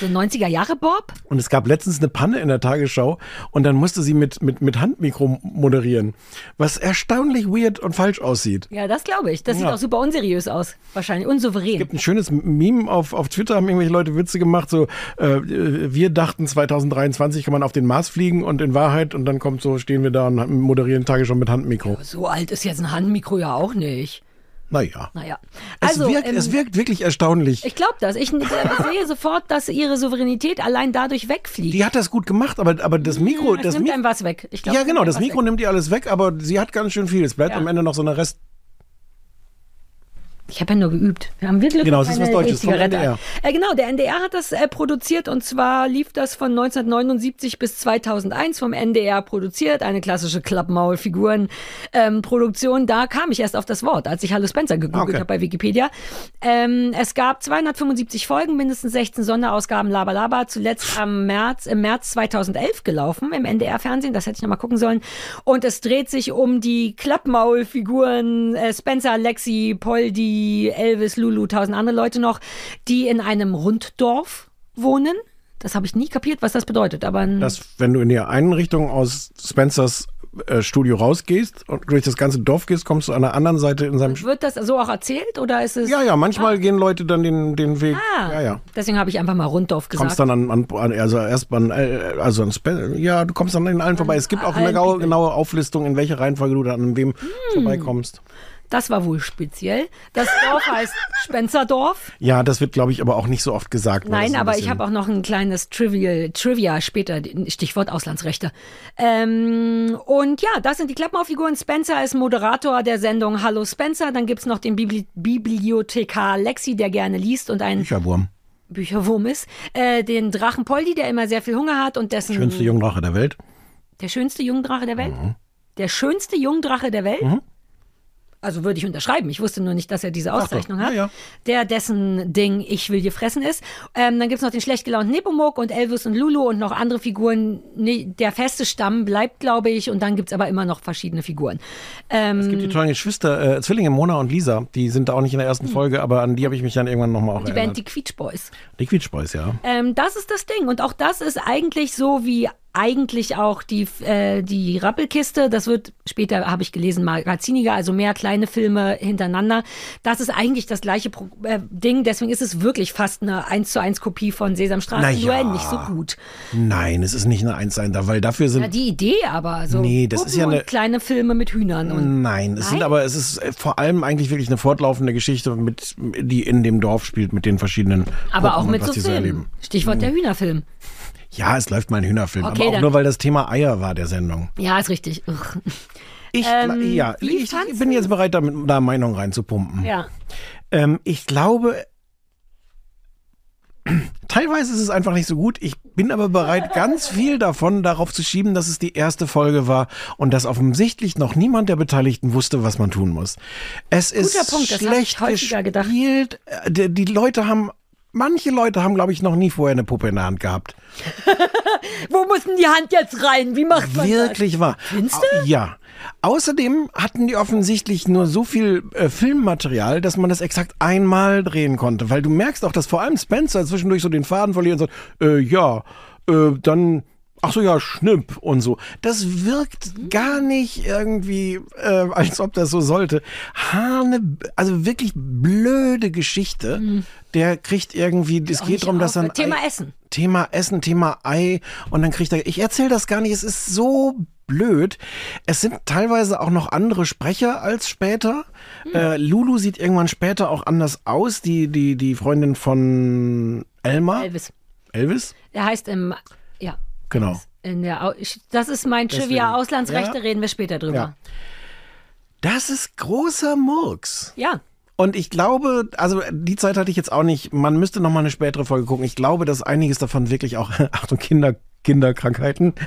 So 90er Jahre Bob? Und es gab letztens eine Panne in der Tagesschau und dann musste sie mit, mit, mit Handmikro moderieren, was erstaunlich weird und falsch aussieht. Ja, das glaube ich. Das sieht Ja. auch super unseriös aus. Wahrscheinlich unsouverän. gibt ein schönes Meme auf, auf Twitter, haben irgendwelche Leute Witze gemacht, so, äh, wir dachten 2023 kann man auf den Mars fliegen und in Wahrheit, und dann kommt so, stehen wir da und moderieren Tagesschau mit Handmikro. so alt ist jetzt ein Handmikro ja auch nicht. Naja. Naja. Es, Also, wirkt, ähm, es wirkt wirklich erstaunlich. ich glaube das. Ich äh, sehe sofort, dass ihre Souveränität allein dadurch wegfliegt. Die hat das gut gemacht, aber, aber das Mikro, es das nimmt Mi- einem was weg. Glaub, ja es genau, das Mikro weg. nimmt ihr alles weg, aber sie hat ganz schön viel. Es bleibt Ja. am Ende noch so eine Rest. Ich habe ja nur geübt. Wir haben wirklich Genau, es ist was Deutsches vom NDR. Äh, genau, der NDR hat das äh, produziert und zwar lief das von 1979 bis 2001 vom NDR produziert, eine klassische Klappmaul-Figuren-Produktion. da kam ich erst auf das Wort, als ich Hallo Spencer gegoogelt Okay. habe bei Wikipedia. Ähm, es gab 275 Folgen, mindestens 16 Sonderausgaben, Laber, zuletzt am März, im März 2011 gelaufen im NDR-Fernsehen, das hätte ich noch mal gucken sollen. Und es dreht sich um die Klappmaul-Figuren äh, Spencer, Lexi, Poldi, Elvis, Lulu, tausend andere Leute noch, die in einem Runddorf wohnen. Das habe ich nie kapiert, was das bedeutet, aber Dass, wenn du in die einen Richtung aus Spencers äh, Studio rausgehst und durch das ganze Dorf gehst, kommst du an der anderen Seite in seinem. wird das so auch erzählt oder ist es? Ja, ja, manchmal gehen Leute dann den, den Weg. Ah, Ja, ja. Deswegen habe ich einfach mal Runddorf gesagt. Kommst dann an, an, also erst an, äh, also an Spen ja, du kommst dann an allen vorbei. Es gibt auch eine genaue, Auflistung, in welcher Reihenfolge du dann an wem vorbeikommst. Das war wohl speziell. Das Dorf heißt Spenzerdorf. Ja, das wird, glaube ich, aber auch nicht so oft gesagt. Nein, aber ich habe auch noch ein kleines Trivial, Trivia später, Stichwort Auslandsrechte. Ähm, und ja, das sind die Klappenauffiguren. Spencer ist Moderator der Sendung Hallo Spencer. Dann gibt's noch den Bibli Bibliothekar Lexi, der gerne liest und ein Bücherwurm. Bücherwurm ist. Äh, den Drachen Poldi, der immer sehr viel Hunger hat und dessen... Schönste Jungdrache der Welt. Der schönste Jungdrache der Welt? Mhm. Der schönste Jungdrache der Welt? Also würde ich unterschreiben. Ich wusste nur nicht, dass er diese Auszeichnung Ja, hat. ja. Der, dessen Ding Ich will dir fressen ist. Ähm, dann gibt's noch den schlecht gelaunten Nepomuk und Elvis und Lulu und noch andere Figuren. Nee, der feste Stamm bleibt, glaube ich. Und dann gibt's aber immer noch verschiedene Figuren. Ähm, Es gibt die tollen Geschwister, äh, Zwillinge Mona und Lisa. Die sind da auch nicht in der ersten Folge, aber an die habe ich mich dann irgendwann nochmal auch die erinnert. Band Die Quietsch Boys. Die Quietsch Boys, ja. Ähm, das ist das Ding. Und auch das ist eigentlich so wie eigentlich auch die, äh, die Rappelkiste. Das wird später, habe ich gelesen, magaziniger, also mehr kleine Filme hintereinander. Das ist eigentlich das gleiche Pro äh, Ding. Deswegen ist es wirklich fast eine 1 zu 1 Kopie von Sesamstraße, Na nur nicht so gut. Nein, es ist nicht eine Eins sein da, weil dafür sind. Ja, die Idee aber. So Nee, das ist ja eine- kleine Filme mit Hühnern. Und Nein, es sind Nein? aber, es ist äh, vor allem eigentlich wirklich eine fortlaufende Geschichte, mit, die in dem Dorf spielt, mit den verschiedenen. aber Gruppen auch mit so Filmen. Stichwort der Hühnerfilm. Ja, es läuft mal ein Hühnerfilm, Okay, aber auch dann- nur, weil das Thema Eier war der Sendung. Ja, ist richtig. Ugh. Ich, Ähm, ja, ich, bin jetzt bereit, da Meinung reinzupumpen. Ja. Ähm, ich glaube, teilweise ist es einfach nicht so gut. Ich bin aber bereit, ganz viel davon darauf zu schieben, dass es die erste Folge war und dass offensichtlich noch niemand der Beteiligten wusste, was man tun muss. Es ist Punkt, schlecht häufiger gedacht. gespielt. Äh, die Leute haben, manche Leute haben, glaube ich, noch nie vorher eine Puppe in der Hand gehabt. Wo muss denn die Hand jetzt rein? Wie macht man Wirklich wahr. Findest Au- Ja. Außerdem hatten die offensichtlich nur so viel äh, Filmmaterial, dass man das exakt einmal drehen konnte. Weil du merkst auch, dass vor allem Spencer zwischendurch so den Faden verliert und sagt, äh, ja, äh, dann, ach so, ja, Schnipp und so. Das wirkt gar nicht irgendwie, äh, als ob das so sollte. Hane, also wirklich blöde Geschichte. Der kriegt irgendwie, es geht darum, dass er Thema Ei- Essen. Thema Essen, Thema Ei und dann kriegt er, ich erzähle das gar nicht, es ist so blöd. Es sind teilweise auch noch andere Sprecher als später. Hm. Äh, Lulu sieht irgendwann später auch anders aus, die, die, die Freundin von Elmar. Elvis. Elvis? Der heißt im, ja, Genau. in der, das ist mein. Trivia Auslandsrechte, Ja. reden wir später drüber. Ja. Das ist großer Murks. Ja. Und ich glaube, also die Zeit hatte ich jetzt auch nicht. Man müsste noch mal eine spätere Folge gucken. Ich glaube, dass einiges davon wirklich auch, Achtung, Kinder, Kinderkrankheiten.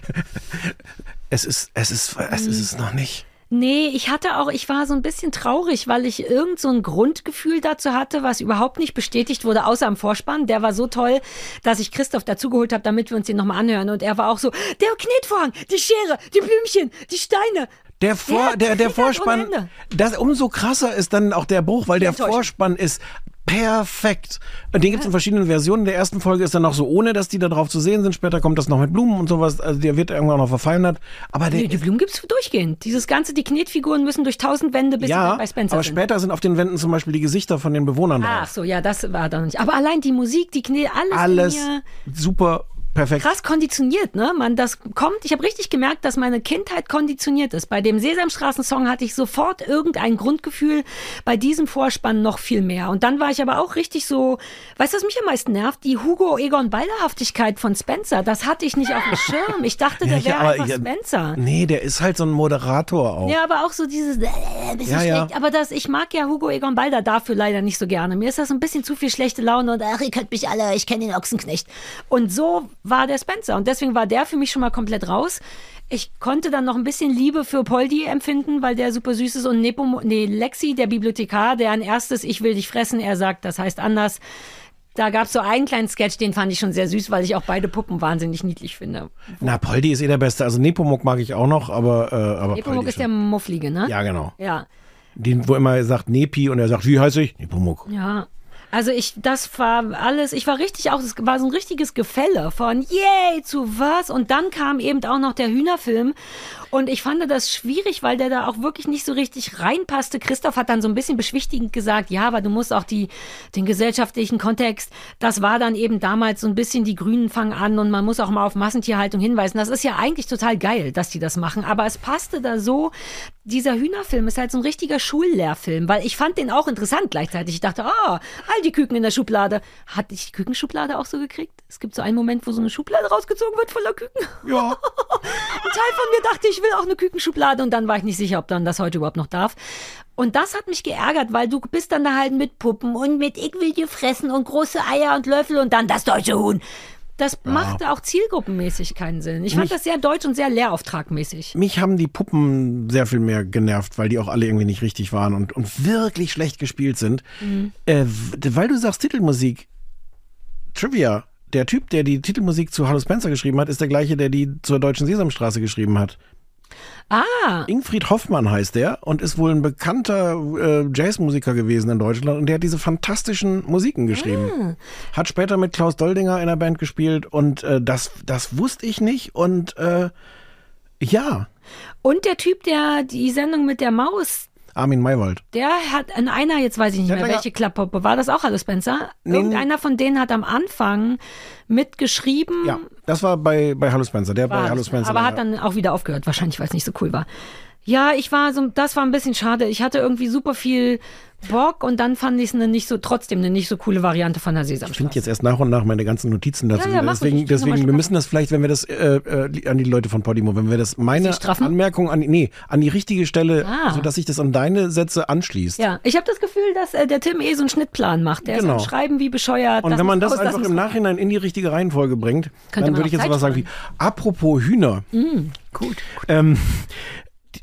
Es ist, es ist, es ist es noch nicht. Nee, ich hatte auch, ich war so ein bisschen traurig, weil ich irgend so ein Grundgefühl dazu hatte, was überhaupt nicht bestätigt wurde, außer am Vorspann. Der war so toll, dass ich Christoph dazugeholt habe, damit wir uns den nochmal anhören. Und er war auch so, der Knetvorhang, die Schere, die Blümchen, die Steine. Der, Vor, Der der, der Vorspann, das, umso krasser ist dann auch der Bruch, weil der. Vorspann ist perfekt. Und den gibt es in verschiedenen Versionen. In der ersten Folge ist dann noch so, ohne dass die da drauf zu sehen sind. Später kommt das noch mit Blumen und sowas. Also der wird irgendwann noch verfeinert. Aber der Nee, die Blumen gibt's durchgehend. Dieses ganze, die Knetfiguren müssen durch tausend Wände bis ja, dann bei Spencer aber sind. später sind auf den Wänden zum Beispiel die Gesichter von den Bewohnern Ach drauf. so, ja, das war da noch nicht. Aber allein die Musik, die Knet, alles, Alles super perfekt. krass konditioniert, ne? Man, das kommt, ich habe richtig gemerkt, dass meine Kindheit konditioniert ist. Bei dem Sesamstraßen-Song hatte ich sofort irgendein Grundgefühl, bei diesem Vorspann noch viel mehr. Und dann war ich aber auch richtig so, weißt du, was mich am meisten nervt? Die Hugo Egon Balderhaftigkeit von Spencer. Das hatte ich nicht auf dem Schirm. Ich dachte, der ich- wäre einfach ich- Spencer. Nee, der ist halt so ein Moderator auch. Ja, aber auch so dieses äh, bisschen Ja, ja. schlecht. Aber das, ich mag ja Hugo Egon Balder dafür leider nicht so gerne. Mir ist das ein bisschen zu viel schlechte Laune und ach, ihr könnt mich alle, ich kenne den Ochsenknecht. Und so war der Spencer. Und deswegen war der für mich schon mal komplett raus. Ich konnte dann noch ein bisschen Liebe für Poldi empfinden, weil der super süß ist. Und Nepo, nee, Lexi, der Bibliothekar, der ein erstes Ich will dich fressen, er sagt, das heißt anders. Da gab es so einen kleinen Sketch, den fand ich schon sehr süß, weil ich auch beide Puppen wahnsinnig niedlich finde. Na, Poldi ist eh der Beste. Also Nepomuk mag ich auch noch, aber, äh, aber Nepomuk Poldi ist der schon. Mufflige, ne? Ja, genau. Ja. Den, wo immer er sagt Nepi und er sagt, wie heiße ich? Nepomuk. Ja. Also ich, das war alles, ich war richtig auch, es war so ein richtiges Gefälle von yay zu was und dann kam eben auch noch der Hühnerfilm und ich fand das schwierig, weil der da auch wirklich nicht so richtig reinpasste. Christoph hat dann so ein bisschen beschwichtigend gesagt, ja, aber du musst auch die, den gesellschaftlichen Kontext, das war dann eben damals so ein bisschen die Grünen fangen an und man muss auch mal auf Massentierhaltung hinweisen. Das ist ja eigentlich total geil, dass die das machen, aber es passte da so, dieser Hühnerfilm ist halt so ein richtiger Schullehrfilm, weil ich fand den auch interessant gleichzeitig. Ich dachte, ah, all die Küken in der Schublade. Hatte ich die Kükenschublade auch so gekriegt? Es gibt so einen Moment, wo so eine Schublade rausgezogen wird voller Küken. Ja. Ein Teil von mir dachte, ich will auch eine Kükenschublade und dann war ich nicht sicher, ob dann das heute überhaupt noch darf. Und das hat mich geärgert, weil du bist dann da halt mit Puppen und mit Ich will dir fressen und große Eier und Löffel und dann das deutsche Huhn. Das machte auch zielgruppenmäßig keinen Sinn. Ich fand das sehr deutsch und sehr lehrauftragmäßig. Mich haben die Puppen sehr viel mehr genervt, weil die auch alle irgendwie nicht richtig waren und, und wirklich schlecht gespielt sind. Mhm. Äh, weil du sagst Titelmusik, Trivia, der Typ, der die Titelmusik zu Hallo Spencer geschrieben hat, ist der gleiche, der die zur Deutschen Sesamstraße geschrieben hat. Ah, Ingfried Hoffmann heißt der und ist wohl ein bekannter äh, Jazzmusiker gewesen in Deutschland und der hat diese fantastischen Musiken geschrieben. Ah. Hat später mit Klaus Doldinger in der Band gespielt und äh, das, das wusste ich nicht und äh, ja, und der Typ, der die Sendung mit der Maus, Armin Maywald. der hat in einer, jetzt weiß ich nicht Der mehr, welche Klapppuppe, war das auch Hallo Spencer? Nee, Irgendeiner von denen hat am Anfang mitgeschrieben. Ja, das war bei, bei Hallo Spencer, der War bei Hallo. Spencer. aber hat dann auch wieder aufgehört, wahrscheinlich, weil es nicht so cool war. Ja, ich war so, das war ein bisschen schade. Ich hatte irgendwie super viel Bock und dann fand ich es eine nicht so, trotzdem eine nicht so coole Variante von der ich Sesamstraße. finde jetzt erst nach und nach meine ganzen Notizen dazu. Ja, ja, ruhig, deswegen, ich deswegen, wir müssen das vielleicht, wenn wir das äh, äh, an die Leute von Podimo, wenn wir das meine? Anmerkung an, nee, an die richtige Stelle, Ah. sodass sich das an deine Sätze anschließt. Ja, ich habe das Gefühl, dass äh, der Tim eh so einen Schnittplan macht. Der Genau. ist am Schreiben wie bescheuert. Und wenn man das raus, einfach im. Nachhinein in die richtige Reihenfolge bringt, dann würde ich jetzt sowas Zeit sagen wie, apropos Hühner. Gut. Ähm,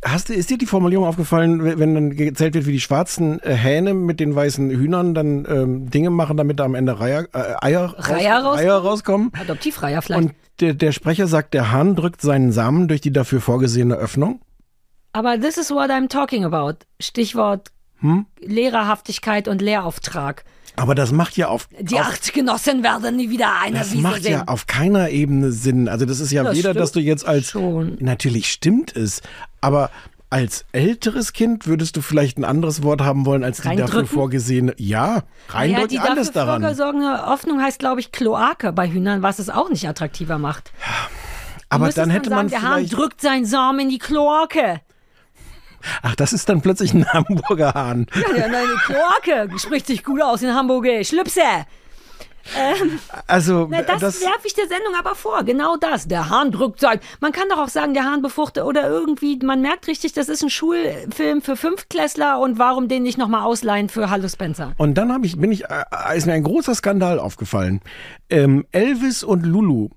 hast du, ist dir die Formulierung aufgefallen, wenn dann gezählt wird, wie die schwarzen äh, Hähne mit den weißen Hühnern dann ähm, Dinge machen, damit da am Ende Reier, äh, Eier, raus, Reiher rauskommen? Eier rauskommen? Adoptivreiher vielleicht. Und der, der Sprecher sagt, der Hahn drückt seinen Samen durch die dafür vorgesehene Öffnung. Aber this is what I'm talking about. Stichwort Hm? Lehrerhaftigkeit und Lehrauftrag. Aber das macht ja auf, Die auf acht Genossen werden nie wieder eine das Wiese macht sehen. ja auf keiner Ebene Sinn. Also das ist ja Das weder, dass du jetzt als schon. natürlich stimmt es, aber als älteres Kind würdest du vielleicht ein anderes Wort haben wollen als die dafür vorgesehene. Ja, ja, reindrücken die alles dafür daran. vorgesorgene Hoffnung heißt, glaube ich, Kloake bei Hühnern, was es auch nicht attraktiver macht. Du Aber dann hätte man sagen, der Hahn vielleicht. drückt seinen Samen in die Kloake. Ach, das ist dann plötzlich ein Hamburger Hahn. Ja, nein, die Kloake spricht sich gut aus in Hamburg. Schlüpse. also, Na, das, das, werfe ich der Sendung aber vor. Genau das. Der Hahn drückt sein. Man kann doch auch sagen, der Hahn befruchtet oder irgendwie, man merkt richtig, das ist ein Schulfilm für Fünftklässler und warum den nicht nochmal ausleihen für Hallo Spencer? Und dann habe ich, bin ich, äh, ist mir ein großer Skandal aufgefallen. Ähm, Elvis und Lulu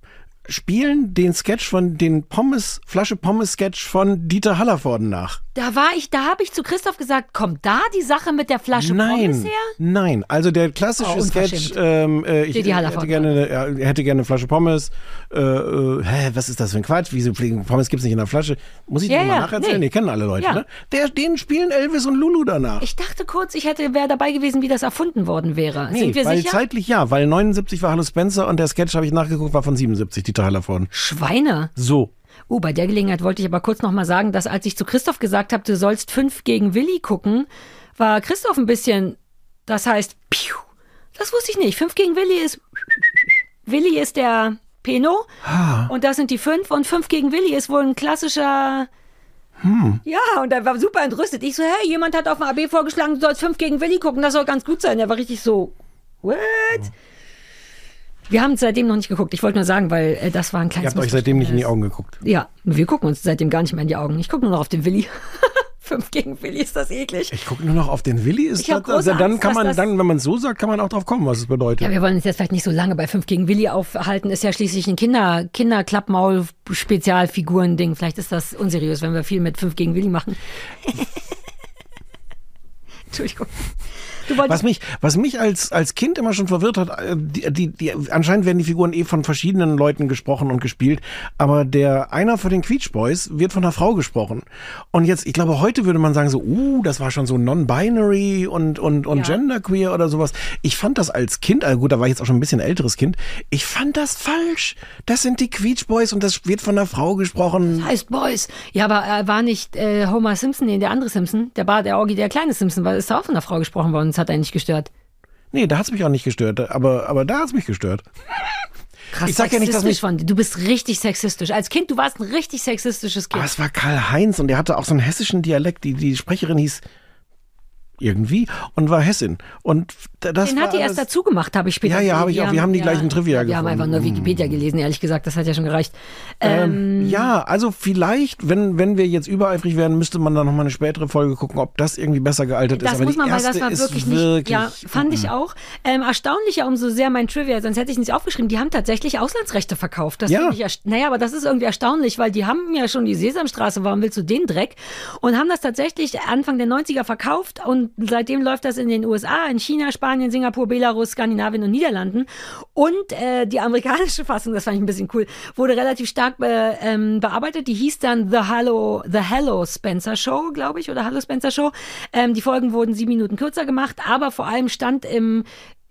spielen den Sketch von den Pommes, Flasche Pommes Sketch von Dieter Hallervorden nach. Da war ich, da habe ich zu Christoph gesagt, kommt da die Sache mit der Flasche Pommes Nein, her? nein. Also der klassische Oh. Sketch, ähm, äh, ich Didi hätte gerne, eine- ja, hätte gerne eine Flasche Pommes. Äh, äh, hä, was ist das für ein Quatsch? Wieso fliegen Pommes gibt's nicht in der Flasche? Muss ich Ja, ja, mal ja, nacherzählen? nee. Nee, kennen alle Leute, Ja. ne? Der, den spielen Elvis und Lulu danach. Ich dachte kurz, ich hätte wäre dabei gewesen, wie das erfunden worden wäre. nee, Sind wir weil sicher? zeitlich ja, weil 79 war Hallo Spencer und der Sketch, habe ich nachgeguckt, war von 77, Dieter Hallervorden. Schweine. So. Oh, bei der Gelegenheit wollte ich aber kurz noch mal sagen, dass als ich zu Christoph gesagt habe, du sollst fünf gegen Willi gucken, war Christoph ein bisschen, das heißt, piu. Das wusste ich nicht. Fünf gegen Willi ist, Willi ist der Peno und das sind die fünf und fünf gegen Willi ist wohl ein klassischer, ja, und er war super entrüstet. Ich so, hey, jemand hat auf dem AB vorgeschlagen, du sollst fünf gegen Willi gucken, das soll ganz gut sein. Er war richtig so, what? Wir haben es seitdem noch nicht geguckt. Ich wollte nur sagen, weil äh, das war ein Ihr kleines habt euch seitdem nicht in die. Augen geguckt. Ja, wir gucken uns seitdem gar nicht mehr in die Augen. Ich gucke nur noch auf den Willi. Fünf gegen Willi ist das eklig. Ich gucke nur noch auf den Willi. Ist Ich das, also dann Angst, kann man, dann, wenn man es so sagt, kann man auch drauf kommen, was es bedeutet. Ja, wir wollen uns jetzt vielleicht nicht so lange bei Fünf gegen Willi aufhalten. Ist ja schließlich ein Kinder, Kinderklappmaul-Spezialfiguren-Ding. Vielleicht ist das unseriös, wenn wir viel mit Fünf gegen Willi machen. Entschuldigung. Du Was mich, was mich als, als Kind immer schon verwirrt hat, äh, die, die, die, anscheinend werden die Figuren eh von verschiedenen Leuten gesprochen und gespielt, aber der einer von den Queech Boys wird von einer Frau gesprochen. Und jetzt, ich glaube, heute würde man sagen so, uh, das war schon so non-binary und, und, und Ja. genderqueer oder sowas. Ich fand das als Kind, also gut, da war ich jetzt auch schon ein bisschen älteres Kind, ich fand das falsch. Das sind die Queech Boys und das wird von einer Frau gesprochen. heißt Boys. Ja, aber äh, war nicht äh, Homer Simpson, nee, der andere Simpson, der war der Orgi, der kleine Simpson, weil ist da auch von einer Frau gesprochen worden. Das hat er nicht gestört. Nee, da hat's mich auch nicht gestört, aber, aber da hat's mich gestört. Krass Ich sag ja nicht, dass mich- von dir. Du bist richtig sexistisch. Als Kind, du warst ein richtig sexistisches Kind. Aber es war Karl-Heinz und der hatte auch so einen hessischen Dialekt. Die, die Sprecherin hieß irgendwie und war Hessin. Und das Den hat die erst dazu gemacht, habe ich später Ja, ja, habe ich auch. Wir haben die gleichen Trivia ja, Wir haben gefunden. einfach nur Wikipedia gelesen, ehrlich gesagt. Das hat ja schon gereicht. Ähm, Ja, also vielleicht, wenn, wenn wir jetzt übereifrig werden, müsste man da nochmal eine spätere Folge gucken, ob das irgendwie besser gealtert ist. das muss man, weil das war wirklich nicht. wirklich, ja, fand ich auch. Ähm, erstaunlicher, umso sehr mein Trivia, sonst hätte ich nicht aufgeschrieben. Die haben tatsächlich Auslandsrechte verkauft. Das Ja. ich naja, aber das ist irgendwie erstaunlich, weil die haben ja schon die Sesamstraße, warum willst du den Dreck? Und haben das tatsächlich Anfang der 90er verkauft und seitdem läuft das in den USA, in China, Spanien, Singapur, Belarus, Skandinavien und Niederlanden. Und äh, die amerikanische Fassung, das fand ich ein bisschen cool, wurde relativ stark be, ähm, bearbeitet. Die hieß dann The Hello, The Hello Spencer Show, glaube ich, oder Hello Spencer Show. Ähm, die Folgen wurden sieben Minuten kürzer gemacht, aber vor allem stand im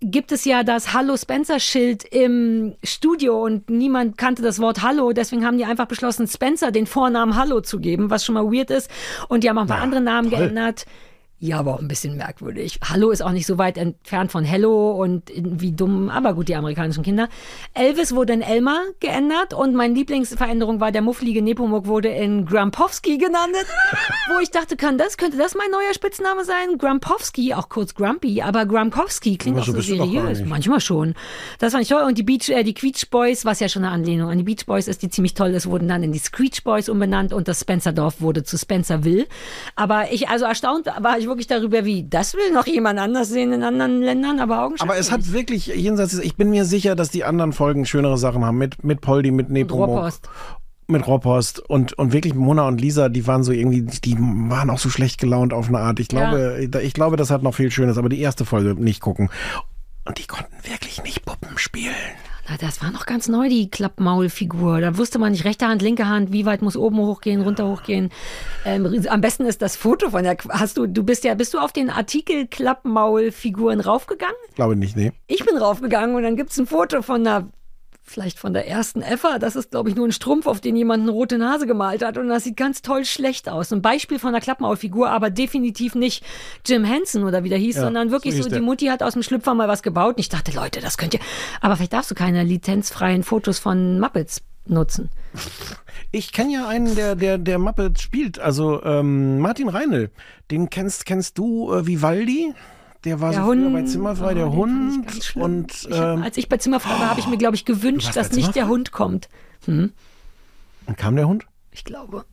gibt es ja das Hallo Spencer Schild im Studio und niemand kannte das Wort Hallo, deswegen haben die einfach beschlossen, Spencer den Vornamen Hallo zu geben, was schon mal weird ist und die haben auch paar andere Namen geändert. Ja, aber auch ein bisschen merkwürdig. Hallo ist auch nicht so weit entfernt von Hello und wie dumm, aber gut, die amerikanischen Kinder. Elvis wurde in Elmer geändert und meine Lieblingsveränderung war, der mufflige Nepomuk wurde in Grumpowski genannt, wo ich dachte, kann das, könnte das mein neuer Spitzname sein? Grumpowski, auch kurz Grumpy, aber Grumpowski klingt Aber auch so seriös. Manchmal schon. Das fand ich toll. Und die Beach, äh, die Queech Boys, was ja schon eine Anlehnung an die Beach Boys ist, die ziemlich toll ist, wurden dann in die Screech Boys umbenannt und das Spencerdorf wurde zu Spencerville. Aber ich, also erstaunt war ich wirklich darüber, wie, das will noch jemand anders sehen in anderen Ländern, aber augenscheinlich. Aber es hat wirklich, jenseits, ich bin mir sicher, dass die anderen Folgen schönere Sachen haben. Mit, mit Poldi, mit Nepomuk. Mit Rohrpost und, und wirklich Mona und Lisa, die waren so irgendwie, die waren auch so schlecht gelaunt auf eine Art. Ich glaube, ich glaube, das hat noch viel Schönes, aber die erste Folge nicht gucken. Und die konnten wirklich nicht Puppen spielen. Na, das war noch ganz neu, die Klappmaulfigur. Da wusste man nicht, rechte Hand, linke Hand, wie weit muss oben hochgehen, runter hochgehen. Ähm, am besten ist das Foto von der, hast du, du bist ja, bist du auf den Artikel Klappmaulfiguren raufgegangen? Glaube nicht, nee. Ich bin raufgegangen und dann gibt's ein Foto von einer, vielleicht von der ersten Effa. Das ist, glaube ich, nur ein Strumpf, auf den jemand eine rote Nase gemalt hat. Und das sieht ganz toll schlecht aus. Ein Beispiel von einer Klappmaulfigur, aber definitiv nicht Jim Henson oder wie der hieß, Ja, sondern wirklich so so, die. Mutti hat aus dem Schlüpfer mal was gebaut. Und ich dachte, Leute, das könnt ihr. Aber vielleicht darfst du keine lizenzfreien Fotos von Muppets nutzen. Ich kenne ja einen, der, der, der Muppet spielt, also ähm, Martin Reinl. Den kennst, kennst du äh, Vivaldi? Der war Der so Hund, früher bei Zimmerfrei, oh, der Hund und Ich hab, ähm, als ich bei Zimmerfrei war, habe ich mir, glaube ich, gewünscht, dass nicht der? Hund kommt. und kam der Hund? Ich glaube.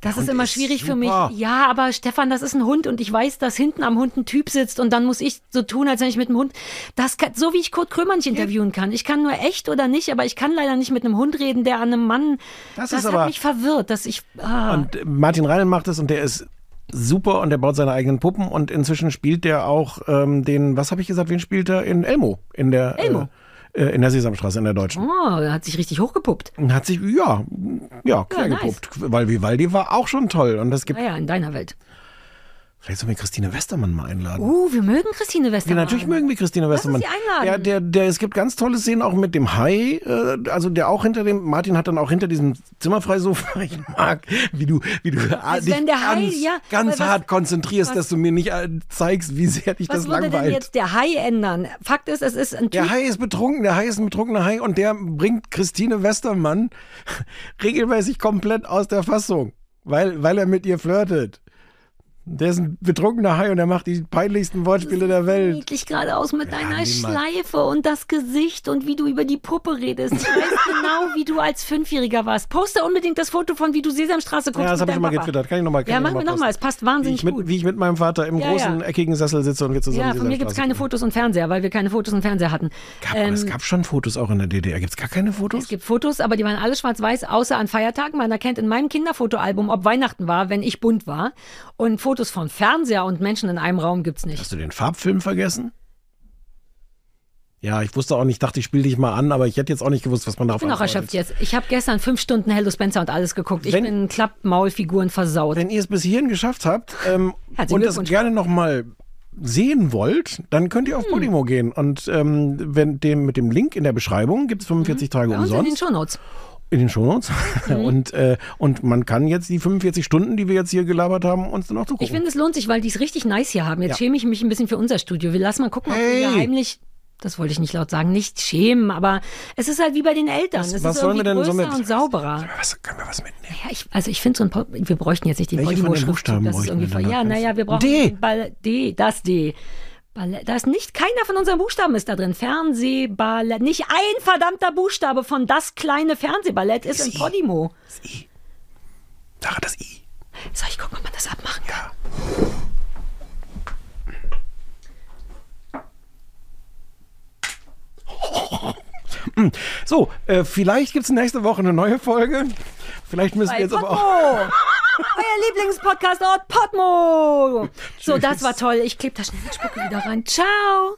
Das Hund ist immer ist schwierig für super. mich. Ja, aber Stefan, das ist ein Hund und ich weiß, dass hinten am Hund ein Typ sitzt und dann muss ich so tun, als wenn ich mit einem Hund. Das kann, so wie ich Kurt Krömer nicht interviewen kann. Ich kann nur echt oder nicht, aber ich kann leider nicht mit einem Hund reden, der an einem Mann. Das das ist hat aber- mich verwirrt, dass ich. Ah. Und Martin Reinl macht es und der ist super und der baut seine eigenen Puppen und inzwischen spielt der auch ähm, den, was habe ich gesagt, wen spielt er? In Elmo. In der, Elmo? Äh, äh, in der Sesamstraße, in der deutschen. Oh, er hat sich richtig hochgepuppt. Hat sich, ja, ja, quer nice. gepuppt. Weil Vivaldi war auch schon toll. Und das gibt, Naja, in deiner Welt. Vielleicht sollen wir Christine Westermann mal einladen. Uh, wir mögen Christine Ja, Westermann. natürlich mögen wir Christine Westermann. sie einladen. Ja, der, der, es gibt ganz tolle Szenen auch mit dem Hai, äh, also der auch hinter dem, Martin hat dann auch hinter diesem Zimmerfreisofa, ich mag, wie du, wie du äh, dich der Hai- ganz, ja, ganz was- hart konzentrierst, was- dass du mir nicht äh, zeigst, wie sehr dich Was das würde denn langweilt. jetzt der Hai ändern? Fakt ist, es ist ein Typ. Der Hai ist betrunken, der Hai ist ein betrunkener Hai und der bringt Christine Westermann regelmäßig komplett aus der Fassung, weil, weil er mit ihr flirtet. Der ist ein betrunkener Hai und er macht die peinlichsten Wortspiele der Welt. niedlich gerade aus mit deiner nimm mal. Schleife und das Gesicht und wie du über die Puppe redest. Ich weiß genau, wie du als Fünfjähriger warst. Poste unbedingt das Foto von, wie du Sesamstraße guckst. Ja, das habe ich schon mal getwittert. Kann ich nochmal Ja, mach mir nochmal. Es passt wahnsinnig mit, gut. wie ich mit meinem Vater im Ja, großen, ja. eckigen Sessel sitze und wir zusammen ja, von mir gibt's Sesamstraße keine. Fotos und Fernseher, weil wir keine Fotos und Fernseher hatten. Gab, aber es Ähm, gab schon Fotos auch in der DDR. Gibt es gar keine Fotos? Es gibt Fotos, aber die waren alle schwarz-weiß, außer an Feiertagen. Man erkennt in meinem Kinderfotoalbum, ob Weihnachten war, wenn ich bunt war. Und Fotos vom Fernseher und Menschen in einem Raum gibt's nicht. Hast du den Farbfilm vergessen? Ja, ich wusste auch nicht, dachte, ich spiele dich mal an, aber ich hätte jetzt auch nicht gewusst, was man darauf Ich bin auch erschöpft jetzt. Ich habe gestern fünf Stunden Hello Spencer und alles geguckt. Ich Wenn- bin Klappmaulfiguren versaut. Wenn ihr es bis hierhin geschafft habt ähm, und das gerne nochmal sehen wollt, dann könnt ihr Hm. auf Podimo gehen. Und ähm, wenn dem, mit dem Link in der Beschreibung gibt es 45 Tage Bei uns in den umsonst. Shownotes. In den Shownotes. Mhm. und, äh, und man kann jetzt die 45 Stunden, die wir jetzt hier gelabert haben, uns dann auch zugucken. Ich finde, es lohnt sich, weil die es richtig nice hier haben. Jetzt Ja. schäme ich mich ein bisschen für unser Studio. Wir lassen mal gucken, ob Hey. wir heimlich, das wollte ich nicht laut sagen, nicht schämen, aber es ist halt wie bei den Eltern. es was ist sollen wir denn so größer mit- und sauberer. was, können wir was mitnehmen? Ja, ich, also ich finde so ein Pod wir bräuchten jetzt nicht den Buchstaben das ist irgendwie voll-? Ja, naja, wir brauchen D. Ball, D, das D. Ballett, da ist nicht keiner von unseren Buchstaben ist da drin. Fernsehballett, nicht ein verdammter Buchstabe von das kleine Fernsehballett ist in I. Podimo. Das I. Sarah, das I. Soll ich gucken, ob man das abmachen kann? Ja. So, äh, vielleicht gibt es nächste Woche eine neue Folge. Vielleicht müssen wir jetzt aber Podmo. auch. Euer Lieblingspodcast-Ort Podmo. So, das war toll. Ich klebe da schnell die Spucke wieder rein. Ciao.